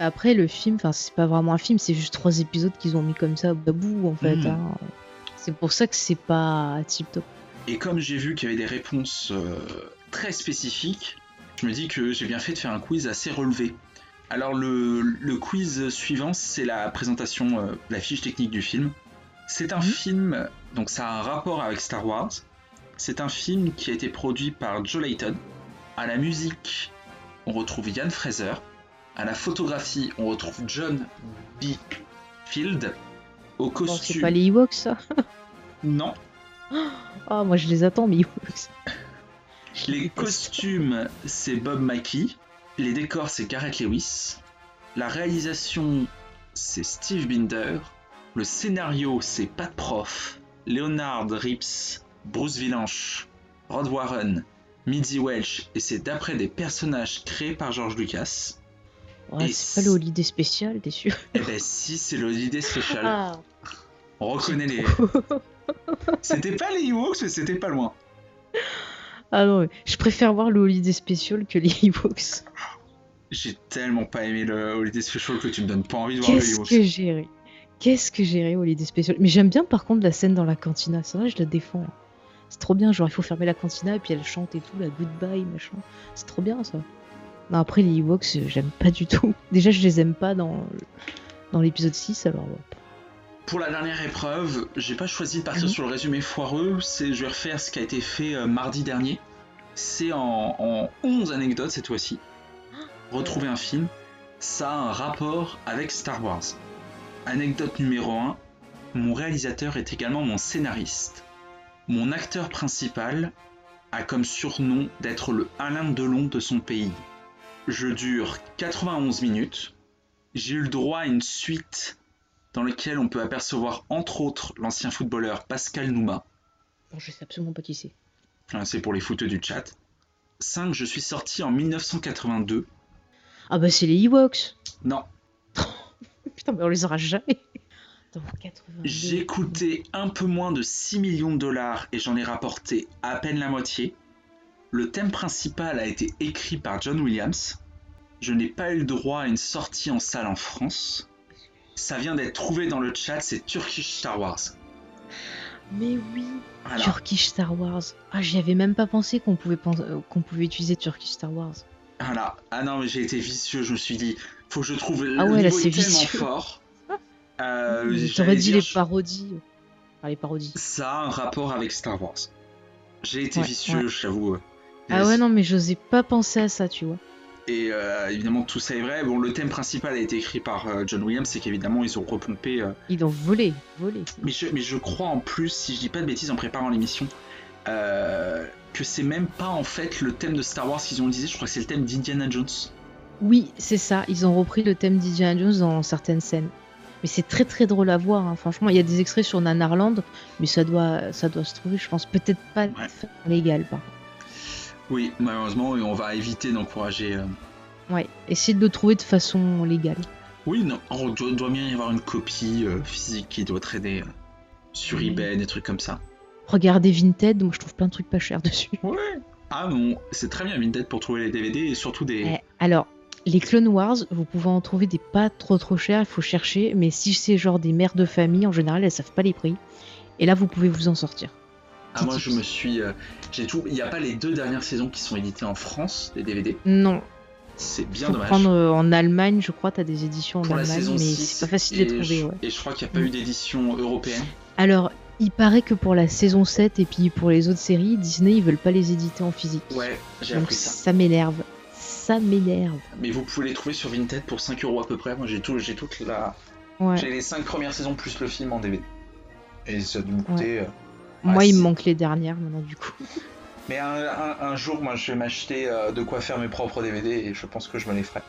Après, le film, enfin, c'est pas vraiment un film, c'est juste trois épisodes qu'ils ont mis comme ça à bout en fait. Mm. hein. C'est pour ça que c'est pas tip top. Et comme j'ai vu qu'il y avait des réponses euh, très spécifiques, je me dis que j'ai bien fait de faire un quiz assez relevé. Alors le, le quiz suivant, c'est la présentation, euh, la fiche technique du film. C'est un Mhm. film, donc ça a un rapport avec Star Wars. C'est un film qui a été produit par Joe Layton. À la musique, on retrouve Ian Fraser. À la photographie, on retrouve John B. Field. Au Bon, c'est costume, pas les Ewoks ça non. Ah, moi je les attends, mais Ewoks. Les costumes, c'est Bob Mackie. Les décors, c'est Gareth Lewis. La réalisation, c'est Steve Binder. Le scénario, c'est Pat Prof, Leonard Rips, Bruce Vilanch, Rod Warren, Midzi Welch, et c'est d'après des personnages créés par George Lucas. Ouais, c'est pas le holiday spécial, t'es sûr Eh ben si, c'est le l'idée spéciale. Ah, On reconnaît les... C'était pas les Ewoks, mais c'était pas loin. ah non, je préfère voir le holiday spécial que les Ewoks. J'ai tellement pas aimé le Holiday Special que tu me donnes pas envie de voir le Qu'est-ce Ewoks. que j'ai ri Qu'est-ce que j'ai ri au holiday spécial Mais j'aime bien par contre la scène dans la cantina, c'est vrai, je la défends. C'est trop bien, genre il faut fermer la cantina et puis elle chante et tout, la goodbye, machin. C'est trop bien ça. Non, après les Ewoks, euh, j'aime pas du tout. Déjà, je les aime pas dans, dans l'épisode 6, alors ouais. Pour la dernière épreuve, j'ai pas choisi de partir Mhm. sur le résumé foireux, c'est je vais refaire ce qui a été fait euh, mardi dernier. C'est en, en 11 anecdotes cette fois-ci. Retrouver un film, ça a un rapport avec Star Wars. Anecdote numéro 1, mon réalisateur est également mon scénariste. Mon acteur principal a comme surnom d'être le Alain Delon de son pays. Je dure 91 minutes. J'ai eu le droit à une suite dans lequel on peut apercevoir entre autres l'ancien footballeur Pascal Nouma. Bon, je sais absolument pas qui c'est. Hein, C'est pour les footeux du chat. 5. Je suis sorti en 1982. Ah bah c'est les Ewoks Non, Putain, mais on les aura jamais Dans 82. j'ai coûté un peu moins de 6 millions de dollars et j'en ai rapporté à peine la moitié. Le thème principal a été écrit par John Williams. Je n'ai pas eu le droit à une sortie en salle en France. Ça vient d'être trouvé dans le chat, c'est Turkish Star Wars. Mais oui, Voilà. Turkish Star Wars. Ah, j'y avais même pas pensé qu'on pouvait, euh, qu'on pouvait utiliser Turkish Star Wars. Voilà. Ah non, mais j'ai été vicieux. Je me suis dit, faut que je trouve. Ah le ouais, là, c'est tellement vicieux. fort. Euh, J'aurais j'allais dit dire, les parodies. Enfin, les parodies. Ça a un rapport avec Star Wars. J'ai été Ouais, vicieux, ouais. j'avoue. Ah ouais, non, mais j'osais pas penser à ça, tu vois. Et euh, évidemment, tout ça est vrai. Bon, le thème principal a été écrit par euh, John Williams, c'est qu'évidemment, ils ont repompé. euh, Ils ont volé, volé. Mais, je, mais je crois en plus, si je dis pas de bêtises en préparant l'émission, euh, que c'est même pas en fait le thème de Star Wars qu'ils ont utilisé. Je crois que c'est le thème d'Indiana Jones. Oui, c'est ça. Ils ont repris le thème d'Indiana Jones dans certaines scènes. Mais c'est très très drôle à voir. hein. Franchement, il y a des extraits sur Nanarland, mais ça doit, ça doit se trouver, je pense, peut-être pas Ouais. légale, par contre. Oui, malheureusement, et on va éviter d'encourager. euh, Ouais, essayez de le trouver de façon légale. Oui, non, on doit, doit bien y avoir une copie euh, physique qui doit traîner euh, sur eBay, des trucs comme ça. Regardez Vinted, moi je trouve plein de trucs pas chers dessus. Ouais. Ah bon, c'est très bien Vinted pour trouver les DVD et surtout des. Eh, alors, les Clone Wars, vous pouvez en trouver des pas trop trop chers, il faut chercher, mais si c'est genre des mères de famille, en général, elles savent pas les prix. Et là, vous pouvez vous en sortir. Ah, moi je me suis. euh, J'ai tout. Il n'y a pas les deux dernières saisons qui sont éditées en France, des DVD. Non, C'est bien faut dommage. prendre euh, en Allemagne, je crois, t'as des éditions en pour la Allemagne, saison mais 6. c'est pas facile de et les trouver, je, ouais. Et je crois qu'il n'y a pas eu d'édition européenne. Alors, il paraît que pour la saison 7 et puis pour les autres séries, Disney, ils veulent pas les éditer en physique. Ouais, j'ai Donc appris ça. ça m'énerve. Ça m'énerve. Mais vous pouvez les trouver sur Vinted pour 5 euros à peu près. Moi j'ai tout, j'ai toute la. Ouais. J'ai les 5 premières saisons plus le film en DVD. Et ça dû me coûter. euh, Moi, il me manque les dernières maintenant, du coup. Mais un, un- un jour, moi je vais m'acheter euh, de quoi faire mes propres DVD et je pense que je me les ferai.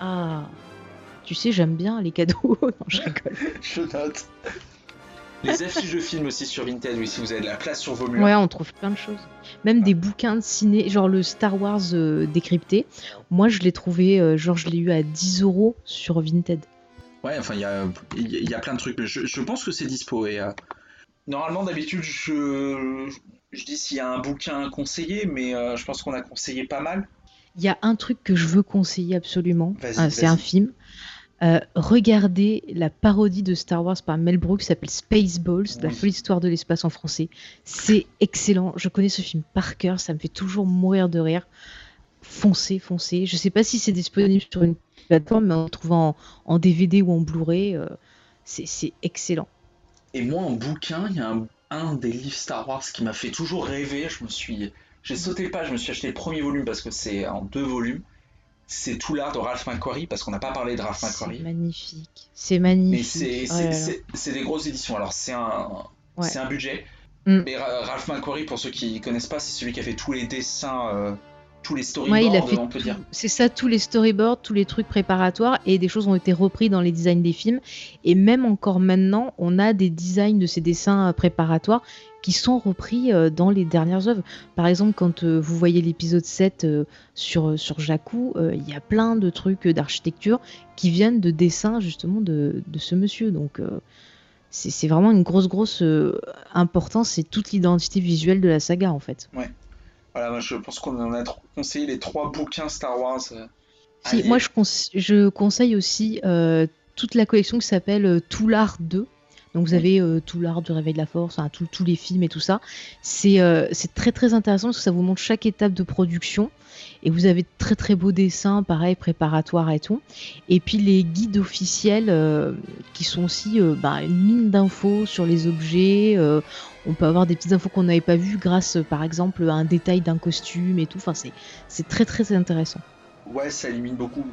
Ah. Tu sais, j'aime bien les cadeaux. non, je rigole. Je note. Les affiches de films aussi sur Vinted, oui, si vous avez de la place sur vos murs. Ouais, on trouve plein de choses. Même des bouquins de ciné, genre le Star Wars euh, décrypté. Moi, je l'ai trouvé, euh, genre, je l'ai eu à 10 euros sur Vinted. Ouais, enfin, il y a, y a- plein de trucs, mais je, je pense que c'est dispo. Et, euh, Normalement, d'habitude, je, je dis s'il y a un bouquin conseillé, mais je pense qu'on a conseillé pas mal. Il y a un truc que je veux conseiller absolument. Ah, c'est un film. Euh, regardez la parodie de Star Wars par Mel Brooks, s'appelle Spaceballs, la folle histoire de l'espace en français. C'est excellent. Je connais ce film par cœur. Ça me fait toujours mourir de rire. Foncez, foncez. Je sais pas si c'est disponible sur une plateforme, mais en le trouvant en, DVD ou en Blu-ray, euh, c'est excellent. Et moi, en bouquin, il y a un, des livres Star Wars qui m'a fait toujours rêver. Je me suis, j'ai sauté pas, je me suis acheté le premier volume parce que c'est en deux volumes. C'est tout l'art de Ralph McQuarrie parce qu'on n'a pas parlé de Ralph C'est McQuarrie. magnifique. C'est Mais magnifique. c'est Oh là là. c'est- des grosses éditions. Alors c'est un, Ouais. c'est un budget. Mm. Mais Ra- Ralph McQuarrie, pour ceux qui connaissent pas, c'est celui qui a fait tous les dessins, euh, tous les Ouais, storyboards, il a fait on peut dire. C'est ça, tous les storyboards, tous les trucs préparatoires, et des choses ont été repris dans les designs des films. Et même encore maintenant, on a des designs de ces dessins euh, préparatoires qui sont repris euh, dans les dernières œuvres. Par exemple, quand euh, vous voyez l'épisode 7 euh, sur, sur Jakku, il y a plein de trucs d'architecture qui viennent de dessins justement de, de ce monsieur. Donc c'est c'est vraiment une grosse, grosse importance, c'est toute l'identité visuelle de la saga en fait. Voilà, moi, je pense qu'on en a conseillé les trois bouquins Star Wars. euh, Si, moi, je, conse- je conseille aussi euh, toute la collection qui s'appelle euh, Tout l'art 2. Donc, vous avez euh, tout l'art du réveil de la force, tous les films et tout ça. C'est euh, c'est très très intéressant parce que ça vous montre chaque étape de production. Et vous avez de très très beaux dessins, pareil, préparatoires et tout. Et puis les guides officiels euh, qui sont aussi euh, bah, une mine d'infos sur les objets. euh, on peut avoir des petites infos qu'on n'avait pas vues grâce, par exemple, à un détail d'un costume et tout. Enfin, c'est- très très intéressant. Ouais, ça élimine beaucoup.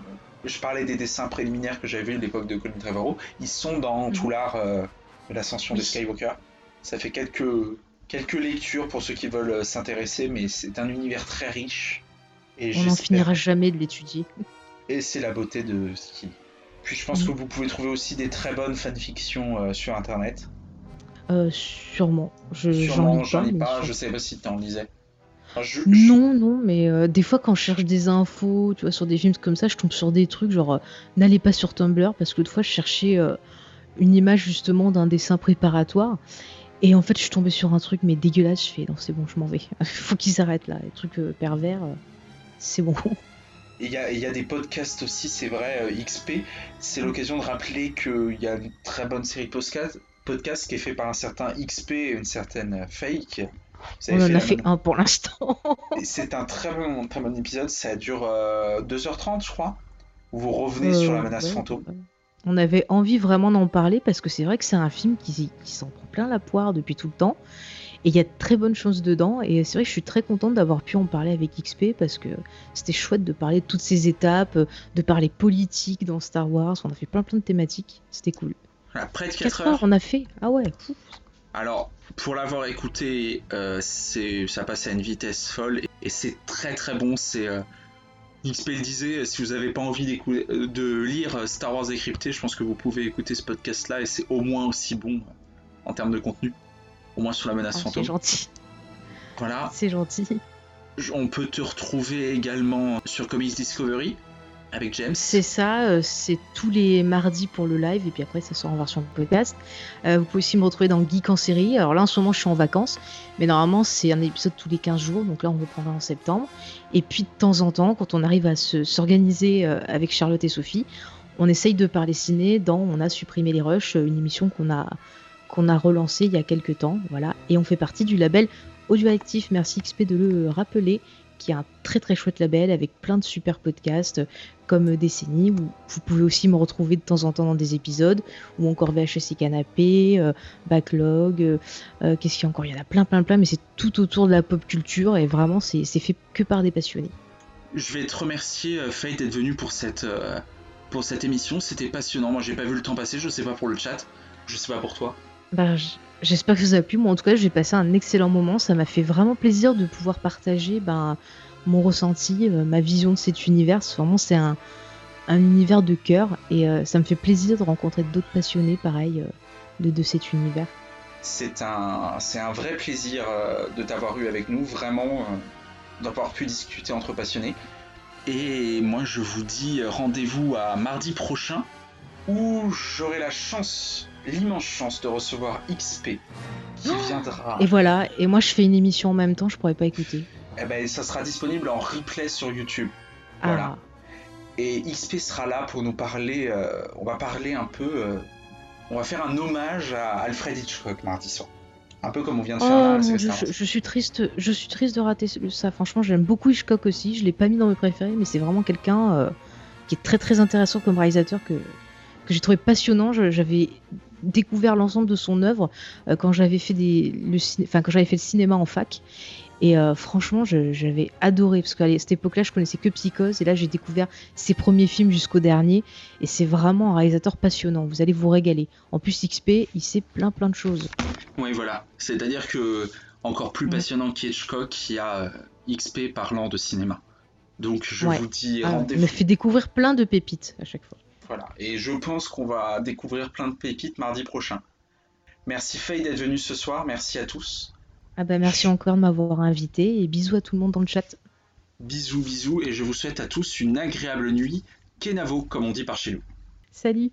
Je parlais des dessins préliminaires que j'avais vus à l'époque de Colin Trevorrow. Ils sont dans Mhm. tout l'art de l'ascension Oui. de Skywalker. Ça fait quelques, quelques lectures pour ceux qui veulent s'intéresser, mais c'est un univers très riche. Et On n'en finira jamais de l'étudier. Et c'est la beauté de ce qui. Puis je pense Mhm. que vous pouvez trouver aussi des très bonnes fanfictions euh, sur internet. Euh, sûrement. Je, Sûrement, j'en lis pas. je sais pas si tu en lisais. Enfin, je- je- Non, non, mais euh, des fois quand je cherche des infos, tu vois, sur des films comme ça, je tombe sur des trucs genre euh, n'allez pas sur Tumblr parce que l'autre fois je cherchais une image justement d'un dessin préparatoire et en fait je suis tombée sur un truc mais dégueulasse. Je fais non c'est bon, je m'en vais. Faut qu'ils arrêtent là, les trucs pervers. Euh, c'est bon. Il y, a, il y a des podcasts aussi, c'est vrai, euh, XP. C'est l'occasion de rappeler qu'il y a une très bonne série de podcasts, podcast qui est fait par un certain XP et une certaine Fake. On en a fait un pour l'instant. c'est un très bon, très bon épisode, ça dure 2h30 je crois. Où vous revenez sur la menace fantôme. On avait envie vraiment d'en parler parce que c'est vrai que c'est un film qui, qui s'en prend plein la poire depuis tout le temps. Et il y a de très bonnes choses dedans. Et c'est vrai que je suis très contente d'avoir pu en parler avec XP parce que c'était chouette de parler de toutes ces étapes, de parler politique dans Star Wars. On a fait plein plein de thématiques. C'était cool. Après de 4, heures. on a fait. Ah ouais. Alors, pour l'avoir écouté, euh, ça passe à une vitesse folle et c'est très très bon. C'est euh, XP le disait, si vous n'avez pas envie euh, de lire Star Wars décrypté, je pense que vous pouvez écouter ce podcast-là et c'est au moins aussi bon en termes de contenu au moins sur la menace ah, fantôme. C'est gentil. Voilà. C'est gentil. On peut te retrouver également sur Comics Discovery avec James. C'est ça, euh, c'est tous les mardis pour le live et puis après ça sort en version podcast. Euh, vous pouvez aussi me retrouver dans Geek en série. Alors là en ce moment je suis en vacances, mais normalement c'est un épisode tous les 15 jours, donc là on reprendra en septembre. Et puis de temps en temps, quand on arrive à s'organiser euh, avec Charlotte et Sophie, on essaye de parler ciné dans On a supprimé les rushs, une émission qu'on a qu'on a relancé il y a quelques temps. Voilà. Et on fait partie du label Audioactif, merci XP de le rappeler, qui est un très très chouette label avec plein de super podcasts comme Décennie, où vous pouvez aussi me retrouver de temps en temps dans des épisodes, ou encore VHS et Canapé, euh, Backlog, euh, euh, qu'est-ce qu'il y a encore? Il y en a plein plein plein, mais c'est tout autour de la pop culture et vraiment c'est fait que par des passionnés. Je vais te remercier Faye d'être venu pour cette, pour cette émission, c'était passionnant. Moi j'ai pas vu le temps passer, je sais pas pour le chat, je sais pas pour toi. Bah, j'espère que ça a plu. Moi, en tout cas, j'ai passé un excellent moment. Ça m'a fait vraiment plaisir de pouvoir partager ben, mon ressenti, euh, ma vision de cet univers. Vraiment, c'est un, univers de cœur et euh, ça me fait plaisir de rencontrer d'autres passionnés, pareil, euh, de, cet univers. Un, c'est un vrai plaisir de t'avoir eu avec nous, vraiment, d'avoir pu discuter entre passionnés. Et moi, je vous dis rendez-vous à mardi prochain où j'aurai la chance l'immense chance de recevoir XP qui oh viendra. Et voilà, et moi je fais une émission en même temps, je pourrais pas écouter. Eh ben ça sera disponible en replay sur YouTube. Voilà. Ah. Et XP sera là pour nous parler, euh, on va parler un peu, euh, on va faire un hommage à Alfred Hitchcock mardi soir. Un peu comme on vient de faire. Oh, je, suis triste, je suis triste de rater ça. Franchement, j'aime beaucoup Hitchcock aussi. Je l'ai pas mis dans mes préférés, mais c'est vraiment quelqu'un euh, qui est très très intéressant comme réalisateur que que j'ai trouvé passionnant. J'avais découvert l'ensemble de son œuvre euh, quand j'avais fait des, le, enfin, quand j'avais fait le cinéma en fac. Et euh, franchement, j'avais adoré parce qu'à cette époque-là, je connaissais que Psychose et là, j'ai découvert ses premiers films jusqu'au dernier. Et c'est vraiment un réalisateur passionnant. Vous allez vous régaler. En plus, XP, il sait plein plein de choses. Oui, voilà. C'est-à-dire que encore plus passionnant qu'Hitchcock, il y a euh, XP parlant de cinéma. Donc, je vous dis ah, rendez-vous. Il me fait découvrir plein de pépites à chaque fois. Voilà. Et je pense qu'on va découvrir plein de pépites mardi prochain. Merci Faye d'être venue ce soir. Merci à tous. Ah bah merci encore de m'avoir invité et bisous à tout le monde dans le chat. Bisous, bisous et je vous souhaite à tous une agréable nuit. Kenavo, comme on dit par chez nous. Salut.